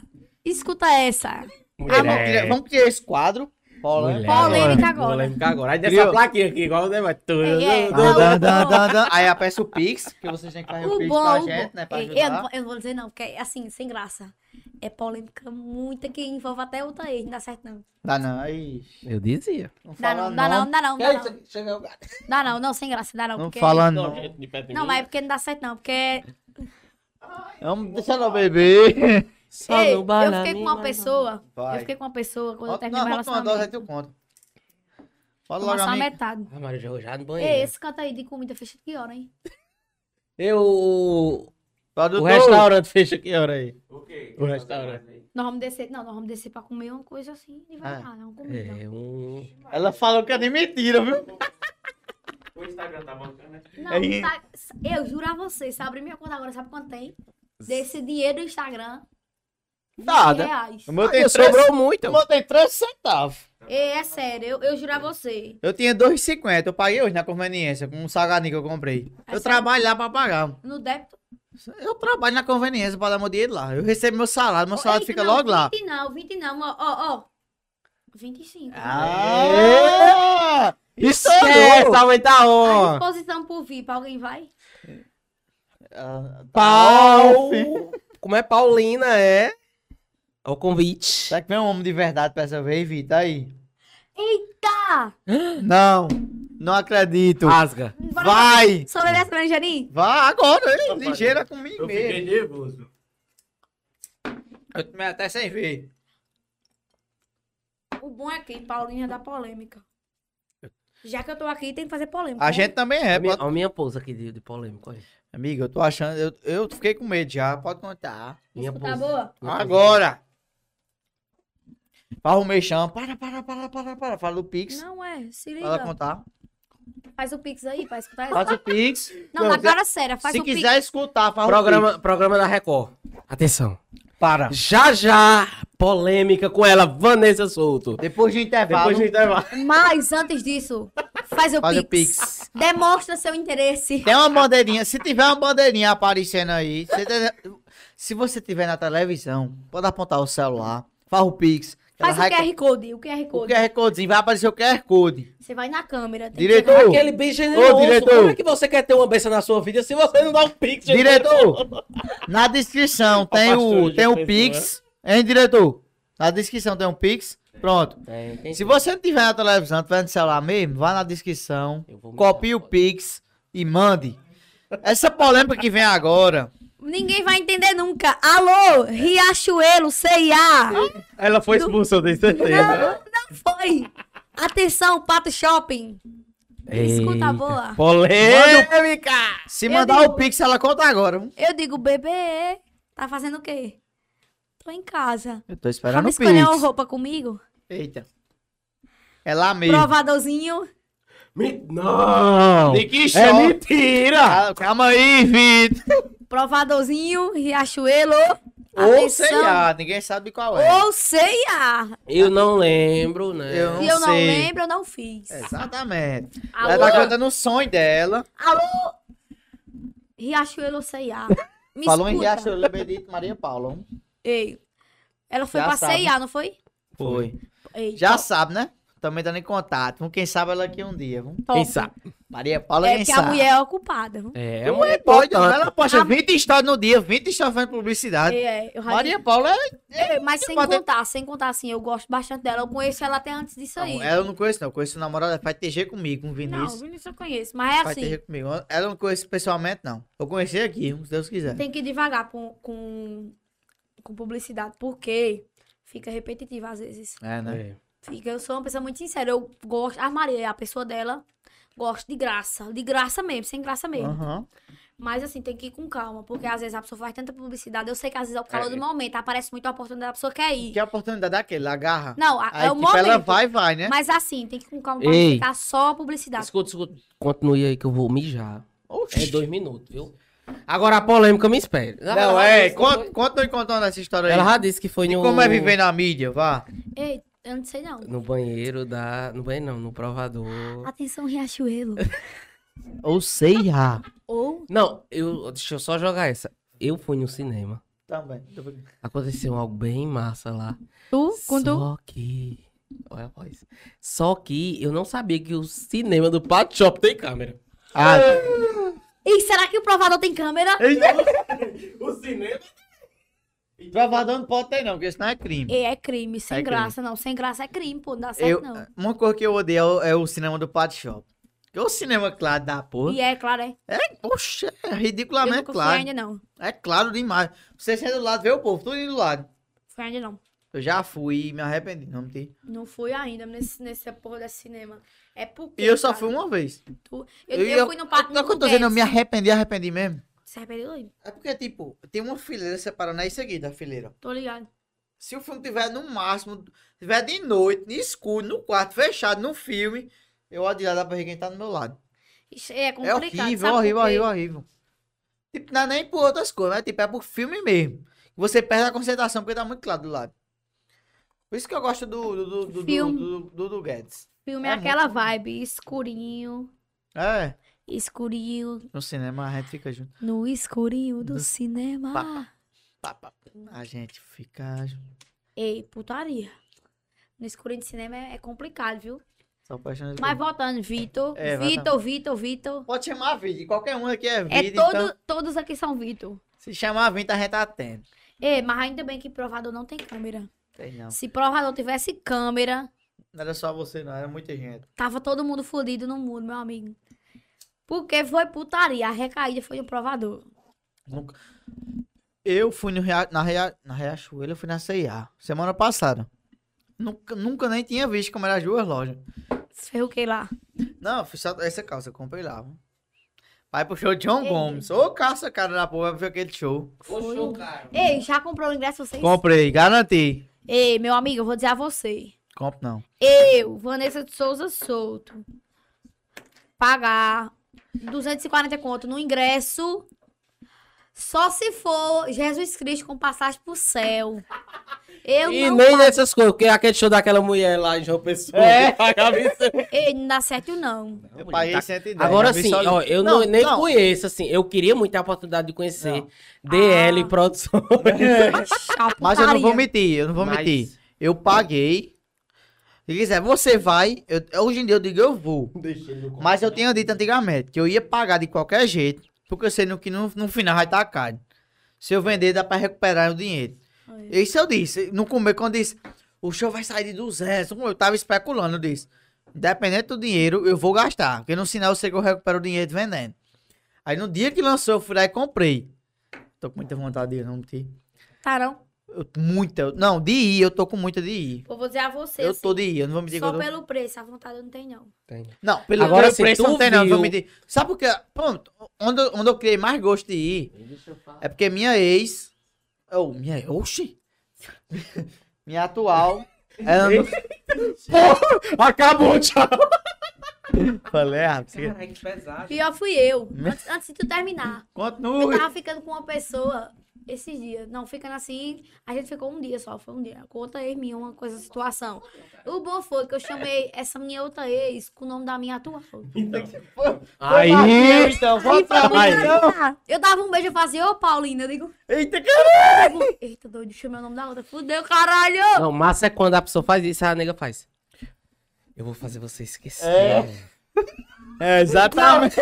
Escuta essa. Ah, vamos, tirar, vamos tirar esse quadro. Polêmica. Polêmica agora. Polêmica agora. Aí dessa Criou. plaquinha aqui, igual o demais. Tudo. É, é. tudo. Dan, dan, dan, dan, dan. Aí aparece o Pix, que vocês têm que fazer o O Pix bom, pra o gente, né? Pra Ei, eu, não, ajudar. vou- eu não vou dizer não, porque assim, sem graça. É polêmica muita que envolve até outra ex, não dá certo não. Dá não, aí. Eu dizia. Não Dá fala não, dá não, dá não, dá é não. Chega o gato. Dá não, não, sem graça, dá não. Não porque... fala Não, não. Não, mas é porque não dá certo não, porque... Vamos deixar ela beber. Só Ei, no eu fiquei com me uma pessoa, Vai. eu fiquei com uma pessoa quando eu Não, terminei meu vamos tomar dose, aí relacionamento. tu conta. Fala logo só a minha. metade. Ah, Maria, já, já no Ei, banheiro. esse canto aí de comida fecha que hora, hein? Eu. Produtor. O restaurante fecha que hora aí? O quê? O restaurante. Nós vamos descer. Não, nós vamos descer pra comer uma coisa assim devagar, não comida. É, um. Ela falou que é de mentira, viu? O Instagram tá bancando, né? Não, Aí- Insta- eu juro a vocês, se eu abrir minha conta agora, sabe quanto tem? Desse dinheiro do Instagram. 20 Nada. reais. O meu Ah, tem três, sobrou muito. o meu tem 13 centavos. É, é sério, eu, eu juro a você. Eu tinha 2,50. Eu paguei hoje na conveniência com um salgadinho que eu comprei. É eu sério? trabalho lá pra pagar. No débito. Eu trabalho na conveniência pra dar meu dinheiro lá. Eu recebo meu salário, meu salário fica não, logo lá. 20 não, 20 não, ó, ó, ó. 25. Ah! Esquece, aumenta a A honra. disposição por VIP, alguém vai? Ah, Pau. Como é Paulina, é? É o convite. Será que vem um homem de verdade pra essa vez, Vitor? Aí. Tá! Não, não acredito. Rasga. Bora Vai! Só ler essa Grangerim? Vai agora, hein? ligeira comigo Eu fiquei mesmo. nervoso. Eu tomei até sem ver. O bom é que Paulinha dá polêmica. Já que eu tô aqui, tem que fazer polêmica. A né? gente também é. a, minha, Pode... a minha pousa aqui de, de polêmico. Amiga, eu tô achando. Eu, eu fiquei com medo já. Pode contar. Minha pousa. boa? Minha. Agora! Fala o mexão. Para, para, para, para, para. Fala do Pix. Não é, se Fala liga. contar. Faz o Pix aí pra escutar. Faz o Pix. Não, Não, na se- cara séria, faz Se o Pix. quiser escutar, faz o Programa, programa da Record. Atenção. Pix. Para. Já já, polêmica com ela, Vanessa Souto. Depois do intervalo. Depois do intervalo. Mas antes disso, faz o Faz o Pix. Pix. Demonstra seu interesse. Tem uma bandeirinha. Se tiver uma bandeirinha aparecendo aí, se, se você tiver na televisão, pode apontar o celular, faz o Pix. Faz o QR Code, o QR o Code. QR Codezinho, vai aparecer o QR Code. Você vai na câmera. tem que Diretor. chegar- Aquele bem generoso. Ô, diretor. Como é que você quer ter uma benção na sua vida se você não dá um pix? Diretor, na descrição tem o, tem o pessoa. Pix. Hein, diretor? Na descrição tem um Pix. Pronto. Tem, tem Se você não tiver na televisão, tiver no celular mesmo, vá na descrição, copie o Pix e mande. Essa polêmica que vem agora. Ninguém vai entender nunca. Alô, Riachuelo, CIA. Ela foi expulsa, eu tenho certeza. Não, não foi. Atenção, Pato Shopping. Escuta a boa. Polêmica! Se Eu mandar digo- o Pix, ela conta agora. Eu digo, bebê, tá fazendo o quê? Tô em casa. Eu tô esperando Vamos o escolher uma Pix. roupa comigo? Eita. É lá mesmo. Provadorzinho. Me- Não! De que É mentira! Ah, Calma aí, Vitor. Provadorzinho, Riachuelo. Ou lá, ninguém sabe qual é. Ou ceia. Eu não lembro, né? Eu Se eu não sei. lembro, eu não fiz. Exatamente. Alô? Ela tá contando o sonho dela. Alô? Riachuelo ceia. Me Falou em escuta. Riachuelo, Benedito Maria Paula. Ei. Ela foi Já pra sabe. ceia, não foi? Foi. Ei, Já sabe, né? Também dando em contato. Vamos, Quem sabe ela aqui um dia. Vamos. Quem sabe? Maria Paula, É quem que a sabe. mulher é ocupada. viu? É, uma é ela posta A- 20 histórias no dia, 20 histórias fazendo publicidade. É, eu já Maria Paula é. É, Mas sem Pode- contar, sem contar assim, eu gosto bastante dela. Eu conheço ela até antes disso aí. Não, ela eu não conheço, não. Eu conheço o namorado, ela faz TG comigo, com o Não, Vinícius. Vinícius eu conheço. Mas é Faz assim, TG comigo. Ela eu não conheço pessoalmente, não. Eu conheci aqui, se Deus quiser. tem que ir devagar com, com, com publicidade, porque fica repetitivo às vezes. É, né? É. Fica, eu sou uma pessoa muito sincera. Eu gosto. A Maria é a pessoa dela. Gosto de graça. De graça mesmo, sem graça mesmo. Aham. Mas assim, tem que ir com calma. Porque às vezes a pessoa faz tanta publicidade. Eu sei que às vezes é o calor É. do momento. Aparece muita oportunidade, a pessoa quer ir. Que a oportunidade daquele, agarra. Não, a- Aí, é o tipo, momento. ela vai, vai, né? Mas assim, tem que ir com calma pra Ei. não ficar só publicidade. Escuta, escuta. Continue aí que eu vou mijar. Oxi. É dois minutos, viu? Agora a polêmica me espere. Não, Ela é. Conta, que conta contando essa história foi- aí. Ela já disse que foi E no... como é viver na mídia, vá. Ei, eu não sei não. No banheiro da... No banheiro não, no provador. Atenção, Riachuelo. Ou sei já. Ou Não, eu... Deixa eu só jogar essa. Eu fui no cinema. Também. Aconteceu algo bem massa lá. tu, quando Só que... Olha a voz. Só que eu não sabia que o cinema do Pato Shop tem câmera. Ah, E será que o provador tem câmera? O cinema. Provador não pode ter, não, porque senão é crime. E é crime, sem É crime. graça, não. Sem graça é crime, pô, não dá certo, Eu, não. uma coisa que eu odeio é o, é o cinema do Pat Shop. Que é o cinema claro da porra. E é, claro, é. É, poxa, é Eu ridiculamente claro. ainda, não. É claro demais. Você sai do lado, vê o povo, tudo indo do lado. Fui ainda, não. Eu já fui e me arrependi, não menti. Não fui ainda nesse, nesse porra desse cinema. É porque. E eu só cara, fui uma vez. tu- Eu, eu, fui no parque Não é que eu tô dizendo, eu me arrependi, arrependi mesmo. Você arrependeu aí? É porque, tipo, tem uma fileira separando, é isso aqui da fileira. Tô ligado. Se o filme tiver no máximo, tiver de noite, no escuro, no quarto, fechado, no filme, eu adiar dá pra ver quem tá do meu lado. Isso é É complicado. horrível, sabe horrível, horrível, horrível. Tipo, não é nem por outras coisas, né? Tipo, é por filme mesmo. Você perde a concentração porque tá muito claro do lado. Por isso que eu gosto do do, do, do, Filme. do, do, do, do Guedes. Filme é, É aquela muito vibe, escurinho, É, escurinho, no cinema a gente fica junto. no escurinho do Do- cinema. Pá. Pá, pá, A gente fica junto. Ei, putaria. No escurinho de cinema é, é complicado, viu? Mas voltando, Vitor. É, Vitor, Vitor, Vitor. Pode chamar vídeo. Qualquer um aqui é vídeo. É todo, então, todos aqui são Vitor. se chamar vídeo, a gente tá atento. Ei, mas ainda bem que provador não tem câmera. Tem não. Se provador tivesse câmera, Não era só você, não. Era muita gente. tava todo mundo fudido no mundo, meu amigo. Porque foi putaria. A recaída foi no provador. Nunca... Eu fui no Ria... na, Ria... na Riachuelo, eu fui na C&A. Semana passada. Nunca, nunca nem tinha visto como era as duas lojas. Fez o que lá? Não, fui só essa calça, eu comprei lá. viu? Vai pro show de John Ei. Gomes. Ô, caça, cara da porra, vai ver aquele show. O- cara. Ei, já comprou o ingresso vocês? Comprei, garanti. Ei, meu amigo, eu vou dizer a você. Compro não. Eu, Vanessa de Souza Souto, pagar 240 conto no ingresso só se for Jesus Cristo com passagem pro céu. Eu E não nem pago. nessas coisas, porque aquele show daquela mulher lá em João Pessoa. É. Ei, não dá certo, não. Eu paguei 110. Agora sim, só- ó, eu não, Não, nem não. conheço, assim. Eu queria muito ter a oportunidade de conhecer Não. DL Ah. Produções. Tchau, Mas eu não vou mentir, eu não vou Mas- mentir. Eu paguei. Se quiser, você vai. eu- hoje em dia eu digo eu vou. Mas eu tinha dito antigamente que eu ia pagar de qualquer jeito. Porque eu sei no que no, no final vai estar caro. Se eu vender, dá pra recuperar o dinheiro. É. Isso eu disse. No começo, quando eu disse, o show vai sair de 200. Eu tava especulando, eu disse. Independente do dinheiro, eu vou gastar. Porque no sinal eu sei que eu recupero o dinheiro vendendo. Aí no dia que lançou, eu fui lá e comprei. Tô com muita vontade de ir, não mentir. Tá, não? Eu- Muita. Não, de ir, eu tô com muita de ir. Eu vou dizer a você, Eu assim, tô de ir, eu não vou mentir que só eu tô... pelo preço, a vontade eu não tenho, não. Não, pelo, Agora, pelo se preço tu não tem não, não vou viu- mentir. Sabe por quê? Pronto, onde, eu- onde eu criei mais gosto de ir é porque minha ex... Oh, minha... Oxi! minha atual... Ela não... Acabou, tchau. Falei, ah, você... Caralho, que pesado. Pior fui eu, antes, antes de tu terminar. Eu Continue. tava ficando com uma pessoa esses dias. Não, ficando assim, a gente ficou um dia só, foi um dia. Com outra ex minha, uma coisa, situação. O bom foi que eu chamei essa minha outra ex com o nome da minha atual. Aí. Então, volta pra mim, Aí. então. Eu dava um beijo e fazia, ô Paulina, eu digo, Eita, cara! eita doido, chamei o nome da outra. Fudeu, caralho! Não, massa é quando a pessoa faz isso, a nega faz. Eu vou fazer você esquecer. É. É, exatamente.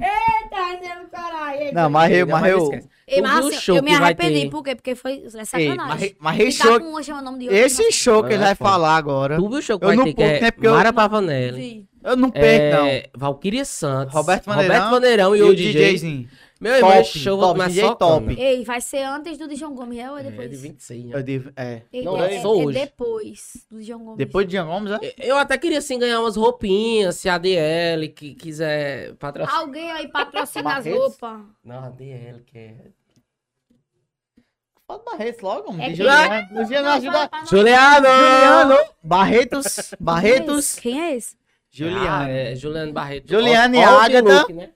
Eita, meu caralho. Não, mas eu... Mas eu... Ei, mas assim, show eu me arrependi, ter? por quê? Porque foi é Ei, mas, sacanagem. mas esse show... com chama o nome de outra. Esse show que ele É, vai foda. falar agora... Tu viu o show que Eu vai não ter que pulo, é né, porque eu- Mara Pavanelli. Eu não perco, não. É, Valkyria Santos. Roberto Maneirão, Roberto Maneirão e, o DJ. DJzinho. Meu irmão, Top, show top, vai DJ só top. Ei, vai ser antes do de João Gomes, é ou é É, depois? de 26, né? Eu digo, é. Ei, Não, é, lançou é hoje. depois do João Gomes. Depois de Jean Gomes, é? Eu até queria, assim, ganhar umas roupinhas, se a DL que quiser patrocinar. Alguém aí patrocina as Barretos? roupas. Não, a DL que é... Fala Barretos logo, mano. É que- Juliano. Juliano ajuda. Juliano! Juliano. Barretos. Barretos. Quem é esse? Ah, Juliano. é, Juliano Barreto. Juliano e Ágata. Né?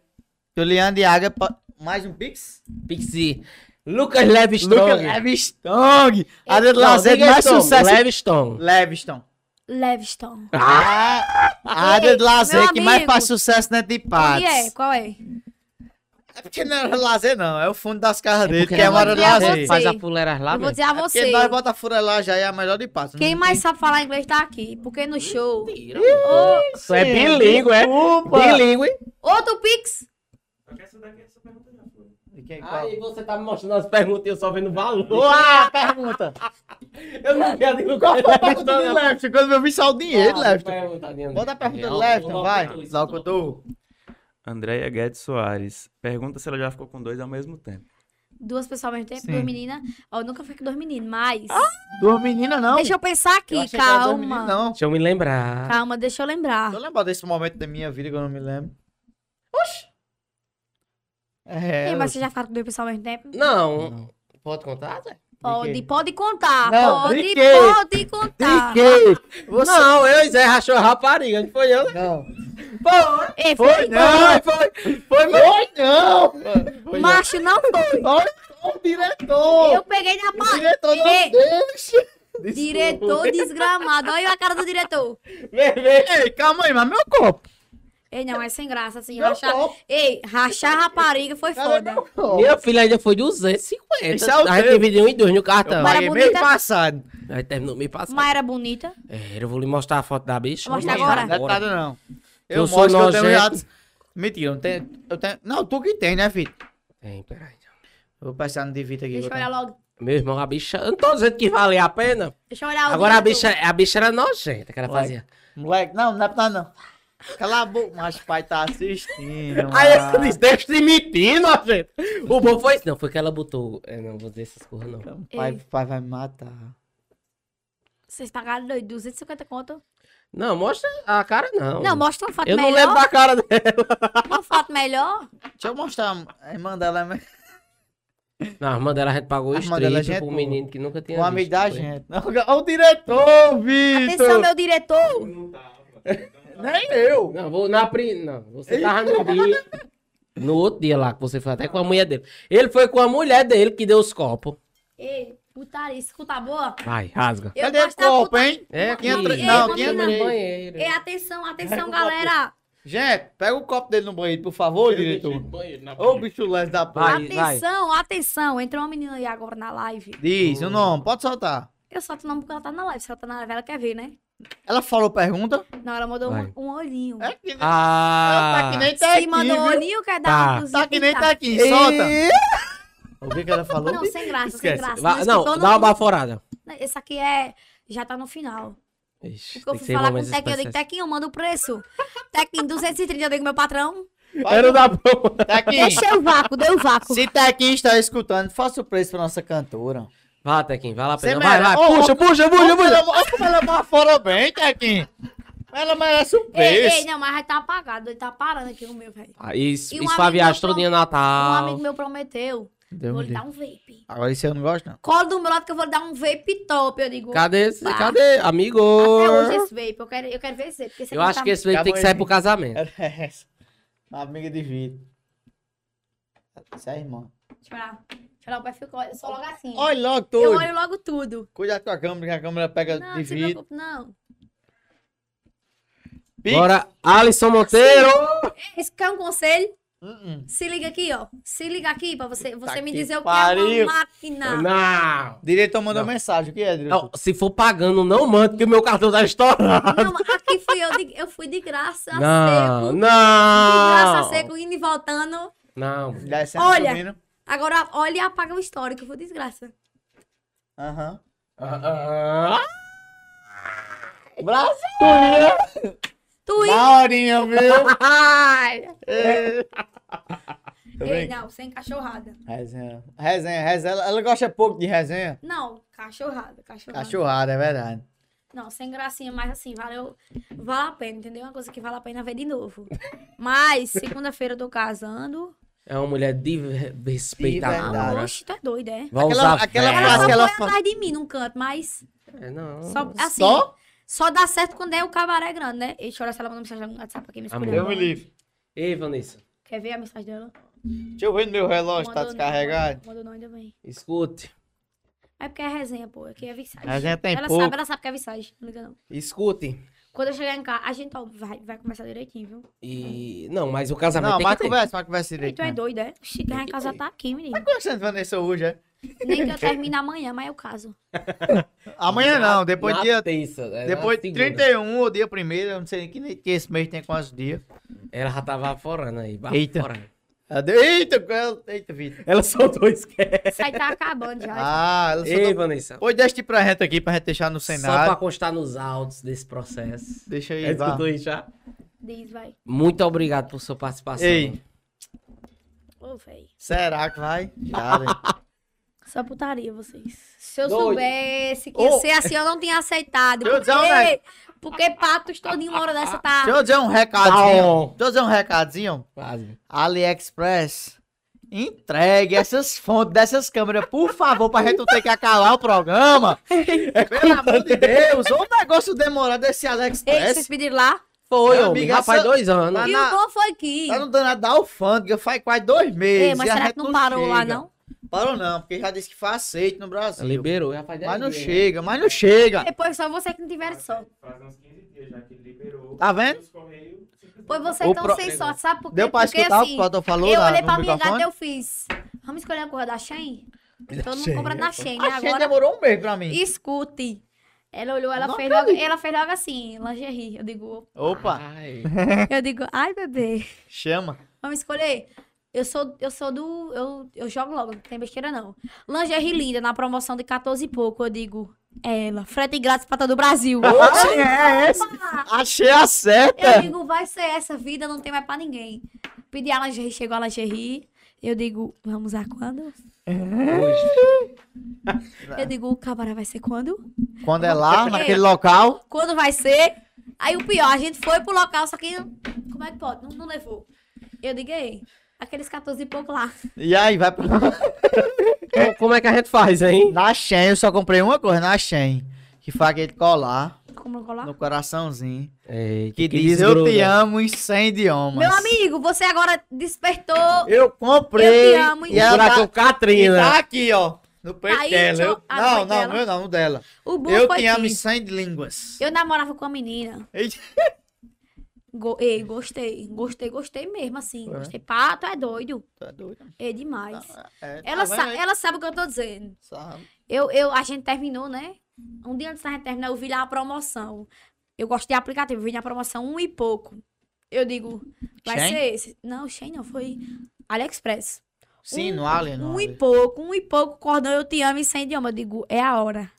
Juliano e Água. Mais um Pix? Pixie. Lucas Leviston. Lucas Levistong. A do Não, Lazer diga mais Stone, sucesso. Leviston. Leviston. Leviston. Ah, a área do lazer meu que mais faz sucesso dentro de Onde Patos. é? Qual é? É porque não é lazer, não. É o fundo das casas dele, porque que é eu uma vou área a lazer. você. Faz a fuleira lá eu vou dizer a É porque você. nós bota a fura lá já é a melhor de Patos. Quem Não mais sabe falar inglês tá aqui. Porque no show. Mentira. É bilíngue, é? Bilíngue. outro Pix. Essa daqui, essa pergunta já qual? Aí você tá me mostrando as perguntas e eu só vendo valor. Uá, pergunta. Eu não quero nem Qual foi a pergunta do Lefton? Quando eu vi só o dinheiro, Lefton. Bota a pergunta do Lefton, vai. Locutor. Andréia Guedes Soares pergunta se ela já ficou com dois ao mesmo tempo. Duas pessoas ao mesmo tempo, Sim. duas meninas. Ó, eu nunca fui com dois meninos, mas. Duas meninas, não. Deixa eu pensar Eu aqui, duas calma. meninas, não. Deixa eu me lembrar. Calma, deixa eu lembrar. Eu lembro desse momento da minha vida que eu não me lembro. É, Ei, mas você já fala com duas pessoas ao mesmo tempo? Não. Pode contar, Zé? Pode, pode contar. Não, pode, pode contar. Você... Não, eu e Zé rachou a rapariga, não foi eu? Não. Foi. Ei, Foi, foi, não. Foi, foi. Foi, não! Foi, Macho não foi. Olha o diretor! Eu peguei na O parte. diretor não Ei. deixa! Diretor desgramado. Olha a cara do diretor. Vem, vem. Ei, calma aí, mas meu copo. Ei, não, é sem graça, assim. Rachar... Ei, rachar rapariga foi foda. Minha filha ainda foi 250. Isso é o a gente dividiu em dois no cartão. Mas- era bonita. passado. Aí terminou meio passado. Mas era bonita. É, eu vou lhe mostrar a foto da bicha. Mostra agora. Não é nada, não. Eu Eu, sou mostro que eu tenho nojento. Mentira, eu não tenho, eu tenho... Não, tu que tem, né, filho? Tem, peraí. Eu vou passar no Divita aqui. Deixa eu vou olhar dar- logo. Meu irmão, a bicha. Eu não tô dizendo que valia a pena. Deixa eu olhar o Agora a bicha, a bicha era nojenta que ela fazia. Moleque, não, não é pra não. Cala a boca, mas o pai tá assistindo. Aí eu mano. disse, deixa de mentir, nojenta. O bom foi isso. Não, foi que ela botou. É, não vou dizer essas coisas, não. O pai, Ei. o pai vai me matar. Vocês pagaram dois- 250 conto? Não, mostra a cara, não. Não, mostra uma foto Eu não melhor. lembro da cara dela. Uma foto melhor. Deixa eu mostrar a irmã dela, né? Não, a irmã dela a gente pagou A irmã dela é gente pro menino que nunca tinha Um amigo da gente. Não, Olha o diretor, Vitor! Atenção, meu diretor. Não tava. Nem eu! Não, vou na pri... Não, você tava no dia. No outro dia lá que você foi até com a mulher dele. Ele foi com a mulher dele que deu os copos. Ei, putaria, escuta boa. Vai, rasga. Eu Cadê o copo, puta- hein? É aqui. Quem entra- Ei, Não, menina- entra no banheiro. Ei, atenção, atenção, galera. Gente, pega o copo dele no banheiro, por favor, diretor. Ô, bicho leve da porra. Vai, vai. Atenção, atenção. Entrou uma menina aí agora na live. Diz o nome, pode soltar. Eu solto o nome porque ela tá na live. Se ela tá na live, ela quer ver, né? Ela falou pergunta. Não, ela mandou um, um olhinho. É que, Ah. tá que nem tá Se aqui, mandou um viu? olhinho, quer dar Tá. Tá que nem tá. tá aqui, solta. O que que ela falou? Não, sem graça, Esquece. sem graça. Escutou, não, dá uma baforada. Esse aqui é. Já tá no final. Ixi, Porque eu fui falar com o Tequinho, eu. Tequinho, manda o preço. Tequinho, 230, eu digo, meu patrão. Era da boa. Tequinho, Deixa o vácuo, deu o vácuo. se Tequinho está escutando, faça o preço pra nossa cantora. Vai, Tequinho, vai lá, pega. Vai, vai. Ô, puxa, puxa, puxa, Olha como puxa. ela- olha como ela bafora bem, Tequinho. Ela merece um Ei, beijo. ei, não, mas já tá apagado. Ele tá parando aqui o meu, velho. Ah, Isso, E um isso a viagem todinha Um Natal. amigo meu prometeu. Deus vou lhe dar um vape. Agora isso eu não gosto, não. Cola do meu lado que eu vou lhe dar um vape top. Eu digo. Cadê esse? Bah. Cadê? Amigo. Até hoje esse vape. Eu quero, eu quero ver esse vape. Eu acho tá- que esse veio tem que sair pro casamento. Era essa. Uma amiga de vida. Isso é irmã. Deixa eu eu olhar o perfil. eu Só logo assim. Olha logo eu tudo. olho logo tudo. Cuidado com a câmera, que a câmera pega Não, de não se vidro. não. Pix. Bora, Alisson Monteiro. Esse quer um conselho? Uh-uh. Se liga aqui, ó. Se liga aqui pra você, você Tá me dizer o que pariu. é uma máquina. Não. Diretor mandou Não. mensagem. O que é, diretor? Não, se for pagando, não manda, que o meu cartão tá estourado. Não, mas aqui fui eu. de- Eu fui de graça Não, seco. De graça não. seco, indo e voltando. Não. Olha. Agora, olha e apaga o histórico. Foi desgraça. Aham. Ah, Brasil! Tu ia. Da horinha, viu? Ai. Tá Ei, não, sem cachorrada. Resenha. Resenha, resenha. Ela, ela gosta pouco de resenha. Não, cachorrada, cachorrada. Cachorrada, é verdade. Não, sem gracinha, mas assim, valeu. Vale a pena, entendeu? Uma coisa que vale a pena ver de novo. Mas, segunda-feira eu tô casando. É uma mulher de De respeitadora. verdade. Oxe, é doida, é? Vai Aquela- usar aquela. Ela frase que ela foi fa- atrás de mim num canto, mas. É, não. Só, assim, Só? só dá certo quando é o cabaré grande, né? Deixa eu olhar se ela mandou mensagem no WhatsApp aqui me Amor. escolheu. Eu me livre. Ei, Vanessa, Quer ver a mensagem dela? Deixa eu ver no meu relógio, tá Mandou não, descarregado. Mandou não, ainda bem. escute. É porque é resenha, pô. Aqui é visagem. Resenha tem ela pouco. sabe, ela sabe que é visagem. Não liga não. Escute. Quando eu chegar em casa, a gente ó, vai, vai conversar direitinho, viu? E. Não, mas o casamento Não, tem mas que ter. conversa, mas conversa E direito. tu é né? doido, é? Que casar ter. tá aqui, menino. Conversando Vanessa hoje, é? Nem que eu termine amanhã, mas eu caso. Amanhã não, depois na dia. terça, é, na Depois de segunda. 31 ou dia primeiro, eu não sei nem que, que esse mês tem quantos dias. Ela já tava forando aí. Eita. Eita, ela- eita, Vitor. Ela soltou. Isso aí tá acabando já. Ah, ela só Ei. Vanessa. Pode deixa pra gente aqui pra gente deixar no Só pra constar nos autos desse processo. Deixa aí, É, vá. escutou isso já? Diz, vai. Muito obrigado por sua participação. Ei. Ô, véi. Será que vai? Já, velho. Só putaria, vocês. Se eu Doido. soubesse que Ô. ia ser assim, eu não tinha aceitado. Deixa eu dizer um negócio. Porque patos todinho uma hora dessa tá. Deixa eu dizer um Tá recadinho. on. Deixa eu dizer um recadinho. Quase. AliExpress. Entregue essas fontes dessas câmeras, por favor, pra gente não ter que acabar o programa. Pelo amor de Deus, o negócio demorado desse Ei, vocês AliExpress. pediram lá? Foi, Meu Já faz essa- dois anos. Tá e na- o bom foi que. Tá no danado da alfândega, faz quase dois meses. Ei, mas e será que não parou lá, chega. não? Parou não, porque já disse que foi aceito no Brasil. Liberou, já faz dez Mas não dias. chega, mas não chega. Depois só você que não tiver sorte. Faz uns 15 dias já que liberou. Tá vendo? Pois vocês O estão pro- sem sorte, sabe por quê? Deu pra Porque escutar assim, o que o falou eu olhei pra minha microfone? gata e eu fiz. Vamos escolher a cor da Shein? Todo mundo Shein, compra na Shein, né? A Agora, demorou um mês pra mim. escute. Ela olhou, ela Não fez, logo, ela fez logo assim, lingerie. Eu digo, Opa, Ai. eu digo, ai, bebê. chama. Vamos escolher. Eu sou, eu sou do. Eu, eu jogo logo, não tem besteira não. Lingerie linda, na promoção de 14 e pouco, eu digo. Ela, frete grátis pra todo o Brasil. Oxe, é essa. Achei a Eu certa. digo, vai ser essa vida, não tem mais pra ninguém. Pedi a lingerie, chegou a lingerie. Eu digo, vamos a quando? Hoje. Eu digo, o cabaré vai ser quando? Quando é lá, naquele local. Quando vai ser? Aí o pior, a gente foi pro local, só que. Como é que pode? Não, não levou. Eu digo, ei, aqueles 14 e pouco lá. E aí, vai pra... Co- Como é que a gente faz, hein? Na Shein, eu só comprei uma coisa na Shein. Que foi aquele colar Como colar? no coraçãozinho. Eita, Que diz, eu te amo em 100 idiomas. Meu amigo, você agora despertou. Eu comprei. Eu te amo, e hein? ela tá, e Catrina. tá aqui, ó. No peito Aí, dela. Eu- ah, Não, não, dela? meu não, no dela. Eu te amo em que 100 línguas. eu namorava com uma menina. Go ei, gostei. Gostei, gostei mesmo, assim. É. Gostei. Pato é doido. Tá doido? É demais. É, tá ela, vendo sa ela sabe o que eu tô dizendo. Sabe. Eu, eu, a gente terminou, né? Um dia antes da gente terminar, eu vi lá a promoção. Eu gosto de aplicativo, eu vi na promoção um e pouco. Eu digo, vai Shein? ser esse. Não, Shein não, foi AliExpress. Sim, Um- no Alien. no Um e pouco, um e pouco, cordão, eu te amo em 100 idiomas. Eu digo, é a hora.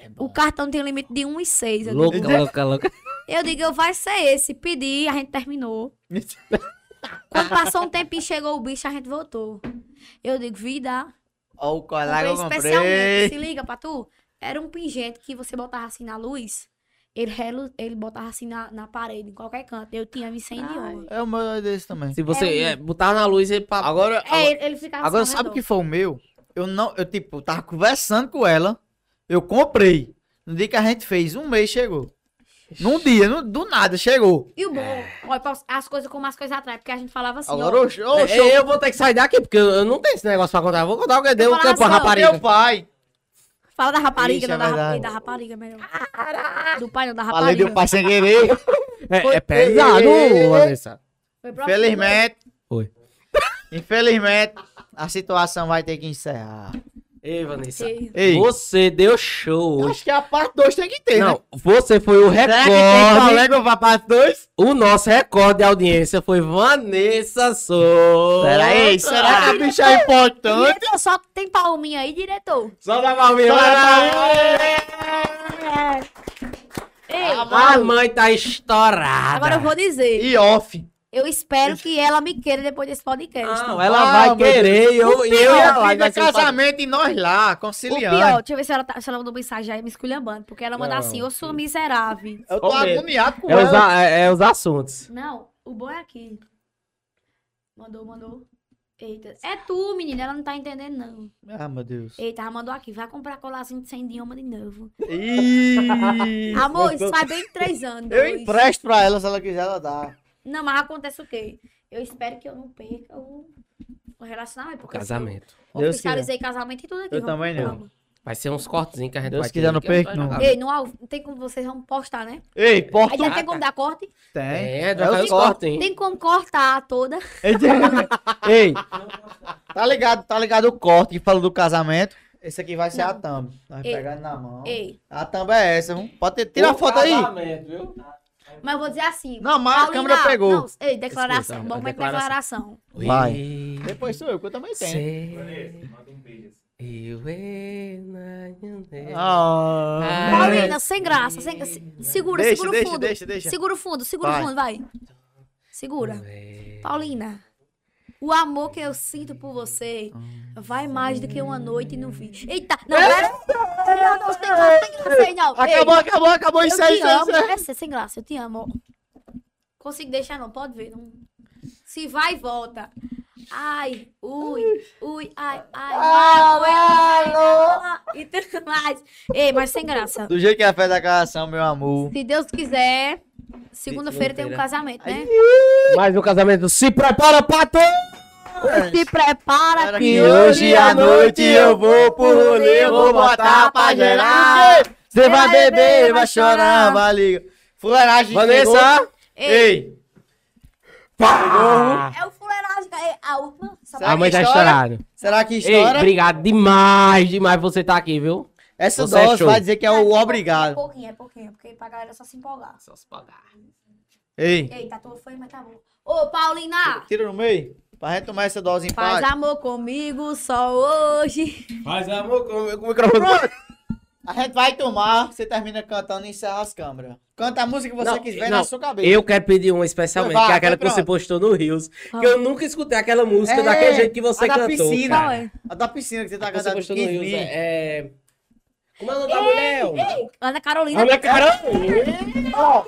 É O cartão tem um limite de 1,6. Eu, Louca, louca, louca. Eu digo, eu vai ser esse. Pedi, a gente terminou. Quando passou um tempinho, chegou o bicho, a gente voltou. Eu digo, vida, Ó, o colar que comprei eu especialmente. comprei. Se liga pra tu. Era um pingente que você botava assim na luz. Ele, relu- ele botava assim na, na parede, em qualquer canto. Eu tinha me 100 idiomas. É o meu é desse também. Se você É botar na luz, ele Agora, É, ele, ele ficava agora assim sabe o que foi o meu? Eu não, eu tipo, tava conversando com ela, eu comprei. No dia que a gente fez, um mês chegou. Num dia, no- do nada, chegou. E o bom, olha, pra- as coisas como as coisas atrás, porque a gente falava assim, Agora, ó. oxe, oxe, É, eu vou ter que sair daqui, porque eu, não tenho esse negócio pra contar. Eu vou contar o que deu o campo, a assim, rapariga. meu pai. Fala da rapariga, Ixi, não é da, da rapariga, melhor. Do pai, não da Falei rapariga. do pai sem querer. É, é pesado, Vanessa. Foi pro Infelizmente. Oi. Infelizmente, a situação vai ter que encerrar. Ei, Vanessa. Ei, Você deu show eu hoje. acho que a parte 2 tem que ter, né? Não, você foi o Será que tem recorde. colega pra parte 2? O nosso recorde de audiência foi Vanessa Souza. Será, ei, será que a bicha é importante? Diretor, só tem palminha aí, diretor. Só da palminha. Só da Ei, A mãe tá estourada. agora eu vou dizer. E off. Eu espero que ela me queira depois desse podcast. Não, o ela Ah, vai meu querer. e Eu, e eu e ela. vai um casamento e nós lá, pior, conciliando. deixa eu ver se ela, tá, se ela mandou mensagem aí me esculhambando. Porque ela manda Não. assim, eu sou miserável. Eu tô agoniado com É os, ela. a- é, é os assuntos. Não, o bom é aqui. Mandou, mandou. Eita. É tu, menina, ela não tá entendendo, não. Ah, meu Deus. Eita, ela mandou aqui. Vai comprar colarzinho de 100 idioma de novo. Ih, Amor, isso faz bem três anos. Eu dois. empresto pra ela, se ela quiser, ela dá. Não, mas acontece o quê? Eu espero que eu não perca o, o relacionamento. Porque Casamento. Eu oficializei casamento e tudo aqui. Eu vamos também não. Vai ser uns cortezinhos que a gente Deus vai quiser, ter não perco, não. Ei, não, ao- não tem como vocês vão postar, né? Ei, Aí porta já tem como dar corte? tem. É, É vai os os cortes. cortes. Tem como cortar toda. Ei, tá ligado, tá ligado o corte que falou do casamento? Esse aqui vai ser a thumb. Nós Ei. pegando na mão. Ei, A thumb é essa, viu? Pode ter, tira a O foto aí. casamento, viu? Mas eu vou dizer assim. Não, mas a Paulina, câmera pegou. Não, ei, declaração. Escuta, a Momento de declaração. declaração. Vai. Depois sou eu, que eu também tenho. sei, manda um beijo. Paulina, sem graça. Sem... se- Segura, Deixa, segura o deixa, fundo. deixa, deixa. Segura o fundo, segura Vai. o fundo, vai. Segura. Paulina. O amor que eu sinto por você vai mais do que uma noite no vi. Eita, não, pera. Não, não, sem graça, sem graça aí, não. Ei, Acabou, acabou, acabou. eu Isso aí, isso aí. É sem graça, eu te amo. Consigo deixar, não, pode ver. Não. Se vai e volta. Ai, ui, ui, ai, ai. Ah, ai, ai, ai, E tudo mais. Ei, mas sem graça. Do jeito que é a fé da canção, meu amor. Se Deus quiser, segunda-feira tem um casamento, né? Mais um casamento. Se prepara, pato! Se prepara Era que hoje à noite eu vou pro rolê, eu vou botar pra gerar. Você vai beber, vai chorar, vai ligar. Fuleiragem Vanessa! Ei, Ei, Pá! é o fuleiragem. é A última. A mãe que tá estoura? estourada. será que Ei, estoura? obrigado demais, demais você tá aqui, viu? Essa Você é dose show. vai dizer que é o É obrigado. pouquinho, é pouquinho, porque pra galera só se empolgar. Só se pagar. Ei, Eita, tua foi, mas tá bom. Ô, Paulina, tira no meio, pra gente tomar essa dose em faz paz. amor comigo só hoje. Faz amor com com o microfone. A gente vai tomar, você termina cantando e encerra as câmeras. Canta a música que você Não, quiser não, na sua cabeça. Eu quero pedir uma especialmente, Vai, que é aquela que você postou no Rios. Que eu nunca escutei aquela música É, daquele jeito que você a da cantou. piscina. cara. É? A da piscina que você tá Que você cantando. postou no 15 Rios. É... é- Como é o nome da mulher? Ei, Ana Carolina. Ana Carol!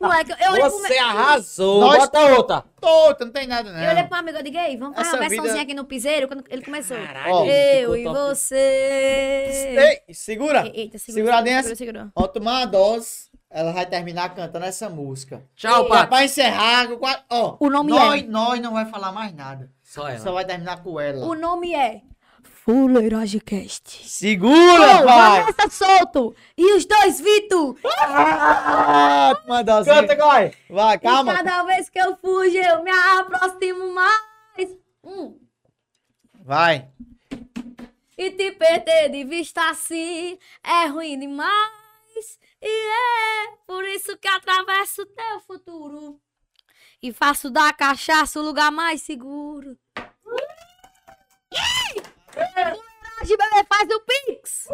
Moleque, eu olhei pro Você meu... arrasou! Nós- Bota outra! Tô, não tem nada, não. Eu olhei pro amigo e digo, ei, vamos fazer Essa uma versãozinha vida- aqui no piseiro, quando ele começou. Caralho, Ó. eu e top. você. Ei, segura. Eita, segura, Segura segura, dentro. segura, segura. Ó, tomar uma dose, ela vai terminar cantando essa música. Tchau, Pato. pra encerrar, ó, O nome nós, é? nós não vai falar mais nada. Só Só ela. vai terminar com ela. O nome é Fuleiragem Cast. Segura, Ô, pai! Vanessa Solto e os dois Vitor. Ah, uma dose. Canta, Gói! Vai, E calma. cada vez que eu fujo, eu me aproximo mais. Hum. Vai. E te perder de vista assim é ruim demais. E é por isso que atravesso teu futuro. E faço da cachaça o lugar mais seguro. Bebê, faz o Pix.